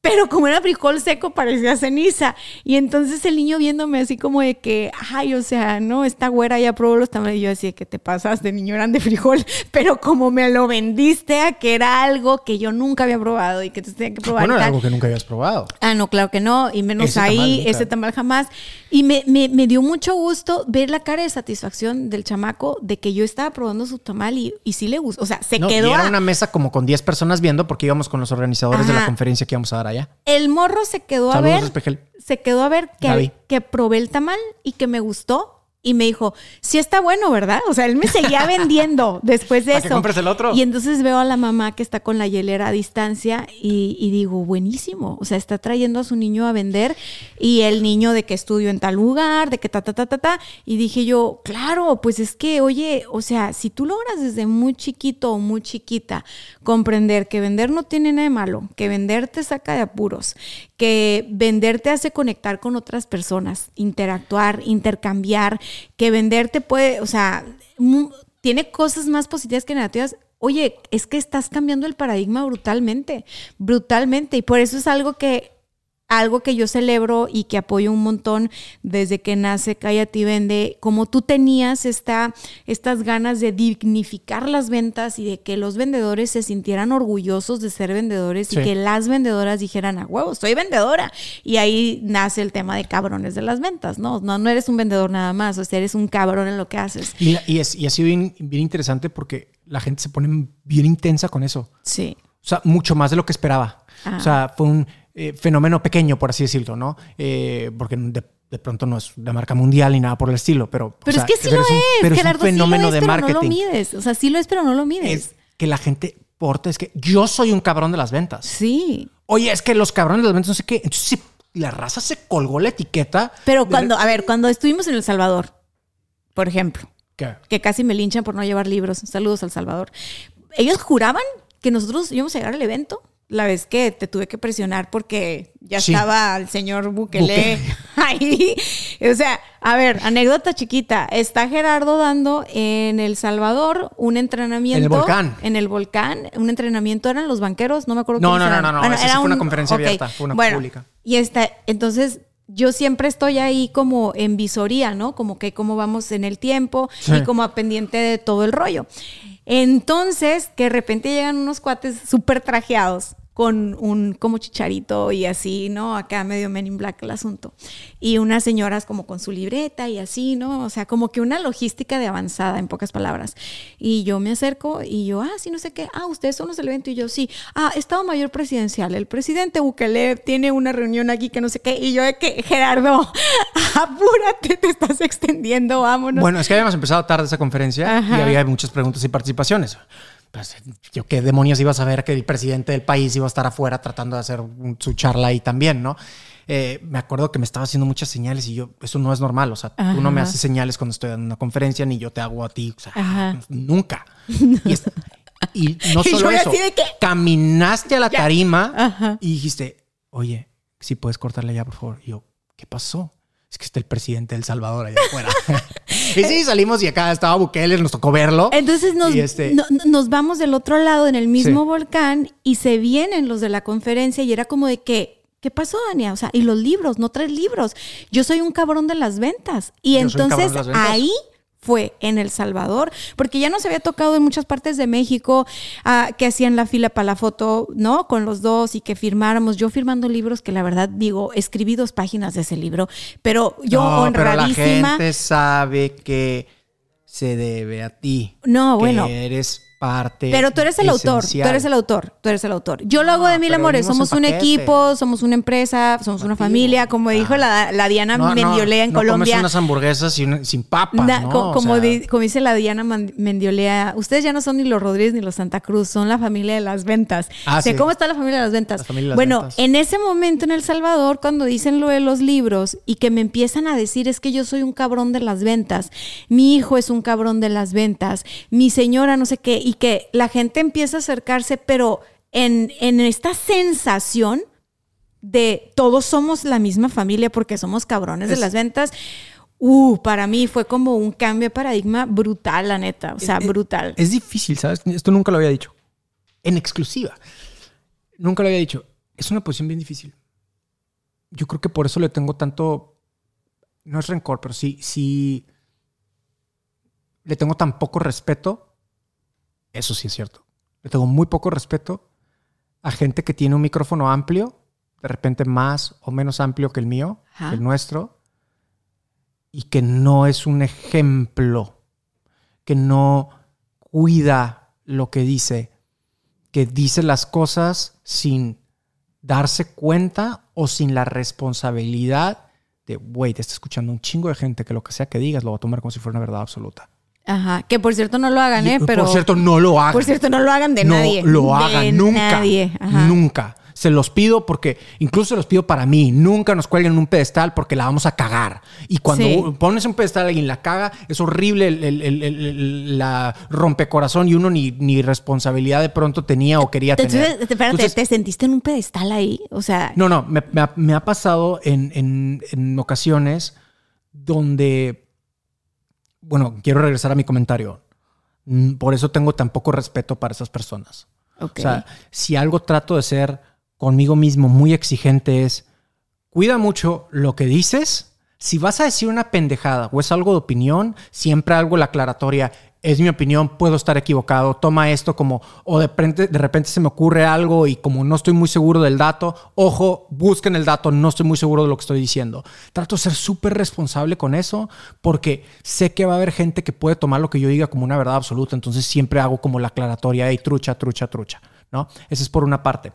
pero como era frijol seco parecía ceniza. Y entonces el niño viéndome así como de que, ay, o sea, no, esta güera ya probó los tamales. Y yo así, que te pasas de niño eran de frijol, pero como me lo vendiste a que era algo que yo nunca había probado y que te tenía que probar. Bueno, era algo que nunca habías probado. Ah, no, claro que no, y menos ahí, ese tamal jamás. Y me, me, me, dio mucho gusto ver la cara de satisfacción del chamaco de que yo estaba probando su tamal y, y sí le gustó. O sea, se quedó. Y era una mesa como con 10 personas viendo porque íbamos con los organizadores de la conferencia que íbamos a dar allá. El morro se quedó a ver. Se quedó a ver que, que probé el tamal y que me gustó y me dijo, sí está bueno, ¿verdad? O sea, él me seguía vendiendo después de eso. el otro? Y entonces veo a la mamá que está con la hielera a distancia y, digo, buenísimo. O sea, está trayendo a su niño a vender y el niño de que estudió en tal lugar, de que ta, ta, ta, ta, ta. Y dije yo, claro, pues es que, oye, o sea, si tú logras desde muy chiquito o muy chiquita comprender que vender no tiene nada de malo, que vender te saca de apuros, que vender te hace conectar con otras personas, interactuar, intercambiar, que vender te puede, o sea, tiene cosas más positivas que negativas. Oye, es que estás cambiando el paradigma brutalmente, brutalmente. Y por eso es algo que algo que yo celebro y que apoyo un montón desde que nace Cállate y Vende, como tú tenías esta, estas ganas de dignificar las ventas y de que los vendedores se sintieran orgullosos de ser vendedores y que las vendedoras dijeran, a huevo, soy vendedora. Y ahí nace el tema de cabrones de las ventas, ¿no? No, no eres un vendedor nada más, o sea, eres un cabrón en lo que haces. Y, y, es, y ha sido bien, bien interesante porque la gente se pone bien intensa con eso. Sí. O sea, mucho más de lo que esperaba. O sea, fue un eh, fenómeno pequeño, por así decirlo, ¿no? Eh, porque de, pronto no es de marca mundial ni nada por el estilo, pero... Pero es que sí lo es, pero es un fenómeno de marketing. no lo mides. O sea, sí lo es, pero no lo mides. Es que la gente porta, es que yo soy un cabrón de las ventas. Sí. Oye, es que los cabrones de las ventas no sé qué. Entonces la raza se colgó la etiqueta. Pero cuando, a ver, cuando estuvimos en El Salvador, por ejemplo, que casi me linchan por no llevar libros. Saludos al Salvador. Ellos juraban que nosotros íbamos a llegar al evento la vez que te tuve que presionar porque ya estaba el señor Bukele ahí. O sea, a ver, anécdota chiquita. Está Gerardo dando en El Salvador un entrenamiento. En el volcán. En el volcán. Un entrenamiento eran los banqueros, no me acuerdo. No, no, no, no, no, no. fue una conferencia abierta, fue una pública. Y está, entonces yo siempre estoy ahí como en visoría, ¿no? Como que cómo vamos en el tiempo y como a pendiente de todo el rollo. Entonces, que de repente llegan unos cuates súper trajeados con un como chicharito y así, ¿no? Acá medio Men in Black el asunto. Y unas señoras como con su libreta y así, ¿no? O sea, como que una logística de avanzada, en pocas palabras. Y yo me acerco y yo, ah, sí, no sé qué. Ah, ustedes son los del evento. Y yo, sí. Ah, Estado Mayor Presidencial. El presidente Bukele tiene una reunión aquí que no sé qué. Y yo, que Gerardo, apúrate, te estás extendiendo, vámonos. Bueno, es que habíamos empezado tarde esa conferencia y había muchas preguntas y participaciones pues, yo qué demonios iba a saber que el presidente del país iba a estar afuera tratando de hacer su charla ahí también, ¿no? Eh, me acuerdo que me estaba haciendo muchas señales y yo, eso no es normal, o sea, tú no me haces señales cuando estoy dando una conferencia ni yo te hago a ti, o sea, nunca. Y, no solo eso, caminaste a la tarima y dijiste, oye, si puedes cortarle ya, por favor. Y yo, ¿qué pasó? Es que está el presidente del Salvador allá afuera. y sí, salimos y acá estaba Bukele, nos tocó verlo. Entonces nos, este nos vamos del otro lado en el mismo volcán y se vienen los de la conferencia y era como de que, ¿qué pasó, Dania? O sea, y los libros, no traes libros. Yo soy un cabrón de las ventas. Y entonces ahí fue en El Salvador, porque ya nos había tocado en muchas partes de México ah, que hacían la fila para la foto, ¿no? Con los dos y que firmáramos. Yo firmando libros que la verdad digo, escribí dos páginas de ese libro, pero yo honradísima. Pero la gente sabe que se debe a ti. No, que bueno. Eres parte. Pero tú eres el autor, tú eres el autor, tú eres el autor. Yo lo hago No, de mil amores, somos en un equipo, somos una empresa, somos una familia, como dijo Ah. la, la Diana No, no, Mendiolea en no Colombia. comes unas hamburguesas sin, sin papas, como, sea, di- como dice la Diana Mendiolea, ustedes ya no son ni los Rodríguez ni los Santa Cruz, son la familia de las ventas. Ah, O sea, sí. ¿Cómo está la familia de las ventas? La familia de las bueno, ventas. en ese momento en El Salvador, cuando dicen lo de los libros y que me empiezan a decir es que yo soy un cabrón de las ventas, mi hijo es un cabrón de las ventas, mi señora no sé qué, y que la gente empieza a acercarse, pero en, en esta sensación de todos somos la misma familia porque somos cabrones de las ventas. Uh, para mí fue como un cambio de paradigma brutal, la neta. O sea, brutal. Es difícil, ¿sabes? Esto nunca lo había dicho. En exclusiva. Nunca lo había dicho. Es una posición bien difícil. Yo creo que por eso le tengo tanto. No es rencor, pero sí, sí. Le tengo tan poco respeto. Eso sí es cierto. Le tengo muy poco respeto a gente que tiene un micrófono amplio, de repente más o menos amplio que el mío, Ajá. que el nuestro, y que no es un ejemplo, que no cuida lo que dice, que dice las cosas sin darse cuenta o sin la responsabilidad de, güey, te está escuchando un chingo de gente que lo que sea que digas lo va a tomar como si fuera una verdad absoluta. Ajá. Que por cierto no lo hagan, ¿eh? Pero. por cierto, no lo hagan. Por cierto, no lo hagan de no nadie. lo De hagan nunca. Nadie. Ajá. Nunca. Se los pido porque, incluso se los pido para mí. Nunca nos cuelguen en un pedestal porque la vamos a cagar. Y cuando Sí. pones un pedestal y alguien la caga, es horrible el, el- el- el- el- la rompecorazón y uno ni, ni responsabilidad de pronto tenía o quería tener. espérate, Entonces, ¿te sentiste en un pedestal ahí? O sea, no, no, me, me ha, me ha pasado en, en- en ocasiones donde, bueno, quiero regresar a mi comentario. Por eso tengo tan poco respeto para esas personas. O sea, si algo trato de ser conmigo mismo muy exigente es, cuida mucho lo que dices. Si vas a decir una pendejada o es algo de opinión, siempre algo la aclaratoria. Es mi opinión, puedo estar equivocado. Toma esto como, o de repente, de repente se me ocurre algo y como no estoy muy seguro del dato, ojo, busquen el dato, no estoy muy seguro de lo que estoy diciendo. Trato de ser súper responsable con eso porque sé que va a haber gente que puede tomar lo que yo diga como una verdad absoluta. Entonces siempre hago como la aclaratoria y trucha, trucha, trucha. ¿no? Esa es por una parte.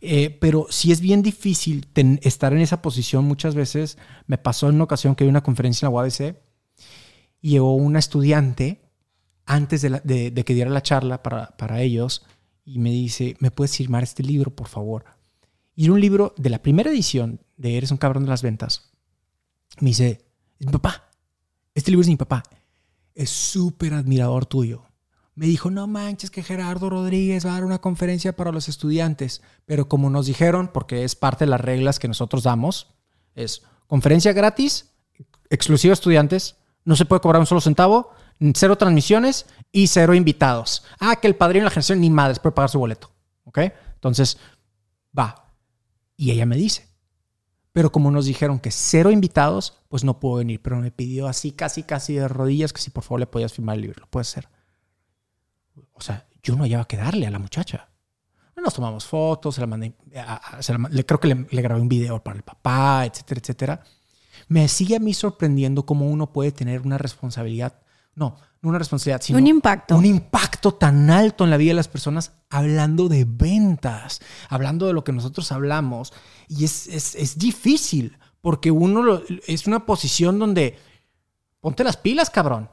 Eh, pero sí es bien difícil estar en esa posición muchas veces. Me pasó en una ocasión que hay una conferencia en la UABC y llegó una estudiante antes de, que diera la charla para, para ellos y me dice, ¿me puedes firmar este libro, por favor? Y era un libro de la primera edición de Eres un cabrón de las ventas. Me dice, es mi papá. Este libro es mi papá. Es súper admirador tuyo. Me dijo, no manches que Gerardo Rodríguez va a dar una conferencia para los estudiantes. Pero como nos dijeron, porque es parte de las reglas que nosotros damos, es conferencia gratis, exclusiva a estudiantes, no se puede cobrar un solo centavo, cero transmisiones y cero invitados. Ah, que el padrino de la generación ni madres puede pagar su boleto. ¿Ok? Entonces, va. Y ella me dice, pero como nos dijeron que cero invitados, pues no puedo venir. Pero me pidió así, casi, casi de rodillas, que si por favor le podías firmar el libro. Lo puedes hacer. O sea, yo no hallaba que darle a la muchacha. Nos tomamos fotos, se la mandé, se la le, creo que le, le grabé un video para el papá, etcétera, etcétera. Me sigue a mí sorprendiendo cómo uno puede tener una responsabilidad, no, no una responsabilidad, sino Un impacto. un impacto tan alto en la vida de las personas hablando de ventas, hablando de lo que nosotros hablamos. Y es, es, es difícil, porque uno lo- es una posición donde ponte las pilas, cabrón.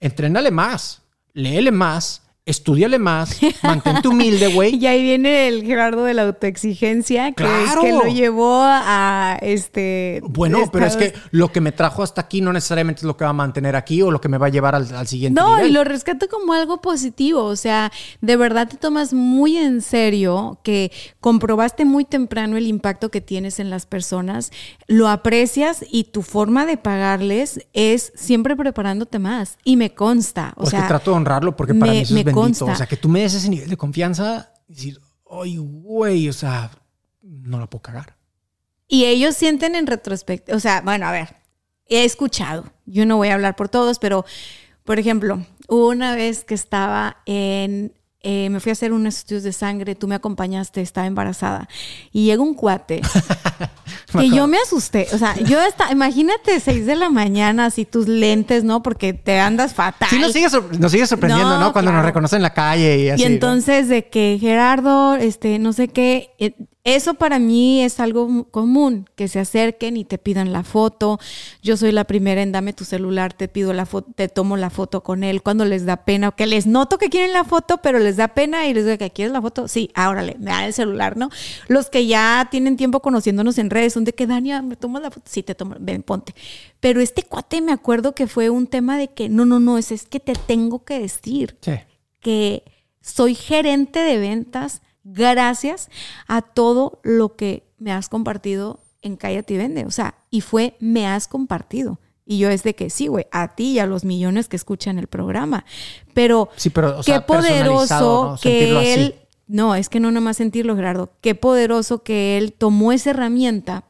Entrénale más, léele más, estudiale más, mantente humilde, güey. Y ahí viene el Gerardo de la autoexigencia que, ¡Claro! que lo llevó a este. Bueno, pero es que lo que me trajo hasta aquí no necesariamente es lo que va a mantener aquí o lo que me va a llevar al, al siguiente No, nivel. y lo rescato como algo positivo. O sea, de verdad te tomas muy en serio que comprobaste muy temprano el impacto que tienes en las personas, lo aprecias y tu forma de pagarles es siempre preparándote más. Y me consta. O Pues sea, que trato de honrarlo porque para me- mí eso es. Consta. O sea, que tú me des ese nivel de confianza y decir, ay, güey, o sea, no la puedo cagar. Y ellos sienten en retrospectiva, o sea, bueno, a ver, he escuchado, yo no voy a hablar por todos, pero, por ejemplo, una vez que estaba en eh, me fui a hacer unos estudios de sangre, tú me acompañaste, estaba embarazada. Y llega un cuate que yo me asusté. O sea, yo hasta, imagínate, seis de la mañana, así tus lentes, ¿no? Porque te andas fatal. Sí, nos sigue, nos sigue sorprendiendo, No, ¿no? Cuando claro. nos reconocen en la calle y así. y ¿no? entonces de que Gerardo, este, no sé qué, eh, eso para mí es algo común, que se acerquen y te pidan la foto. Yo soy la primera en dame tu celular, te pido la foto, te tomo la foto con él cuando les da pena, o que les noto que quieren la foto, pero les da pena y les digo que quieres la foto. Sí, árale, me da el celular, ¿no? Los que ya tienen tiempo conociéndonos en redes son de que Dania, me tomas la foto. Sí, te tomo, ven, ponte. Pero este cuate me acuerdo que fue un tema de que no, no, no, es, es que te tengo que decir Sí. que soy gerente de ventas gracias a todo lo que me has compartido en Cállate y Vende. O sea, y fue me has compartido. Y yo es de que sí, güey, a ti y a los millones que escuchan el programa. Pero Sí, pero, o qué sea, poderoso que él... No, es que no nomás sentirlo, Gerardo. Qué poderoso que él tomó esa herramienta,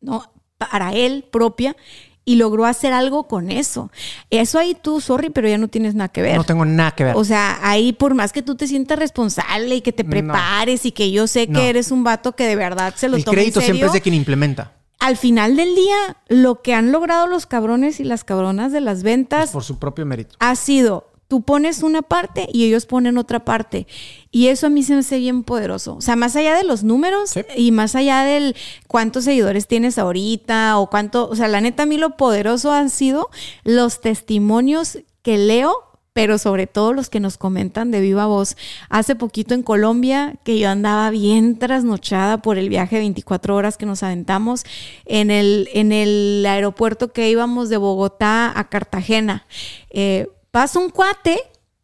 ¿no? Para él propia y logró hacer algo con eso. Eso ahí tú, sorry, pero ya no tienes nada que ver. No tengo nada que ver. O sea, ahí por más que tú te sientas responsable y que te No. prepares y que yo sé que eres un vato que de verdad se lo el toma en crédito siempre serio, es de quien implementa. al final del día, lo que han logrado los cabrones y las cabronas de las ventas por su propio mérito. ha sido, tú pones una parte y ellos ponen otra parte. Y eso a mí se me hace bien poderoso. O sea, más allá de los números Sí. y más allá del cuántos seguidores tienes ahorita o cuánto, o sea, la neta a mí lo poderoso han sido los testimonios que leo. Pero sobre todo los que nos comentan de viva voz. Hace poquito en Colombia, que yo andaba bien trasnochada por el viaje de 24 horas que nos aventamos en el, en el aeropuerto que íbamos de Bogotá a Cartagena. Eh, pasa un cuate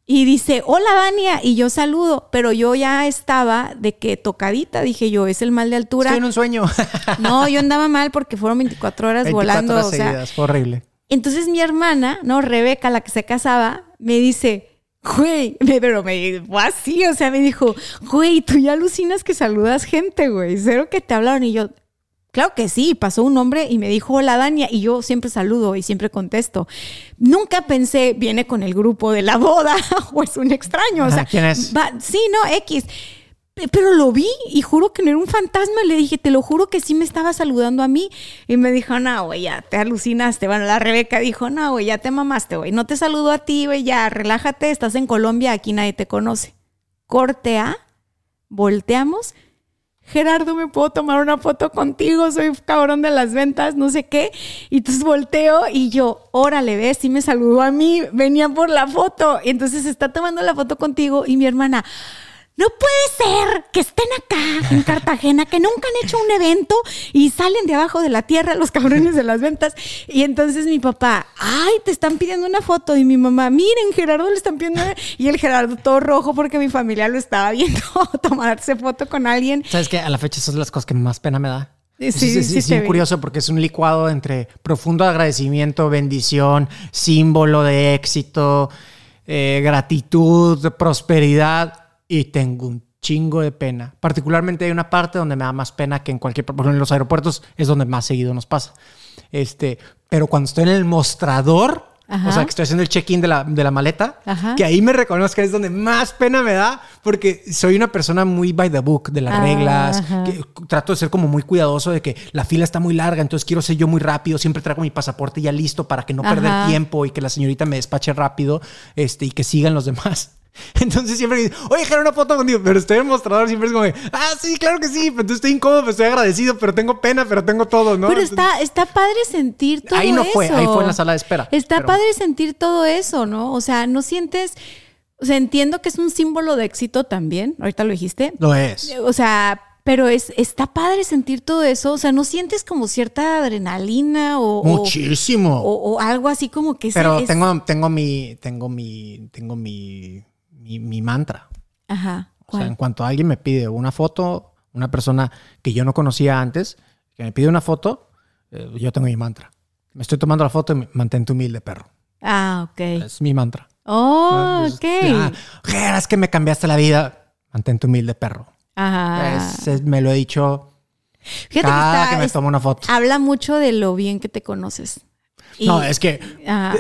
y dice, hola Dania, y yo saludo, pero yo ya estaba de que tocadita, dije yo, es el mal de altura. Estoy en un sueño. No, yo andaba mal porque fueron 24 horas 24 volando. horas o sea, seguidas. Fue horrible. entonces mi hermana, ¿no? Rebeca, la que se casaba, me dice, güey, pero me fue así, o sea, me dijo, güey, tú ya alucinas que saludas gente, güey, cero que te hablaron y yo... Claro que sí, pasó un hombre y me dijo hola Dania y yo siempre saludo y siempre contesto. Nunca pensé viene con el grupo de la boda o es un extraño. O sea, ¿quién es? va- sí, no, X. Pe- Pero lo vi y juro que no era un fantasma. Le dije, te lo juro que sí me estaba saludando a mí. Y me dijo, no, güey, ya te alucinaste. Bueno, la Rebeca dijo, no, güey, ya te mamaste, güey. No te saludo a ti, güey, ya relájate. Estás en Colombia, aquí nadie te conoce. Corte A, volteamos. Gerardo, ¿me puedo tomar una foto contigo? Soy cabrón de las ventas, no sé qué. Y entonces volteo y yo, órale, ves, sí me saludó a mí, venía por la foto. Entonces está tomando la foto contigo y mi hermana, no puede ser que estén acá en Cartagena, que nunca han hecho un evento y salen de abajo de la tierra los cabrones de las ventas. Y entonces mi papá, ay, te están pidiendo una foto. Y mi mamá, miren, Gerardo le están pidiendo. una-". Y el Gerardo todo rojo porque mi familia lo estaba viendo tomarse foto con alguien. ¿Sabes qué? A la fecha, esas son las cosas que más pena me da. Sí, Es- sí, sí vi. curioso porque es un licuado entre profundo agradecimiento, bendición, símbolo de éxito, eh, gratitud, prosperidad y tengo un chingo de pena. Particularmente hay una parte donde me da más pena que en cualquier... Por ejemplo, en los aeropuertos es donde más seguido nos pasa. Este, pero cuando estoy en el mostrador, Ajá. o sea, que estoy haciendo el check-in de la, de la maleta, Ajá. que ahí me reconozca es donde más pena me da porque soy una persona muy by the book de las Ah, reglas, que trato de ser como muy cuidadoso de que la fila está muy larga, entonces quiero ser yo muy rápido, siempre traigo mi pasaporte ya listo para que no perder tiempo y que la señorita me despache rápido este, y que sigan los demás. Entonces siempre digo, oye, quiero una foto contigo, pero estoy en mostrador, siempre es como, de, ah, sí, claro que sí, pero estoy incómodo, pero estoy agradecido, pero tengo pena, pero tengo todo, ¿no? Pero está, está padre sentir todo Ahí no fue, eso. ahí fue en la sala de espera, Está pero- padre sentir todo eso, ¿no? O sea, no sientes. O sea, entiendo que es un símbolo de éxito también. Ahorita lo dijiste. Lo es. O sea, pero es, está padre sentir todo eso. O sea, no sientes como cierta adrenalina o. Muchísimo. O, o algo así como que Pero es- tengo, tengo mi, tengo mi, tengo mi, mi, mi mantra. Ajá. O sea, ¿cuál? en cuanto alguien me pide una foto, una persona que yo no conocía antes, que me pide una foto, eh, yo tengo mi mantra. Me estoy tomando la foto y mantente humilde, perro. Ah, ok. Es mi mantra. Oh, Entonces, ok. ah, "Ger, es que me cambiaste la vida. Mantente humilde, perro. Ajá. Es- es- me lo he dicho Fíjate cada que, está- que me es- tomo una foto. habla mucho de lo bien que te conoces. Y- no, es que Ajá.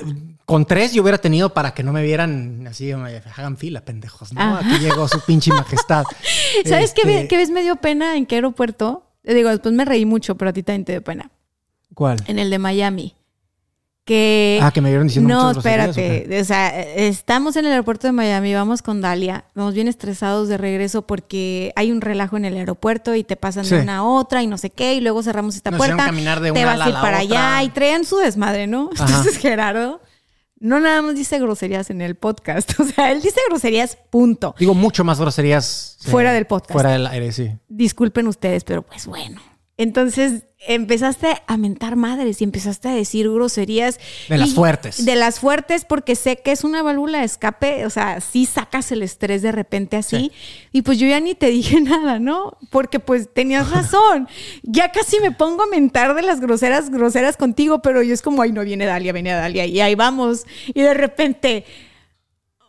Con tres yo hubiera tenido para que no me vieran así, me hagan fila, pendejos, ¿no? Ajá. Aquí llegó su pinche majestad. ¿Sabes qué, Este, qué vez me dio pena en qué aeropuerto? Digo, después me reí mucho, pero a ti también te dio pena. ¿Cuál? En el de Miami. Que. Ah, que me vieron diciendo No, espérate. O sea, estamos en el aeropuerto de Miami, vamos con Dalia, vamos bien estresados de regreso porque hay un relajo en el aeropuerto y te pasan Sí. de una a otra y no sé qué, y luego cerramos esta Nos puerta. caminar de te una vas a ir para otra. allá y traían su desmadre, ¿no? Ajá. Entonces Gerardo no nada más dice groserías en el podcast, o sea, él dice groserías, punto. Digo, mucho más groserías. eh, Fuera del podcast. Fuera del aire, sí. disculpen ustedes, pero pues bueno. Entonces empezaste a mentar madres y empezaste a decir groserías. De las Y- fuertes. De las fuertes porque sé que es una válvula de escape, o sea, sí sacas el estrés de repente así. Y pues yo ya ni te dije nada, ¿no? Porque pues tenías razón. ya casi me pongo a mentar de las groseras, groseras contigo, pero yo es como, ay, no viene Dalia, viene Dalia. Y ahí vamos. Y de repente...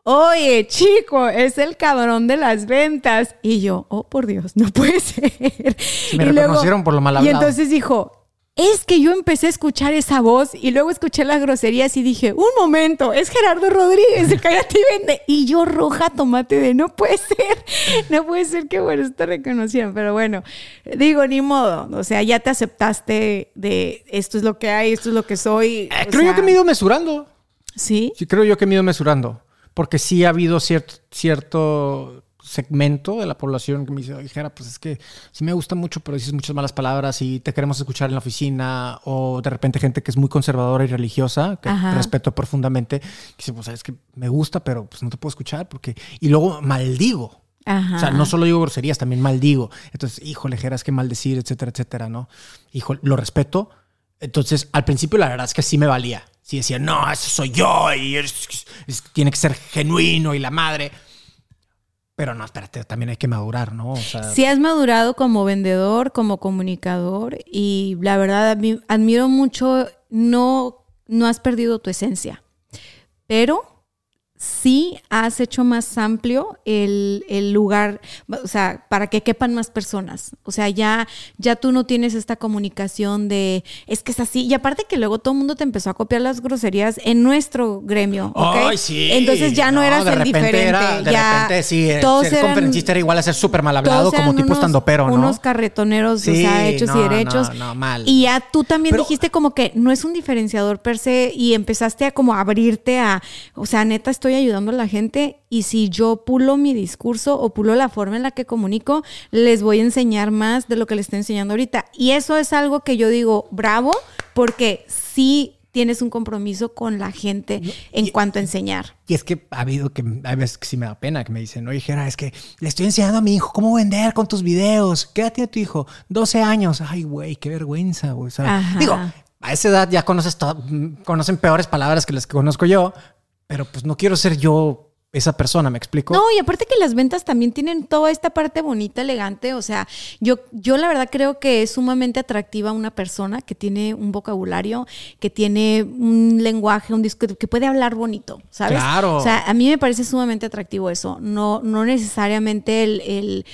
Oye, chico, es el cabrón de las ventas. Y yo, oh, por Dios, no puede ser. me Y reconocieron por lo mal Y hablado. entonces dijo, es que yo empecé a escuchar esa voz y luego escuché las groserías y dije, un momento, es Gerardo Rodríguez de Cállate y Vende. Y yo roja tomate de, no puede ser, no puede ser que bueno, te reconocieron. Pero bueno, digo, ni modo. O sea, ya te aceptaste de esto es lo que hay, esto es lo que soy. Eh, creo yo que me he ido mesurando. Sí. Sí, creo yo que me he ido mesurando. Porque sí ha habido cierto, cierto segmento de la población que me dice, oye, Jera, pues es que sí me gusta mucho, pero dices muchas malas palabras y te queremos escuchar en la oficina. O de repente gente que es muy conservadora y religiosa, que Ajá. respeto profundamente, que dice, pues es que me gusta, pero pues no te puedo escuchar porque... Y luego maldigo. Ajá. O sea, no solo digo groserías, también maldigo. Entonces, híjole, Jera, es que maldecir, etcétera, etcétera, ¿no? Híjole, lo respeto. Entonces, al principio la verdad es que sí me valía. Sí decía, no, eso soy yo y es- es- tiene que ser genuino y la madre. Pero no, espérate, también hay que madurar, ¿no? O sea, Sí has madurado como vendedor, como comunicador y la verdad admi- admiro mucho, no, no has perdido tu esencia, pero sí has hecho más amplio el, el lugar, o sea, para que quepan más personas. O sea, ya, ya tú no tienes esta comunicación de, es que es así. Y aparte que luego todo el mundo te empezó a copiar las groserías en nuestro gremio. ¡Ay, sí! Entonces ya no, eras de el diferente. era- de ya repente sí, eh, todos ser eran- conferencista era igual a ser súper mal hablado, como tipo unos- estandopero, ¿no? Unos carretoneros, o Sí, sea, hechos no, y derechos. no, no, mal. Y ya tú también Pero- dijiste como que no es un diferenciador per se y empezaste a como abrirte a, o sea, neta estoy ayudando a la gente y si yo pulo mi discurso o pulo la forma en la que comunico, les voy a enseñar más de lo que les estoy enseñando ahorita. Y eso es algo que yo digo, bravo, porque sí tienes un compromiso con la gente en cuanto a enseñar. Y es que ha habido que hay veces que sí me da pena que me dicen, oye, Jera, es que le estoy enseñando a mi hijo cómo vender con tus videos. ¿Qué edad tiene tu hijo? 12 años. Ay, güey, qué vergüenza, güey. O sea, Ajá. digo, a esa edad ya conoces to- conocen peores palabras que las que conozco yo, pero pues no quiero ser yo esa persona, ¿me explico? No, y aparte que las ventas también tienen toda esta parte bonita, elegante. O sea, yo, yo la verdad creo que es sumamente atractiva una persona que tiene un vocabulario, que tiene un lenguaje, un disco, que puede hablar bonito, ¿sabes? Claro. O sea, a mí me parece sumamente atractivo eso. No, no necesariamente el. el-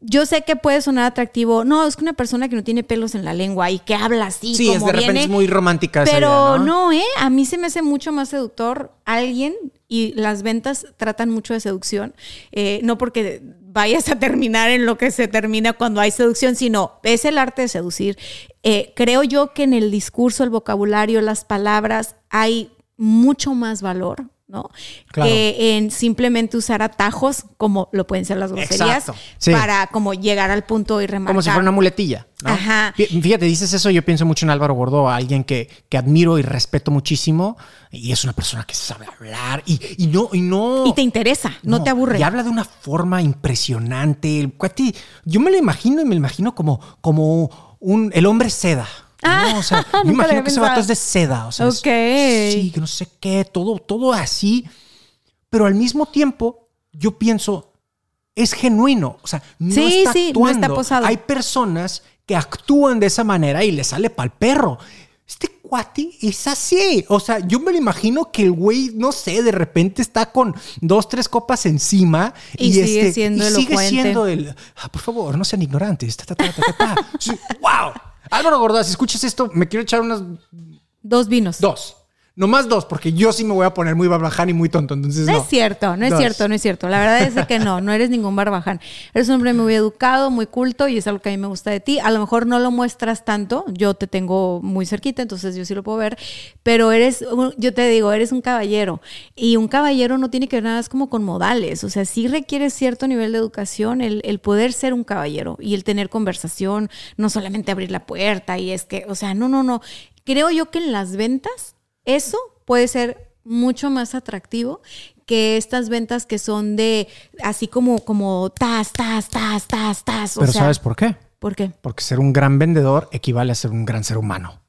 yo sé que puede sonar atractivo. No, es que una persona que no tiene pelos en la lengua y que habla así. sí, como es de repente viene, es muy romántica esa pero idea, ¿no? ¿eh? A mí se me hace mucho más seductor alguien y las ventas tratan mucho de seducción. Eh, no porque vayas a terminar en lo que se termina cuando hay seducción, sino es el arte de seducir. Eh, creo yo que en el discurso, el vocabulario, las palabras, hay mucho más valor. ¿No? Claro. Que en simplemente usar atajos, como lo pueden ser las groserías, sí. para como llegar al punto y remarcar. Como si fuera una muletilla. ¿no? Ajá. Fí- Fíjate, dices eso, yo pienso mucho en Álvaro Gordo, alguien que, que admiro y respeto muchísimo, y es una persona que sabe hablar, y, y no, y no. Y te interesa, no, te aburre. Y habla de una forma impresionante. El cuate, yo me lo imagino y me lo imagino como, como un, el hombre seda. ¿No? Ah, o sea, me imagino que ese vato es de seda. O sea, es- Ok. sí, que no sé qué, todo, todo así. Pero al mismo tiempo, yo pienso, es genuino. O sea, no Sí, está sí, no actuando. está posado. Hay personas que actúan de esa manera y le sale pa'l perro. Este cuate es así. O sea, yo me lo imagino que el güey, no sé, de repente está con dos, tres copas encima Y sigue siendo y sigue elocuente. siendo el. "Ah, por favor, no sean ignorantes. Ta, ta, ta, ta, ta, ta". Sí, ¡Wow! Álvaro Gordoa, si escuchas esto, me quiero echar unas Dos vinos. dos. Nomás dos, porque yo sí me voy a poner muy barbaján y muy tonto. Entonces, No, no. es cierto, no es Dos. cierto, no es cierto. La verdad es que no, no eres ningún barbaján. Eres un hombre muy educado, muy culto y es algo que a mí me gusta de ti. A lo mejor no lo muestras tanto, yo te tengo muy cerquita, entonces yo sí lo puedo ver, pero eres, un- yo te digo, eres un caballero y un caballero no tiene que ver nada más como con modales, o sea, sí requiere cierto nivel de educación el, el poder ser un caballero y el tener conversación, no solamente abrir la puerta y es que, o sea, no, no, no. Creo yo que en las ventas eso puede ser mucho más atractivo que estas ventas que son de así como como tas tas tas tas tas o Pero sea, ¿sabes por qué? ¿por qué? Porque ser un gran vendedor equivale a ser un gran ser humano.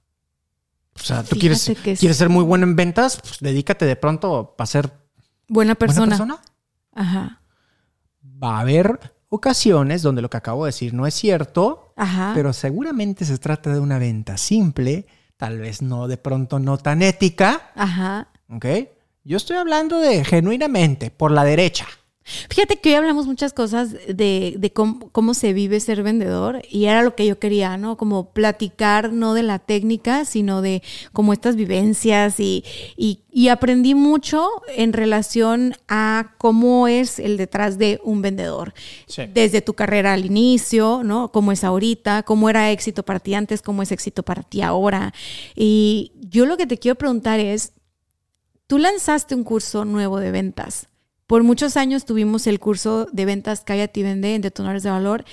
O sea, tú Fíjate quieres, quieres sí. ser muy bueno en ventas, pues dedícate de pronto a ser Buena persona. buena persona. Ajá. Va a haber ocasiones donde lo que acabo de decir no es cierto, Ajá. pero seguramente se trata de una venta simple, tal vez no de pronto no tan ética, Ajá. ¿ok? Yo estoy hablando de genuinamente, por la derecha. Fíjate que hoy hablamos muchas cosas de, de cómo, cómo se vive ser vendedor y era lo que yo quería, ¿no? Como platicar no de la técnica, sino de como estas vivencias y, y, y aprendí mucho en relación a cómo es el detrás de un vendedor. Sí. Desde tu carrera al inicio, ¿no? Cómo es ahorita, cómo era éxito para ti antes, cómo es éxito para ti ahora. Y yo lo que te quiero preguntar es, tú lanzaste un curso nuevo de ventas. Por muchos años tuvimos el curso de ventas Cállate y Vende en Detonadores de Valor.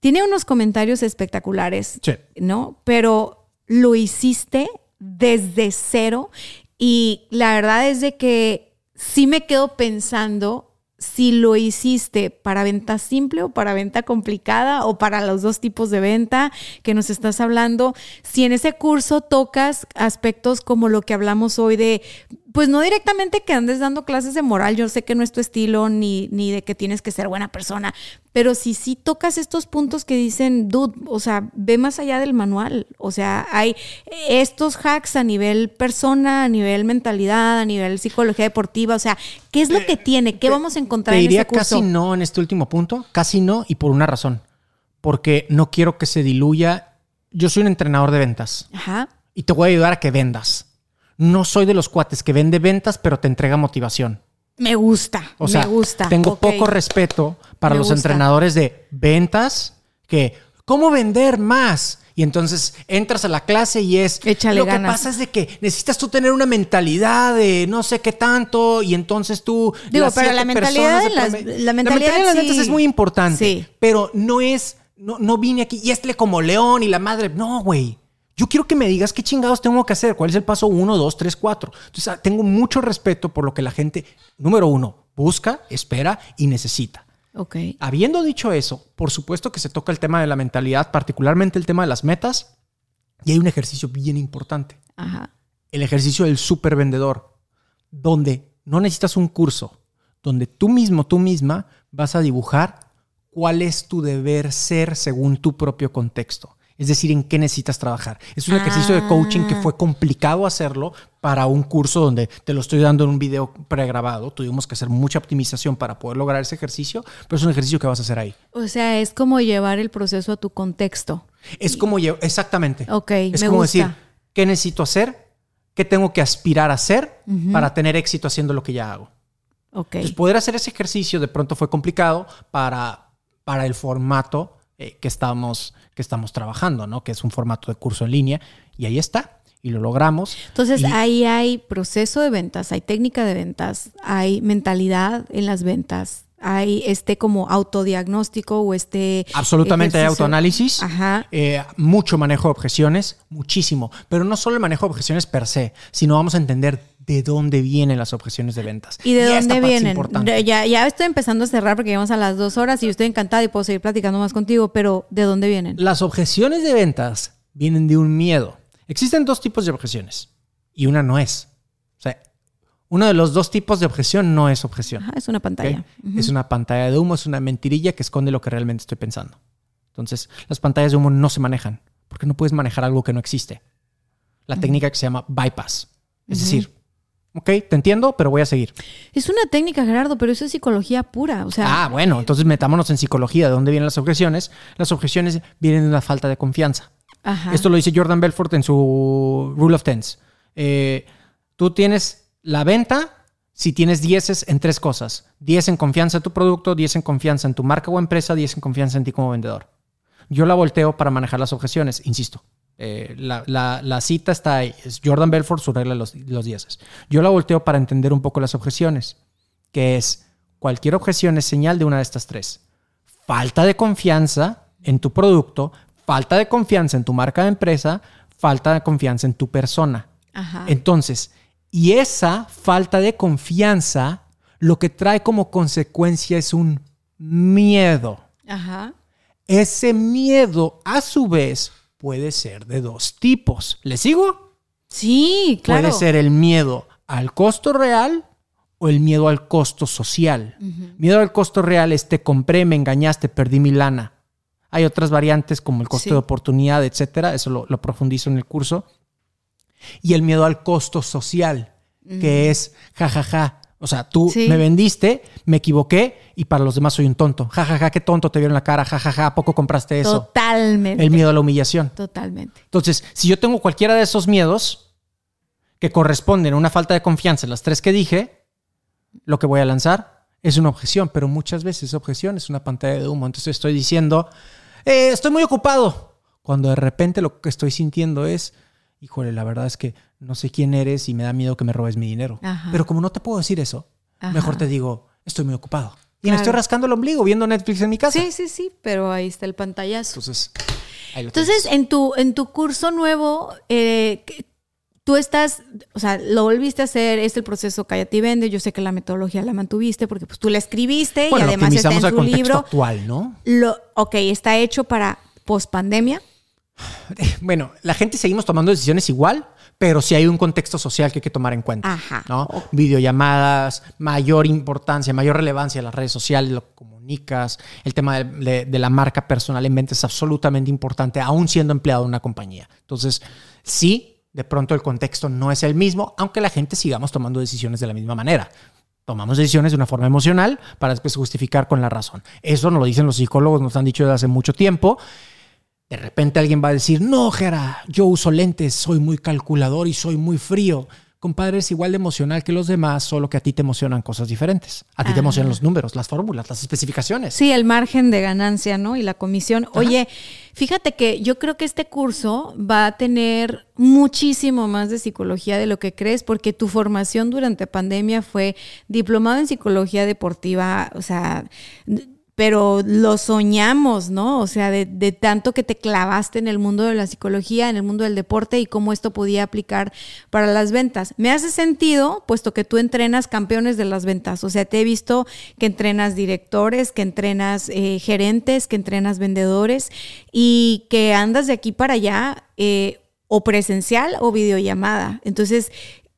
Tiene unos comentarios espectaculares, Sí. ¿no? Pero lo hiciste desde cero y la verdad es de que sí me quedo pensando si lo hiciste para venta simple o para venta complicada o para los dos tipos de venta que nos estás hablando, si en ese curso tocas aspectos como lo que hablamos hoy de, pues no directamente que andes dando clases de moral, yo sé que no es tu estilo ni, ni de que tienes que ser buena persona, pero si sí tocas estos puntos que dicen, dude, o sea, ve más allá del manual, o sea, hay estos hacks a nivel persona, a nivel mentalidad, a nivel psicología deportiva, o sea, ¿qué es lo que tiene? ¿Qué vamos a encontrar Te en diría curso? casi no en este último punto, casi no y por una razón, porque no quiero que se diluya. Yo soy un entrenador de ventas Ajá. y te voy a ayudar a que vendas. No soy de los cuates que vende ventas, pero te entrega motivación. Me gusta, O sea, me gusta. tengo poco respeto para Me los gusta. entrenadores de ventas que, ¿cómo vender más? Y entonces entras a la clase y es, Échale lo ganas. que pasa es de que necesitas tú tener una mentalidad de no sé qué tanto y entonces tú... Digo, las pero la mentalidad de las- promedio- la mentalidad de las ventas sí. es muy importante, Sí. pero no es, no, no vine aquí y estle como león y la madre, no, güey. Yo quiero que me digas qué chingados tengo que hacer, cuál es el paso uno, dos, tres, cuatro. Entonces, ah, tengo mucho respeto por lo que la gente, número uno, busca, espera y necesita. Ok. Habiendo dicho eso, por supuesto que se toca el tema de la mentalidad, particularmente el tema de las metas, y hay un ejercicio bien importante, Ajá. el ejercicio del super vendedor, donde no necesitas un curso, donde tú mismo, tú misma vas a dibujar cuál es tu deber ser según tu propio contexto. Es decir, en qué necesitas trabajar. Es un ejercicio de coaching que fue complicado hacerlo para un curso donde te lo estoy dando en un video pregrabado. Tuvimos que hacer mucha optimización para poder lograr ese ejercicio, pero es un ejercicio que vas a hacer ahí. O sea, es como llevar el proceso a tu contexto. Es como lle- exactamente. Ok, es me como gusta. decir, ¿qué necesito hacer? ¿Qué tengo que aspirar a hacer para tener éxito haciendo lo que ya hago? Ok. Entonces, poder hacer ese ejercicio de pronto fue complicado para, para el formato eh, que, estamos, que estamos trabajando, ¿no? Que es un formato de curso en línea. Y ahí está. Y lo logramos. Entonces Y- ahí hay proceso de ventas, hay técnica de ventas, hay mentalidad en las ventas, hay este como autodiagnóstico o este... Absolutamente hay ejercicio- autoanálisis, Ajá. eh, mucho manejo de objeciones, muchísimo. Pero no solo el manejo de objeciones per se, sino vamos a entender de dónde vienen las objeciones de ventas. ¿Y de dónde vienen? Ya, ya estoy empezando a cerrar porque llegamos a las dos horas y yo estoy encantada y puedo seguir platicando más contigo, pero ¿de dónde vienen? Las objeciones de ventas vienen de un miedo. Existen dos tipos de objeciones y una no es. O sea, uno de los dos tipos de objeción no es objeción. Ajá, es una pantalla. Es una pantalla de humo, es una mentirilla que esconde lo que realmente estoy pensando. Entonces, las pantallas de humo no se manejan porque no puedes manejar algo que no existe. La técnica que se llama bypass. Es decir, ok, te entiendo, pero voy a seguir. Es una técnica, Gerardo, pero eso es psicología pura. O sea, Ah, bueno, entonces metámonos en psicología. ¿De dónde vienen las objeciones? Las objeciones vienen de una falta de confianza. ajá. Esto lo dice Jordan Belfort en su Rule of Tens. Eh, Tú tienes la venta si tienes 10 en tres cosas. 10 en confianza en tu producto, 10 en confianza en tu marca o empresa, 10 en confianza en ti como vendedor. Yo la volteo para manejar las objeciones, insisto. Eh, la, la, cita está ahí. Es Jordan Belfort, su regla de los, los 10. Yo la volteo para entender un poco las objeciones, que es cualquier objeción es señal de una de estas tres. Falta de confianza en tu producto, falta de confianza en tu marca de empresa, falta de confianza en tu persona. Entonces, y esa falta de confianza lo que trae como consecuencia es un miedo. Ajá. Ese miedo, a su vez, puede ser de dos tipos. ¿Le sigo? Sí, claro. Puede ser el miedo al costo real o el miedo al costo social. Miedo al costo real es te compré, me engañaste, perdí mi lana. Hay otras variantes como el costo de oportunidad, etcétera. Eso lo, lo profundizo en el curso y el miedo al costo social, que es jajaja. Ja, ja. O sea, tú me vendiste, me equivoqué y para los demás soy un tonto. Jajaja, ja, qué tonto te vieron la cara. Jajaja, ja, poco compraste eso? Totalmente. El miedo a la humillación. Totalmente. Entonces, si yo tengo cualquiera de esos miedos que corresponden a una falta de confianza en las tres que dije, lo que voy a lanzar es una objeción, pero muchas veces esa objeción es una pantalla de humo. Entonces estoy diciendo, eh, estoy muy ocupado, cuando de repente lo que estoy sintiendo es, híjole, la verdad es que no sé quién eres y me da miedo que me robes mi dinero. Pero como no te puedo decir eso, mejor te digo, estoy muy ocupado. Y me estoy rascando el ombligo viendo Netflix en mi casa. Sí, sí, sí, pero ahí está el pantallazo. Entonces, Entonces en tu, en tu curso nuevo, eh, tú estás, o sea, lo volviste a hacer, es el proceso Cállate y Vende. Yo sé que la metodología la mantuviste porque pues tú la escribiste y además está en tu libro. actual, ¿no? Lo, ok, está hecho para post pandemia. Bueno, la gente seguimos tomando decisiones igual, pero sí hay un contexto social que hay que tomar en cuenta. Ajá. ¿no? Videollamadas, mayor importancia, mayor relevancia en las redes sociales, lo comunicas, el tema de, la marca personal en venta es absolutamente importante, aún siendo empleado de una compañía. Entonces, sí, de pronto el contexto no es el mismo, aunque la gente sigamos tomando decisiones de la misma manera. Tomamos decisiones de una forma emocional para después justificar con la razón. Eso nos lo dicen los psicólogos, nos han dicho desde hace mucho tiempo. De repente alguien va a decir, no, Jera, yo uso lentes, soy muy calculador y soy muy frío. Compadre, es igual de emocional que los demás, solo que a ti te emocionan cosas diferentes. A ti te emocionan los números, las fórmulas, las especificaciones. Sí, el margen de ganancia, ¿no? Y la comisión. Oye, fíjate que yo creo que este curso va a tener muchísimo más de psicología de lo que crees, porque tu formación durante pandemia fue diplomado en psicología deportiva, o sea, pero lo soñamos, ¿no? O sea, de, tanto que te clavaste en el mundo de la psicología, en el mundo del deporte y cómo esto podía aplicar para las ventas. Me hace sentido, puesto que tú entrenas campeones de las ventas. O sea, te he visto que entrenas directores, que entrenas eh, gerentes, que entrenas vendedores y que andas de aquí para allá. Eh, o presencial o videollamada. Entonces,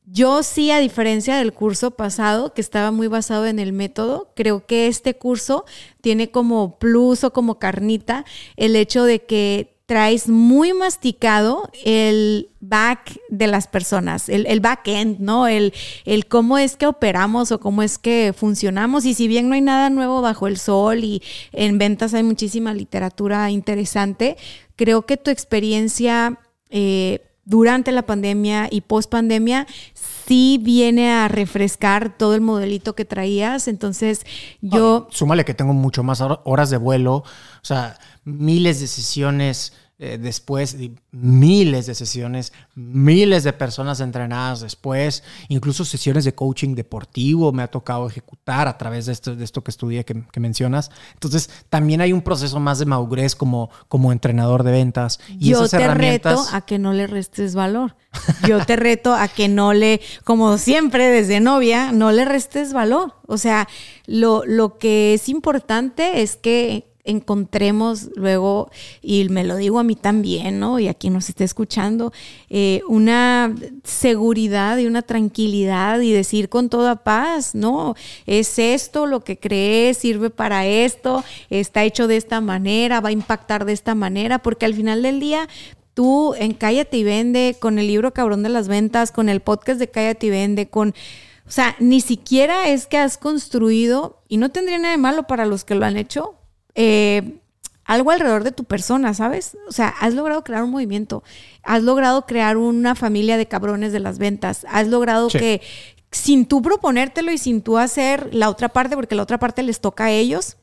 yo sí, a diferencia del curso pasado, que estaba muy basado en el método, creo que este curso tiene como plus o como carnita el hecho de que traes muy masticado el back de las personas, el, el back end, ¿no? El, el cómo es que operamos o cómo es que funcionamos. Y si bien no hay nada nuevo bajo el sol y en ventas hay muchísima literatura interesante, creo que tu experiencia... Eh, durante la pandemia y post pandemia sí viene a refrescar todo el modelito que traías. Entonces yo... súmale que tengo mucho más horas de vuelo, o sea, miles de sesiones eh, después, miles de sesiones, miles de personas entrenadas después, incluso sesiones de coaching deportivo me ha tocado ejecutar a través de esto, de esto que estudié que, mencionas. Entonces, también hay un proceso más de madurez como, como entrenador de ventas. Y Yo te reto a que no le restes valor. Yo te reto a que no le, como siempre desde novia, no le restes valor. O sea, lo, lo que es importante es que encontremos luego, y me lo digo a mí también, ¿no? Y a quien nos esté escuchando, eh, una seguridad y una tranquilidad y decir con toda paz, ¿no? Es esto lo que crees, sirve para esto, está hecho de esta manera, va a impactar de esta manera, porque al final del día tú en Cállate y Vende, con el libro Cabrón de las Ventas, con el podcast de Cállate y Vende, con... O sea, ni siquiera es que has construido, y no tendría nada de malo para los que lo han hecho, eh, algo alrededor de tu persona, ¿sabes? O sea, has logrado crear un movimiento, has logrado crear una familia de cabrones de las ventas, has logrado Sí. que sin tú proponértelo y sin tú hacer la otra parte, porque la otra parte les toca a ellos,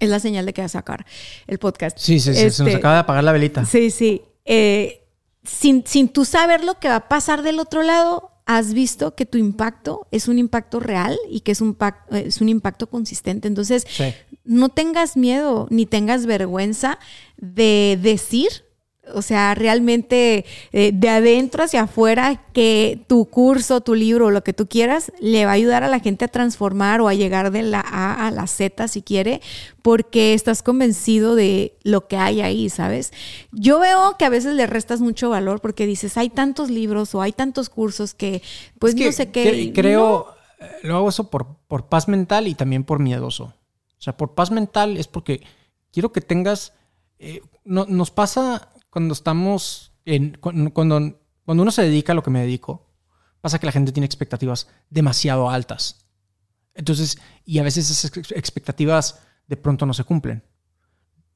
es la señal de que vas a sacar el podcast. Sí, sí, sí, se nos Este, acaba de apagar la velita. Sí, sí. Eh, sin, sin tú saber lo que va a pasar del otro lado, has visto que tu impacto es un impacto real y que es un, eh, es un impacto consistente. Entonces, Sí. no tengas miedo ni tengas vergüenza de decir, o sea, realmente eh, de adentro hacia afuera, que tu curso, tu libro, lo que tú quieras, le va a ayudar a la gente a transformar o a llegar de la A a la Z si quiere, porque estás convencido de lo que hay ahí, ¿sabes? Yo veo que a veces le restas mucho valor porque dices, hay tantos libros o hay tantos cursos que, pues Es que no sé qué. y creo, eh, lo hago eso por, por paz mental y también por miedoso. O sea, por paz mental es porque quiero que tengas. eh, no- nos pasa cuando estamos. Cuando, cuando, uno se dedica a lo que me dedico, pasa que la gente tiene expectativas demasiado altas. Entonces, y a veces esas ex- expectativas de pronto no se cumplen.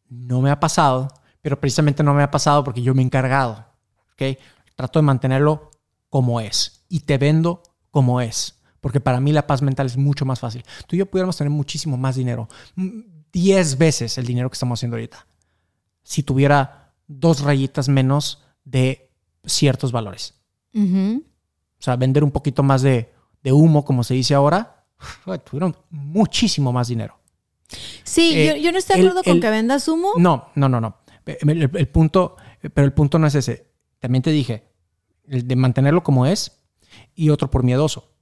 No me ha pasado, pero precisamente no me ha pasado porque yo me he encargado. ¿ok? Trato de mantenerlo como es y te vendo como es. Porque para mí la paz mental es mucho más fácil. Tú y yo pudiéramos tener muchísimo más dinero. 10 veces el dinero que estamos haciendo ahorita. Si tuviera dos rayitas menos de ciertos valores. O sea, vender un poquito más de, de humo, como se dice ahora, tuvieron muchísimo más dinero. Sí, Eh, yo, yo no estoy de el- acuerdo con el- que vendas humo. No, no, no, no. El, el- el punto, pero el punto no es ese. También te dije, el de mantenerlo como es y otro por miedoso.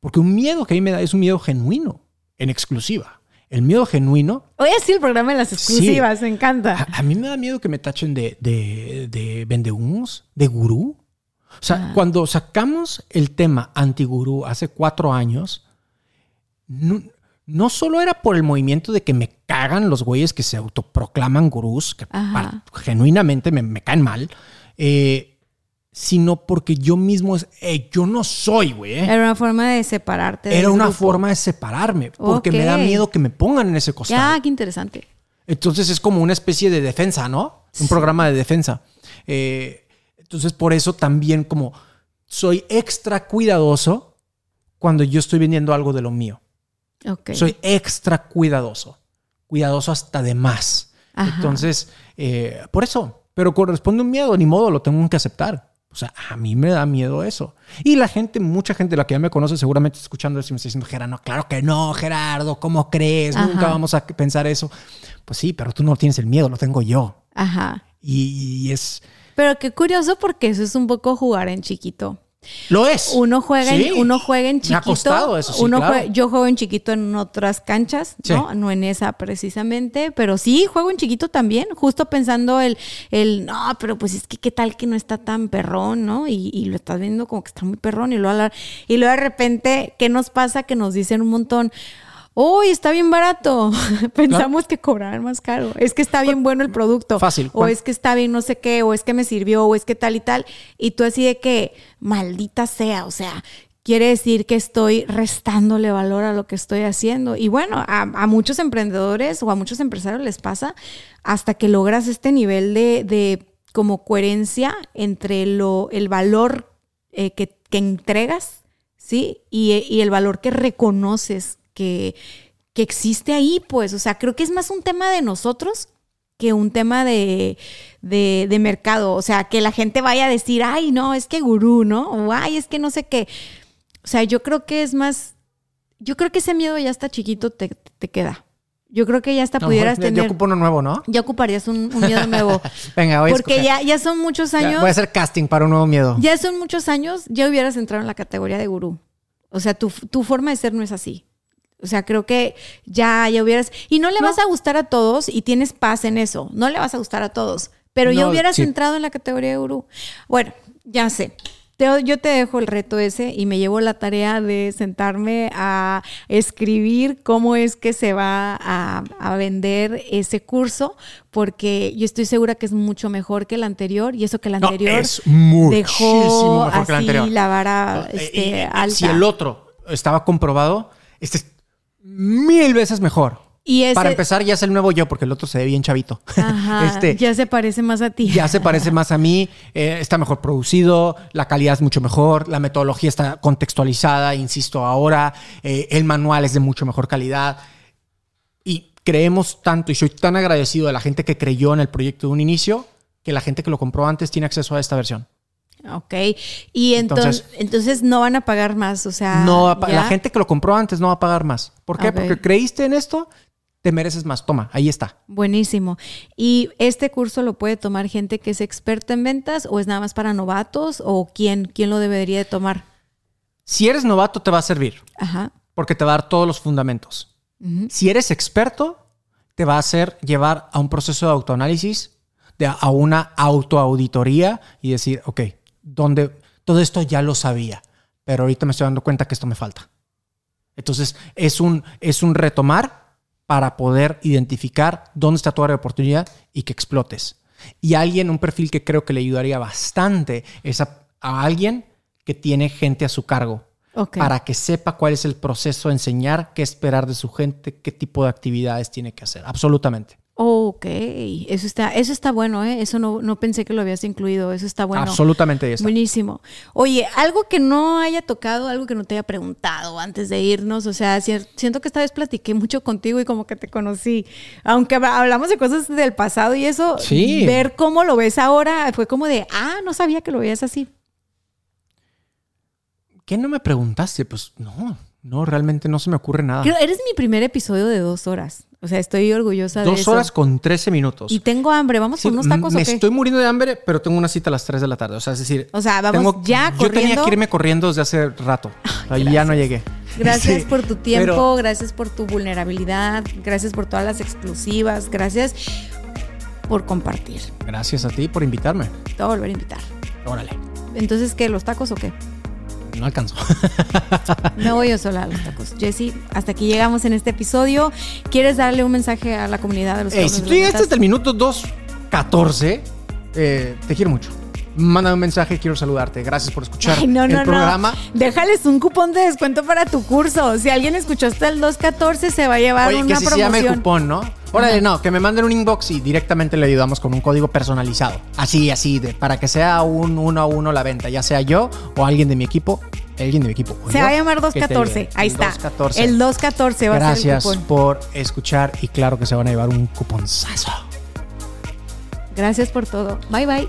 Porque un miedo que a mí me da es un miedo genuino, en exclusiva. El miedo genuino, Hoy así el programa de las exclusivas, me encanta. a, a mí me da miedo que me tachen de, de, de vendehumos, de gurú. O sea, Ah. cuando sacamos el tema antigurú hace cuatro años, no, no solo era por el movimiento de que me cagan los güeyes que se autoproclaman gurús, que genuinamente me, me caen mal, eh, sino porque yo mismo, es, yo no soy, güey. eh. Era una forma de separarte. Era una grupo. forma de separarme, porque me da miedo que me pongan en ese costado. Ya, qué interesante. Entonces es como una especie de defensa, ¿no? Un programa de defensa. Eh, entonces por eso también como soy extra cuidadoso cuando yo estoy vendiendo algo de lo mío. Ok. Soy extra cuidadoso. Cuidadoso hasta de más. Ajá. Entonces, eh, por eso. Pero corresponde un miedo, ni modo, lo tengo que aceptar. O sea, a mí me da miedo eso. Y la gente, mucha gente, la que ya me conoce, seguramente escuchando eso y me está diciendo, Gerardo, claro que no, Gerardo, ¿cómo crees? Nunca vamos a pensar eso. Pues sí, pero tú no tienes el miedo, lo tengo yo. Ajá. Y, y es. Pero qué curioso porque eso es un poco jugar en chiquito. Lo es. Uno juega, Sí. en, uno juega en Me chiquito. ha costado eso, sí, uno claro. jue- yo juego en chiquito en otras canchas, ¿no? Sí. No en esa precisamente, pero sí juego en chiquito también, justo pensando el, el no, pero pues es que qué tal que no está tan perrón, ¿no? Y, y lo estás viendo como que está muy perrón y luego, y luego de repente, ¿qué nos pasa? Que nos dicen un montón. Uy, está bien barato. Pensamos que cobraban más caro. Es que está bien bueno el producto. Fácil. O es que está bien no sé qué, o es que me sirvió, o es que tal y tal. Y tú así de que, maldita sea, o sea, quiere decir que estoy restándole valor a lo que estoy haciendo. Y bueno, a, a muchos emprendedores o a muchos empresarios les pasa hasta que logras este nivel de, de como coherencia entre lo, el valor eh, que, que entregas, ¿sí? Y, y el valor que reconoces que, que existe ahí, pues, o sea, creo que es más un tema de nosotros que un tema de, de, de mercado. O sea, que la gente vaya a decir, ay, no, es que gurú, ¿no? O ay, es que no sé qué. O sea, yo creo que es más, yo creo que ese miedo ya está chiquito, te, te queda. Yo creo que ya hasta No, pudieras ya- ya tener, ocupo uno nuevo, ¿no? ya ocuparías un, un miedo nuevo. Venga, voy a Porque escoger. ya, ya son muchos Ya, años. Voy a hacer casting para un nuevo miedo. Ya son muchos años, ya hubieras entrado en la categoría de gurú. O sea, tu, tu forma de ser no es así. O sea, creo que ya, ya hubieras... Y no le vas a gustar a todos y tienes paz en eso. No le vas a gustar a todos. Pero ya No, hubieras sí. entrado en la categoría de gurú. Bueno, ya sé. Te- yo te dejo el reto ese y me llevo la tarea de sentarme a escribir cómo es que se va a, a vender ese curso, porque yo estoy segura que es mucho mejor que el anterior y eso que el No, anterior es muchísimo dejó mejor que el así anterior. la vara Y- este, y- alta. Si el otro estaba comprobado, este es mil veces mejor. Y ese, Para empezar, ya es el nuevo yo, porque el otro se ve bien chavito. Ajá, Este, ya se parece más a ti. ya se parece más a mí, eh, está mejor producido, la calidad es mucho mejor, la metodología está contextualizada, insisto ahora, eh, el manual es de mucho mejor calidad. Y creemos tanto, y soy tan agradecido de la gente que creyó en el proyecto de un inicio, que la gente que lo compró antes tiene acceso a esta versión. Ok. Y entonces, Entonces- entonces no van a pagar más, o sea. la gente que lo compró antes no va a pagar más. ¿Por qué? Porque creíste en esto, te mereces más. Toma, ahí está. Buenísimo. ¿Y este curso lo puede tomar gente que es experta en ventas o es nada más para novatos o quién, quién lo debería de tomar? Si eres novato, te va a servir. Ajá. porque te va a dar todos los fundamentos. Si eres experto, te va a hacer llevar a un proceso de autoanálisis, de, a una autoauditoría y decir, ok, ¿dónde, todo esto ya lo sabía, pero ahorita me estoy dando cuenta que esto me falta. Entonces, es un, es un retomar para poder identificar dónde está tu área de oportunidad y que explotes. Y alguien, un perfil que creo que le ayudaría bastante es a, a alguien que tiene gente a su cargo para que sepa cuál es el proceso, enseñar qué esperar de su gente, qué tipo de actividades tiene que hacer. Absolutamente. Ok. Eso está, eso está bueno, ¿eh? Eso no, no pensé que lo habías incluido. Eso está bueno. Absolutamente está. Buenísimo. Oye, algo que no haya tocado, algo que no te haya preguntado antes de irnos, o sea, siento que esta vez platiqué mucho contigo y como que te conocí, aunque hab- hablamos de cosas del pasado y eso, Sí. ver cómo lo ves ahora fue como de, ah, no sabía que lo veías así. ¿Qué no me preguntaste? Pues no, no, realmente no se me ocurre nada. Creo, eres mi primer episodio de dos horas, o sea, estoy orgullosa de Dos eso. horas con 13 minutos. Y tengo hambre, ¿vamos Sí, por unos tacos me o qué? estoy muriendo de hambre, pero tengo una cita a las 3 de la tarde. O sea, es decir, O sea, vamos ya Yo tenía corriendo. que irme corriendo desde hace rato. Ahí ya no llegué. Gracias Sí, por tu tiempo, pero- gracias por tu vulnerabilidad, gracias por todas las exclusivas, gracias por compartir. gracias a ti por invitarme. Te voy a volver a invitar. Órale. Entonces, ¿qué? ¿Los tacos o qué? No alcanzó. Me voy yo sola a los tacos. Jessy, hasta aquí llegamos en este episodio. ¿Quieres darle un mensaje a la comunidad de los Ey, cabrones si tú llegaste hasta el minuto 2.14, eh, te quiero mucho. Mándame un mensaje, quiero saludarte. Gracias por escuchar Ay, no, el no, programa. no. Déjales un cupón de descuento para tu curso. Si alguien escuchó hasta el 214, se va a llevar Oye, una que si se promoción. llama el cupón, ¿no? Órale, no, que me manden un inbox y directamente le ayudamos con un código personalizado. Así, así, de, para que sea un uno a uno la venta, ya sea yo o alguien de mi equipo. Alguien de mi equipo. Se yo, va a llamar que te 214. ayude. Ahí El está. 214. El 214 va a ser el Gracias cupón. por escuchar y claro que se van a llevar un cuponzazo. Gracias por todo. Bye bye.